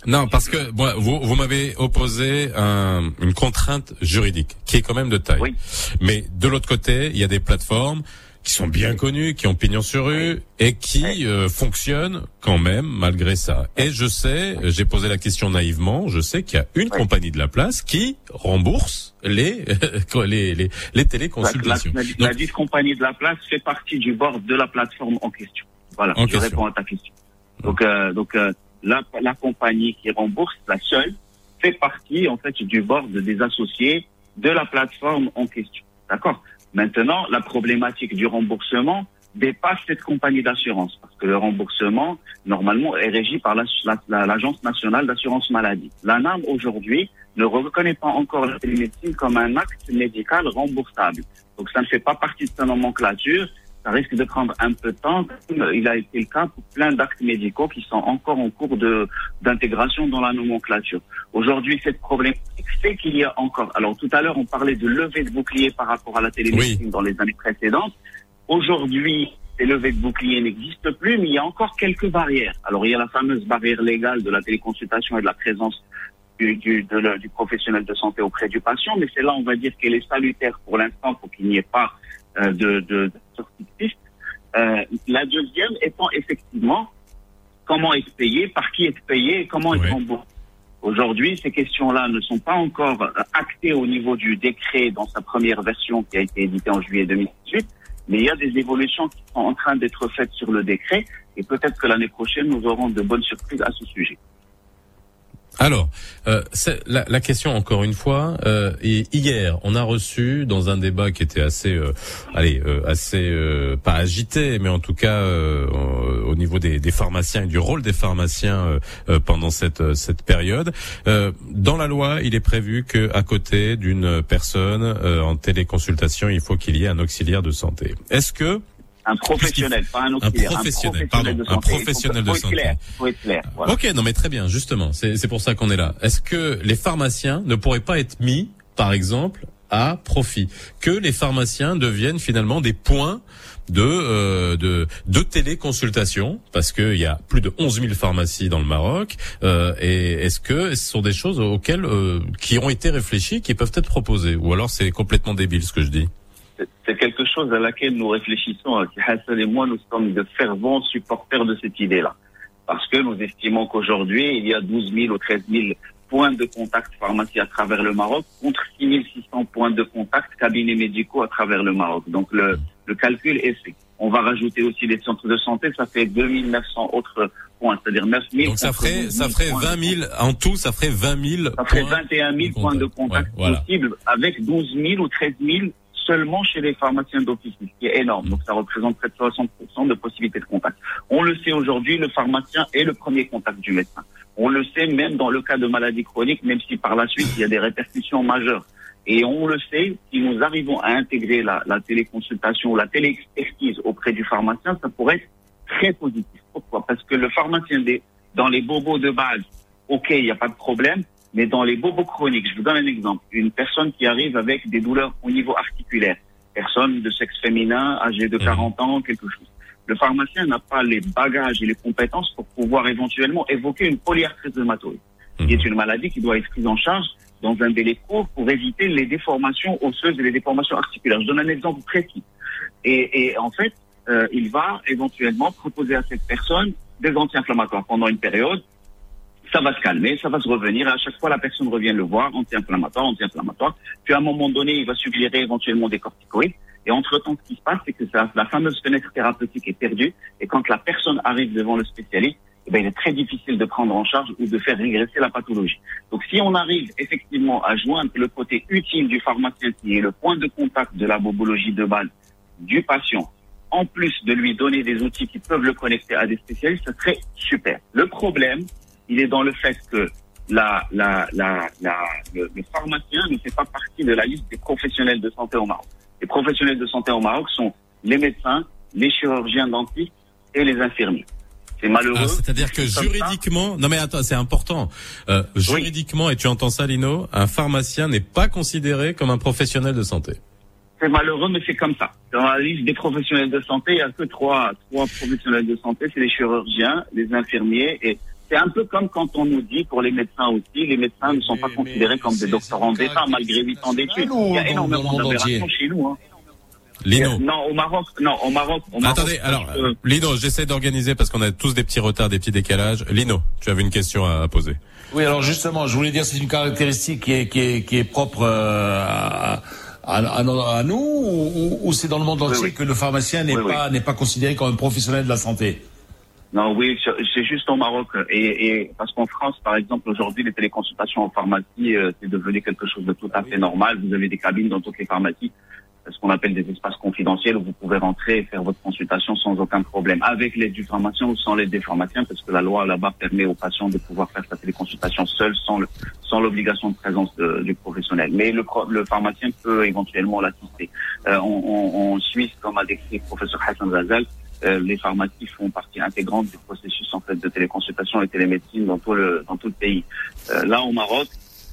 Non, parce que moi, vous, vous m'avez opposé un- une contrainte juridique qui est quand même de taille. Mais de l'autre côté, il y a des plateformes qui sont bien connues, qui ont pignon sur rue et qui euh, fonctionnent quand même malgré ça. Et je sais, j'ai posé la question naïvement, je sais qu'il y a une compagnie de la place qui rembourse les les les, les téléconsultations. La, la, la dite compagnie de la place fait partie du board de la plateforme en question. Voilà, En je question. réponds à ta question. Donc, euh, donc euh, la, la compagnie qui rembourse, la seule, fait partie en fait du board des associés de la plateforme en question. D'accord? Maintenant, la problématique du remboursement dépasse cette compagnie d'assurance parce que le remboursement, normalement, est régi par la- la- la- l'Agence nationale d'assurance maladie. L'ANAM, aujourd'hui, ne reconnaît pas encore la télémédecine comme un acte médical remboursable. Donc, ça ne fait pas partie de sa nomenclature. Ça risque de prendre un peu de temps. Il a été le cas pour plein d'actes médicaux qui sont encore en cours de d'intégration dans la nomenclature. Aujourd'hui, cette problématique fait qu'il y a encore. Alors, tout à l'heure, on parlait de levée de bouclier par rapport à la télémédecine dans les années précédentes. Aujourd'hui, ces levées de bouclier n'existent plus, mais il y a encore quelques barrières. Alors, il y a la fameuse barrière légale de la téléconsultation et de la présence du, du, de le- du professionnel de santé auprès du patient, mais c'est là, on va dire, qu'elle est salutaire pour l'instant pour qu'il n'y ait pas euh, de, de, de sortie de piste. Euh, la deuxième étant effectivement comment être payé, par qui être payé et comment être remboursé. Aujourd'hui, ces questions-là ne sont pas encore actées au niveau du décret dans sa première version qui a été éditée en juillet 2018, mais il y a des évolutions qui sont en train d'être faites sur le décret et peut-être que l'année prochaine, nous aurons de bonnes surprises à ce sujet. Alors, euh, la, la question encore une fois. Euh, et hier, on a reçu dans un débat qui était assez, euh, allez, euh, assez euh, pas agité, mais en tout cas euh, au au niveau des, des pharmaciens et du rôle des pharmaciens pendant cette cette période. Dans la loi, il est prévu que à côté d'une personne en téléconsultation, il faut qu'il y ait un auxiliaire de santé. Est-ce que Un professionnel, pas un auxiliaire. professionnel, professionnel pardon, de un santé. professionnel Il faut- de faut santé. clair, faut être clair, voilà. Ok, non mais très bien, justement, c'est c'est pour ça qu'on est là. Est-ce que les pharmaciens ne pourraient pas être mis, par exemple, à profit? Que les pharmaciens deviennent finalement des points de euh, de, de téléconsultation, parce qu'il y a plus de 11 000 pharmacies dans le Maroc. euh, et est-ce que ce sont des choses auxquelles euh, qui ont été réfléchies, qui peuvent être proposées, ou alors c'est complètement débile ce que je dis? C'est- quelque chose à laquelle nous réfléchissons. hein, Hassan et moi, nous sommes de fervents supporters de cette idée-là. Parce que nous estimons qu'aujourd'hui, il y a 12 000 ou 13 000 points de contact pharmacie à travers le Maroc contre 6 600 points de contact cabinets médicaux à travers le Maroc. Donc le, le calcul est fait. On va rajouter aussi les centres de santé, ça fait 2900 autres points, c'est-à-dire 9 000. Donc ça ferait 12 ça 000 ferait points de 20 000 en tout, ça ferait 20 000 ça ferait points 21 000 points de contact voilà. possibles avec 12 000 ou 13 000 seulement chez les pharmaciens d'office, ce qui est énorme. Donc ça représente près de 60% de possibilités de contact. On le sait aujourd'hui, le pharmacien est le premier contact du médecin. On le sait même dans le cas de maladies chroniques, même si par la suite il y a des répercussions majeures. Et on le sait, si nous arrivons à intégrer la, la téléconsultation la téléexpertise auprès du pharmacien, ça pourrait être très positif. Pourquoi? Parce que le pharmacien, des, dans les bobos de base, ok, il n'y a pas de problème, mais dans les bobos chroniques, je vous donne un exemple. Une personne qui arrive avec des douleurs au niveau articulaire, personne de sexe féminin, âgée de 40 ans, quelque chose. Le pharmacien n'a pas les bagages et les compétences pour pouvoir éventuellement évoquer une polyarthrite rhumatoïde, qui est une maladie qui doit être prise en charge dans un délai court pour éviter les déformations osseuses et les déformations articulaires. Je donne un exemple précis. Et, et en fait, euh, il va éventuellement proposer à cette personne des anti-inflammatoires pendant une période. Ça va se calmer, ça va se revenir. À chaque fois, la personne revient le voir, anti-inflammatoire, anti-inflammatoire. Puis à un moment donné, il va suggérer éventuellement des corticoïdes. Et entre-temps, ce qui se passe, c'est que la fameuse fenêtre thérapeutique est perdue. Et quand la personne arrive devant le spécialiste, eh ben, il est très difficile de prendre en charge ou de faire régresser la pathologie. Donc si on arrive effectivement à joindre le côté utile du pharmacien qui est le point de contact de la bobologie de base du patient, en plus de lui donner des outils qui peuvent le connecter à des spécialistes, ce serait super. Le problème, il est dans le fait que la, la, la, la, le, le pharmacien ne fait pas partie de la liste des professionnels de santé au Maroc. Les professionnels de santé au Maroc sont les médecins, les chirurgiens dentistes et les infirmiers. C'est malheureux. Ah, C'est-à-dire que juridiquement, non mais attends, c'est important. Euh, juridiquement, et tu entends ça, Lino, un pharmacien n'est pas considéré comme un professionnel de santé. C'est malheureux, mais c'est comme ça. Dans la liste des professionnels de santé, il n'y a que trois, trois professionnels de santé. C'est les chirurgiens, les infirmiers et c'est un peu comme quand on nous dit pour les médecins aussi, les médecins ne sont pas considérés comme des doctorants d'État malgré 8 ans d'études. Il y a énormément d'aberrations chez nous. Hein. Lino. Non, au Maroc, non, au Maroc. Au Maroc Attendez, alors, euh, Lino, j'essaie d'organiser parce qu'on a tous des petits retards, des petits décalages. Lino, tu avais une question à, à poser. Oui, alors justement, je voulais dire, c'est une caractéristique qui est, qui est, qui est propre euh, à, à, à, no- à nous ou, ou c'est dans le monde entier que le pharmacien n'est oui. pas n'est pas considéré comme un professionnel de la santé? Non, oui, c'est- juste au Maroc. Et, et parce qu'en France, par exemple, aujourd'hui, les téléconsultations en pharmacie, euh, c'est devenu quelque chose de tout à fait normal. Vous avez des cabines dans toutes les pharmacies, ce qu'on appelle des espaces confidentiels où vous pouvez rentrer et faire votre consultation sans aucun problème, avec l'aide du pharmacien ou sans l'aide des pharmaciens, parce que la loi là-bas permet aux patients de pouvoir faire sa téléconsultation seul, sans le, sans l'obligation de présence de- du professionnel. Mais le, le pharmacien peut éventuellement l'assister. Euh, en, en- en Suisse, comme a décrit le professeur Hassan Razal, euh, les pharmacies font partie intégrante du processus en fait de téléconsultation et télémédecine dans tout le dans tout le pays. Euh, là au Maroc,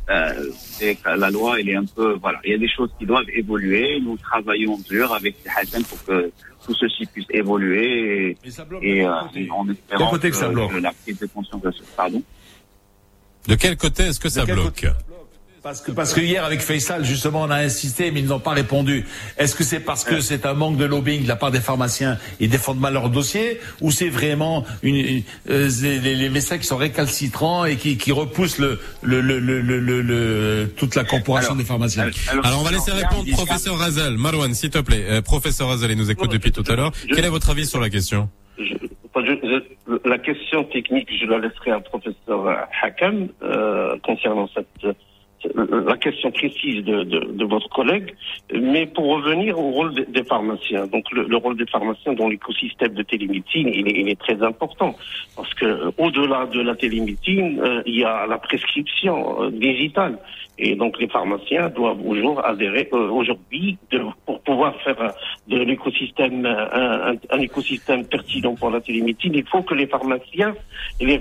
euh, que la loi elle est un peu voilà, il y a des choses qui doivent évoluer. Nous travaillons dur avec Hassan pour que tout ceci puisse évoluer et, et, euh, et en espérant que ça bloque la prise de conscience de ce pardon. De quel côté est-ce que ça bloque Parce que parce que hier avec Faisal justement on a insisté mais ils n'ont pas répondu. Est-ce que c'est parce que c'est un manque de lobbying de la part des pharmaciens? Ils défendent mal leur dossier? Ou c'est vraiment une, une- euh, les, les médecins qui sont récalcitrants et qui, qui repoussent le, le, le, le, le, le- le- toute la corporation des pharmaciens? Alors, on va laisser répondre professeur Razel. Marwan, s'il te plaît. Euh, professeur Razel, il nous écoute depuis tout à l'heure. Quel est votre avis sur la question? Je- je- la question technique, je la laisserai à professeur Hakam euh, concernant cette la question précise de, votre collègue. Mais pour revenir au rôle des, pharmaciens, donc le, le rôle des pharmaciens dans l'écosystème de télémédecine, il est, très important parce que euh, au-delà de la télémédecine, euh, il y a la prescription euh, digitale. Et donc les pharmaciens doivent toujours adhérer euh, aujourd'hui pour pouvoir faire euh, euh, un, écosystème pertinent pour la télémédecine. Il faut que les pharmaciens le,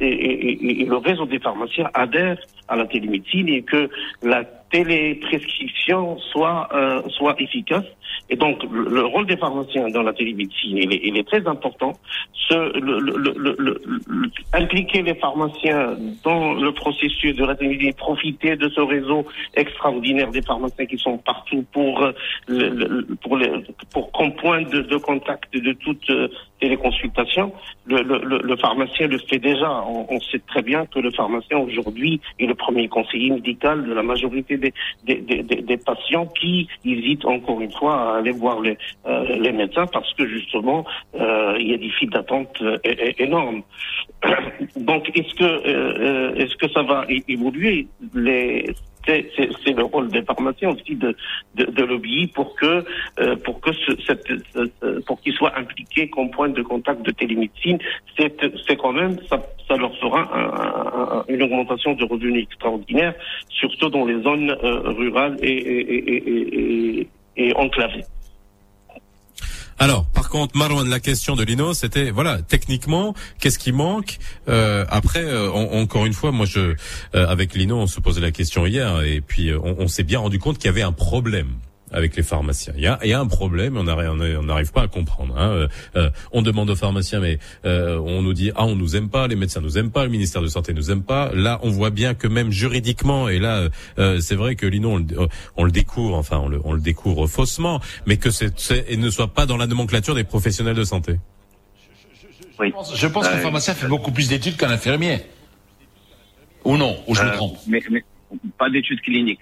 et le réseau des pharmaciens adhèrent à la télémédecine que la téléprescription soit euh, soit efficace. Et donc le, le rôle des pharmaciens dans la télémédecine, il est, il est très important. Ce, le, le, impliquer les pharmaciens dans le processus de la télémédecine, profiter de ce réseau extraordinaire des pharmaciens qui sont partout pour euh, pour pour qu'on point de, contact de toute euh, téléconsultation. Le pharmacien le fait déjà. On, on sait très bien que le pharmacien aujourd'hui est le premier conseiller médical de la majorité des, patients qui hésitent encore une fois à aller voir les, euh, médecins parce que justement euh, il y a des files d'attente euh, énormes. Donc est-ce que est-ce que ça va évoluer? Les c'est le rôle des pharmaciens aussi de, de, de lobbyer pour que euh, pour que ce, cette, ce- ce- pour qu'ils soient impliqués comme point de contact de télémédecine, c'est c'est quand même ça, ça leur fera un- un- une augmentation de revenus extraordinaire, surtout dans les zones euh, rurales et, et, et, et, et enclavées. Alors, par contre, Marwan, la question de Lino, c'était voilà, techniquement, qu'est-ce qui manque? Euh, Après, euh, encore une fois, moi, je, euh, avec Lino, on se posait la question hier, et puis euh, on, on s'est bien rendu compte qu'il y avait un problème avec les pharmaciens. Il y a, il y a un problème, on n'arrive pas à comprendre. Hein. Euh, euh, on demande aux pharmaciens, mais euh, on nous dit ah on nous aime pas, les médecins nous aiment pas, le ministère de santé nous aime pas. Là, on voit bien que même juridiquement, et là, euh, c'est vrai que Lino, on le, on le découvre, enfin on le, on le découvre faussement, mais que c'est, ne soit pas dans la nomenclature des professionnels de santé. Oui. Je pense qu'un Euh, pharmacien fait beaucoup plus d'études qu'un infirmier. Ou non, ou je me trompe. mais, mais pas d'études cliniques.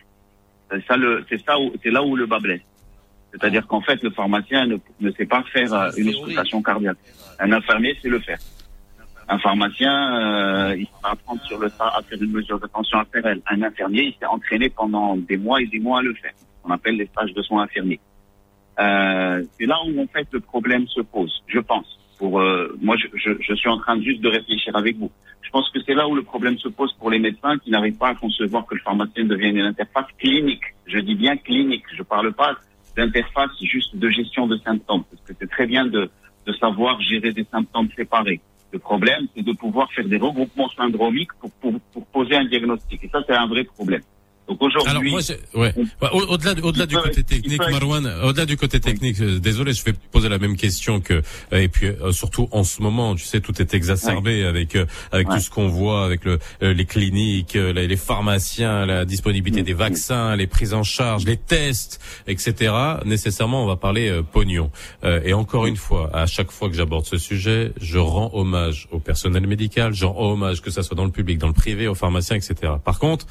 C'est ça le, c'est ça où, c'est là où le bas blesse. C'est-à-dire qu'en fait, le pharmacien ne, ne sait pas faire euh, une auscultation cardiaque. Un infirmier sait le faire. Un pharmacien, euh, il va apprendre sur le tas à faire une mesure de tension artérielle. Un infirmier, il s'est entraîné pendant des mois et des mois à le faire. On appelle les stages de soins infirmiers. Euh, c'est là où en fait le problème se pose, je pense. Euh, moi je, suis en train juste de réfléchir avec vous. Je pense que c'est là où le problème se pose pour les médecins qui n'arrivent pas à concevoir que le pharmacien devienne une interface clinique. Je dis bien clinique. Je parle pas d'interface juste de gestion de symptômes parce que c'est très bien de savoir gérer des symptômes séparés. Le problème, c'est de pouvoir faire des regroupements syndromiques pour poser un diagnostic. Et ça, c'est un vrai problème. Donc aujourd'hui, Alors moi, j'ai- ouais. Ouais, au- au-delà, du- au-delà du côté technique, Marwan, au-delà du côté technique, euh, désolé, je vais poser la même question que, euh, et puis euh, surtout en ce moment, tu sais, tout est exacerbé avec euh, avec tout ce qu'on voit, avec le, euh, les cliniques, euh, les les pharmaciens, la disponibilité des vaccins, les prises en charge, les tests, etc. Nécessairement, on va parler euh, pognon. Euh, et encore une fois, à chaque fois que j'aborde ce sujet, je rends hommage au personnel médical, je rends hommage que ça soit dans le public, dans le privé, aux pharmaciens, etc. Par contre,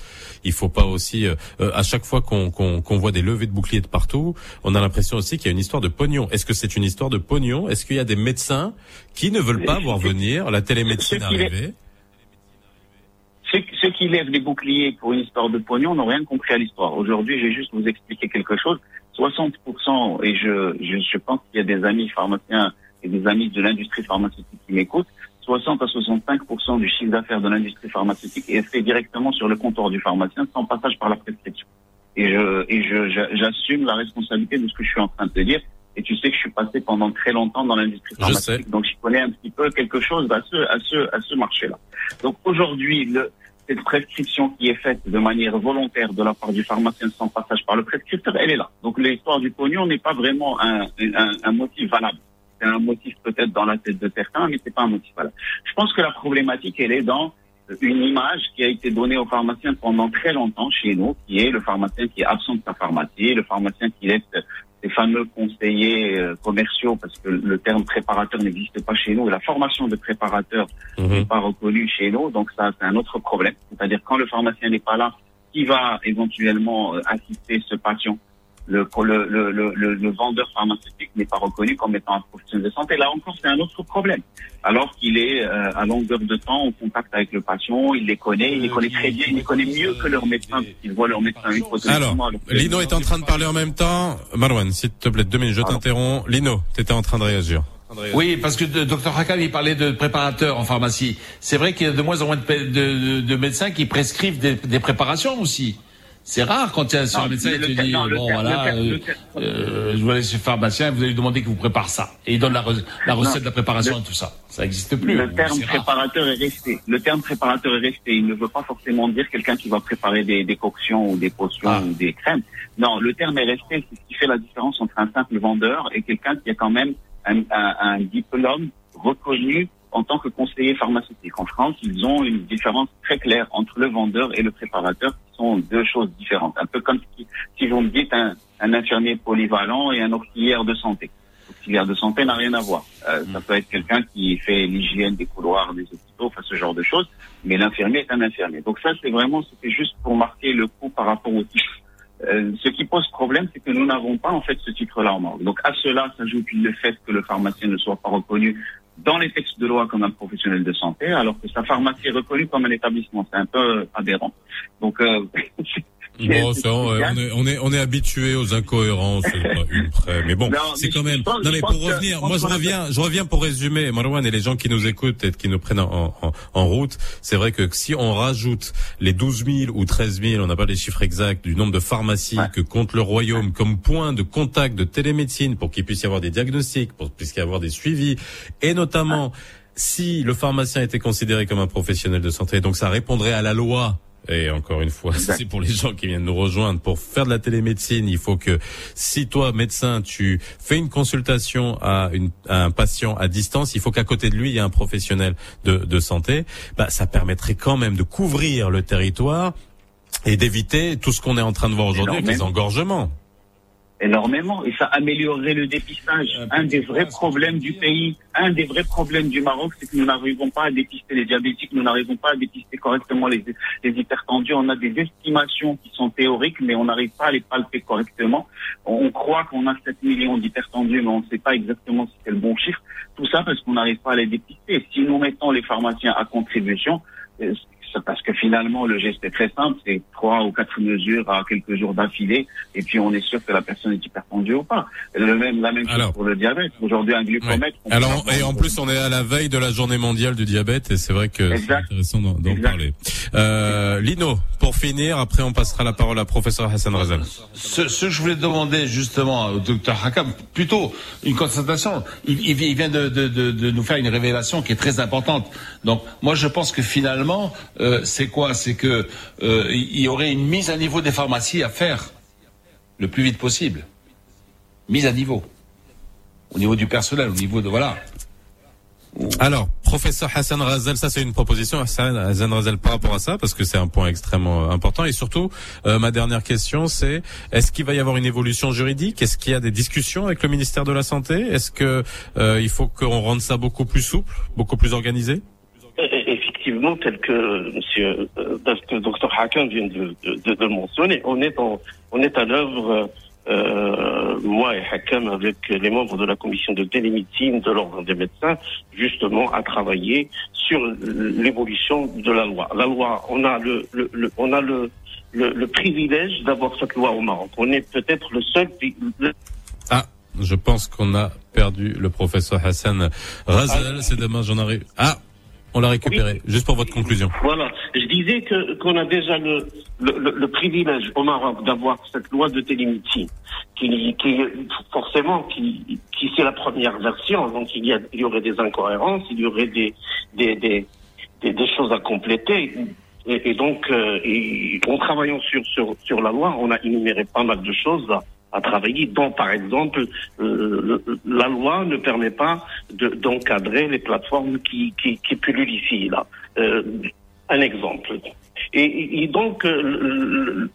il faut pas aussi, euh, euh, à chaque fois qu'on voit des levées de boucliers de partout, on a l'impression aussi qu'il y a une histoire de pognon. Est-ce que c'est une histoire de pognon? Est-ce qu'il y a des médecins qui ne veulent pas voir venir la télémédecine arriver? Ceux, qui lèvent des boucliers pour une histoire de pognon n'ont rien compris à l'histoire. Aujourd'hui, je vais juste vous expliquer quelque chose. 60%, et je, je, je pense qu'il y a des amis pharmaciens et des amis de l'industrie pharmaceutique qui m'écoutent, 60 à 65% du chiffre d'affaires de l'industrie pharmaceutique est fait directement sur le comptoir du pharmacien sans passage par la prescription. Et je, et je, j'a- j'assume la responsabilité de ce que je suis en train de te dire. Et tu sais que je suis passé pendant très longtemps dans l'industrie pharmaceutique, donc je connais un petit peu quelque chose à ce, à ce, à ce marché-là. Donc aujourd'hui, le, cette prescription qui est faite de manière volontaire de la part du pharmacien sans passage par le prescripteur, elle est là. Donc l'histoire du pognon n'est pas vraiment un, un, un motif valable. C'est un motif peut-être dans la tête de certains, mais c'est pas un motif valable. Je pense que la problématique, elle est dans une image qui a été donnée au pharmacien pendant très longtemps chez nous, qui est le pharmacien qui est absent de sa pharmacie, le pharmacien qui laisse ces fameux conseillers euh, commerciaux, parce que le terme préparateur n'existe pas chez nous, et la formation de préparateur n'est pas reconnue chez nous, donc ça c'est un autre problème. C'est-à-dire quand le pharmacien n'est pas là, qui va éventuellement euh, assister ce patient le, le, le, le, le- le vendeur pharmaceutique n'est pas reconnu comme étant un professionnel de santé. Là encore, c'est un autre problème. Alors qu'il est euh, à longueur de temps en contact avec le patient, il les connaît, il les connaît très bien, il les connaît mieux que leur médecin, parce qu'il voit leur médecin une fois Alors, Lino est en train de parler en même temps. Marwan, s'il te plaît, deux minutes, je t'interromps. Lino, t'étais en train de réagir. Oui, parce que le docteur Hakam, il parlait de préparateurs en pharmacie. C'est vrai qu'il y a de moins en moins de, de- de- de médecins qui prescrivent des, des préparations aussi. C'est rare quand il y a sur un médecin le te dit non, bon voilà, euh, euh, je vais aller chez le pharmacien, vous allez lui demander qu'il vous prépare ça et il donne la, re- la recette Non. de la préparation Le- et tout ça. Ça n'existe plus. Le terme C'est rare. préparateur est resté. Le terme préparateur est resté. Il ne veut pas forcément dire quelqu'un qui va préparer des décoctions ou des potions Ah. ou des crèmes. Non, le terme est resté. C'est ce qui fait la différence entre un simple vendeur et quelqu'un qui a quand même un, un- un diplôme reconnu en tant que conseiller pharmaceutique. En France, ils ont une différence très claire entre le vendeur et le préparateur, qui sont deux choses différentes. Un peu comme si, si vous me dites un, un infirmier polyvalent et un auxiliaire de santé. L'auxiliaire de santé n'a rien à voir. Euh, Ça peut être quelqu'un qui fait l'hygiène des couloirs des hôpitaux, enfin ce genre de choses, mais l'infirmier est un infirmier. Donc ça, c'est vraiment, c'était juste pour marquer le coup par rapport au titre. Euh, ce qui pose problème, c'est que nous n'avons pas en fait ce titre-là en manque. Donc à cela s'ajoute le fait que le pharmacien ne soit pas reconnu dans les textes de loi comme un professionnel de santé, alors que sa pharmacie est reconnue comme un établissement. C'est un peu aberrant. Donc euh, Bon, ça, on, on est, on est, on est habitué aux incohérences, une près. Mais bon, c'est quand même. pense- Non, mais pour revenir, moi, je reviens, je reviens pour résumer, Marwan et les gens qui nous écoutent et qui nous prennent en, en, en route. C'est vrai que si on rajoute les 12 000 ou 13 000, on n'a pas les chiffres exacts du nombre de pharmacies que compte le royaume comme point de contact de télémédecine pour qu'il puisse y avoir des diagnostics, pour qu'il puisse y avoir des suivis, et notamment si le pharmacien était considéré comme un professionnel de santé, donc ça répondrait à la loi. Et encore une fois, c'est pour les gens qui viennent nous rejoindre. Pour faire de la télémédecine, il faut que si toi, médecin, tu fais une consultation à, une, à un patient à distance, il faut qu'à côté de lui, il y ait un professionnel de, de santé. Bah, ça permettrait quand même de couvrir le territoire et d'éviter tout ce qu'on est en train de voir aujourd'hui avec les engorgements. Énormément et ça améliorerait le dépistage. Un des vrais problèmes du pays, un des vrais problèmes du Maroc, c'est que nous n'arrivons pas à dépister les diabétiques, nous n'arrivons pas à dépister correctement les, les hypertendus. On a des estimations qui sont théoriques, mais on n'arrive pas à les palper correctement. On, on croit qu'on a 7 millions d'hypertendus, mais on ne sait pas exactement si c'est le bon chiffre. Tout ça parce qu'on n'arrive pas à les dépister. Si nous mettons les pharmaciens à contribution, euh, parce que finalement le geste est très simple, c'est trois ou quatre mesures à quelques jours d'affilée, et puis on est sûr que la personne est hypertendue ou pas. Le même, la même chose Alors. pour le diabète. Aujourd'hui, un glucomètre. Alors, et en plus, on est à la veille de la journée mondiale du diabète et c'est vrai que c'est intéressant d'en d'en parler. Euh, Lino, pour finir, après on passera la parole à professeur Hassan Razal. Ce, ce que je voulais demander justement au docteur Hakam, plutôt une constatation. Il, il- il vient de, de- de- de nous faire une révélation qui est très importante. Donc moi je pense que finalement, euh, c'est quoi? C'est que euh, il y aurait une mise à niveau des pharmacies à faire le plus vite possible. Mise à niveau. Au niveau du personnel, au niveau de voilà. Alors, professeur Hassan Razal, ça c'est une proposition, Hassan, Hassan Razal par rapport à ça, parce que c'est un point extrêmement important. Et surtout, euh, ma dernière question, c'est est-ce qu'il va y avoir une évolution juridique? Est-ce qu'il y a des discussions avec le ministère de la Santé? Est-ce que euh, il faut qu'on rende ça beaucoup plus souple, beaucoup plus organisé? Effectivement, tel que Monsieur euh, que docteur Hakan vient de, de, de- de le mentionner, on est en, on est à l'œuvre, euh, moi et Hakam, avec les membres de la commission de télémédecine de l'ordre des médecins, justement à travailler sur l'évolution de la loi. La loi, on a le, le, le- on a le, le, le privilège d'avoir cette loi au Maroc. On est peut-être le seul Ah, je pense qu'on a perdu le professeur Hassan Razal. C'est demain, j'en arrive. Ah, on l'a récupéré. Juste pour votre conclusion. Voilà. Je disais que qu'on a déjà le, le, le- le privilège au Maroc d'avoir cette loi de télémédecine, qui, qui forcément qui, qui c'est la première version, donc il y a il y aurait des incohérences, il y aurait des des des, des, des choses à compléter. Et, et donc, euh, et en travaillant sur, sur sur la loi, on a énuméré pas mal de choses à travailler, dont par exemple euh, la loi ne permet pas de- d'encadrer les plateformes qui, qui, qui ici là. Euh, un exemple. Et, et donc, euh,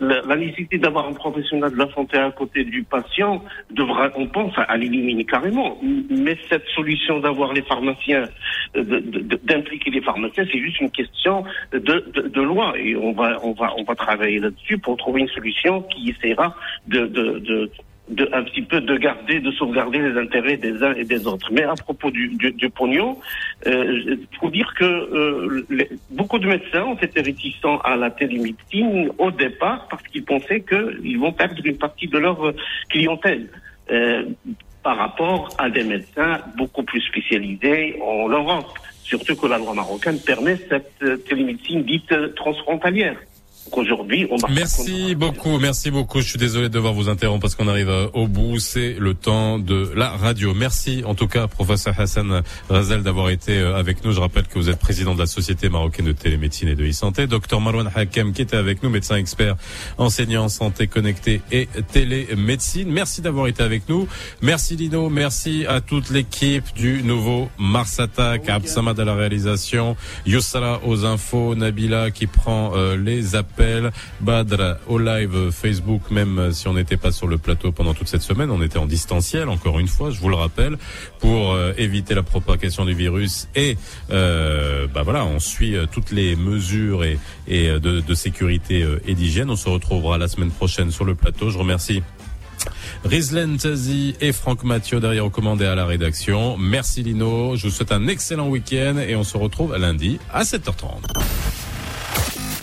la, nécessité d'avoir un professionnel de la santé à côté du patient devra, on pense, à l'éliminer carrément. Mais cette solution d'avoir les pharmaciens, d'impliquer les pharmaciens, c'est juste une question de, de, de loi. Et on va, on va, on va travailler là-dessus pour trouver une solution qui essaiera de, de, de de, un petit peu de garder, de sauvegarder les intérêts des uns et des autres. Mais à propos du, du, du pognon, il faut dire que euh, les- beaucoup de médecins ont été réticents à la télémédecine au départ parce qu'ils pensaient qu'ils vont perdre une partie de leur euh, clientèle. euh, par rapport à des médecins beaucoup plus spécialisés en Europe. Surtout que la loi marocaine permet cette euh, télémédecine dite euh, transfrontalière. Donc aujourd'hui, on va Merci beaucoup, merci beaucoup. Je suis désolé de devoir vous interrompre parce qu'on arrive au bout. C'est le temps de la radio. Merci en tout cas, professeur Hassan Razal, d'avoir été euh, avec nous. Je rappelle que vous êtes président de la Société marocaine de télémédecine et de e-santé. Docteur Marwan Hakem qui était avec nous, médecin expert, enseignant en santé connectée et télémédecine. Merci d'avoir été avec nous. Merci Lino, merci à toute l'équipe du nouveau Mars Attack, Abd Samad à la réalisation, Yossara aux infos, Nabila qui prend euh, les appels, Badr au live Facebook, même euh, si on n'était pas sur le plateau pendant toute cette semaine, on était en distanciel, encore une fois, je vous le rappelle, pour euh, éviter la propagation du virus et euh, bah voilà, on suit euh, toutes les mesures et, et de, de sécurité et d'hygiène. On se retrouvera la semaine prochaine sur le plateau. Je remercie Rizlen Tazi et Franck Mathieu derrière et à la rédaction. Merci Lino. Je vous souhaite un excellent week-end et on se retrouve lundi à 7h30.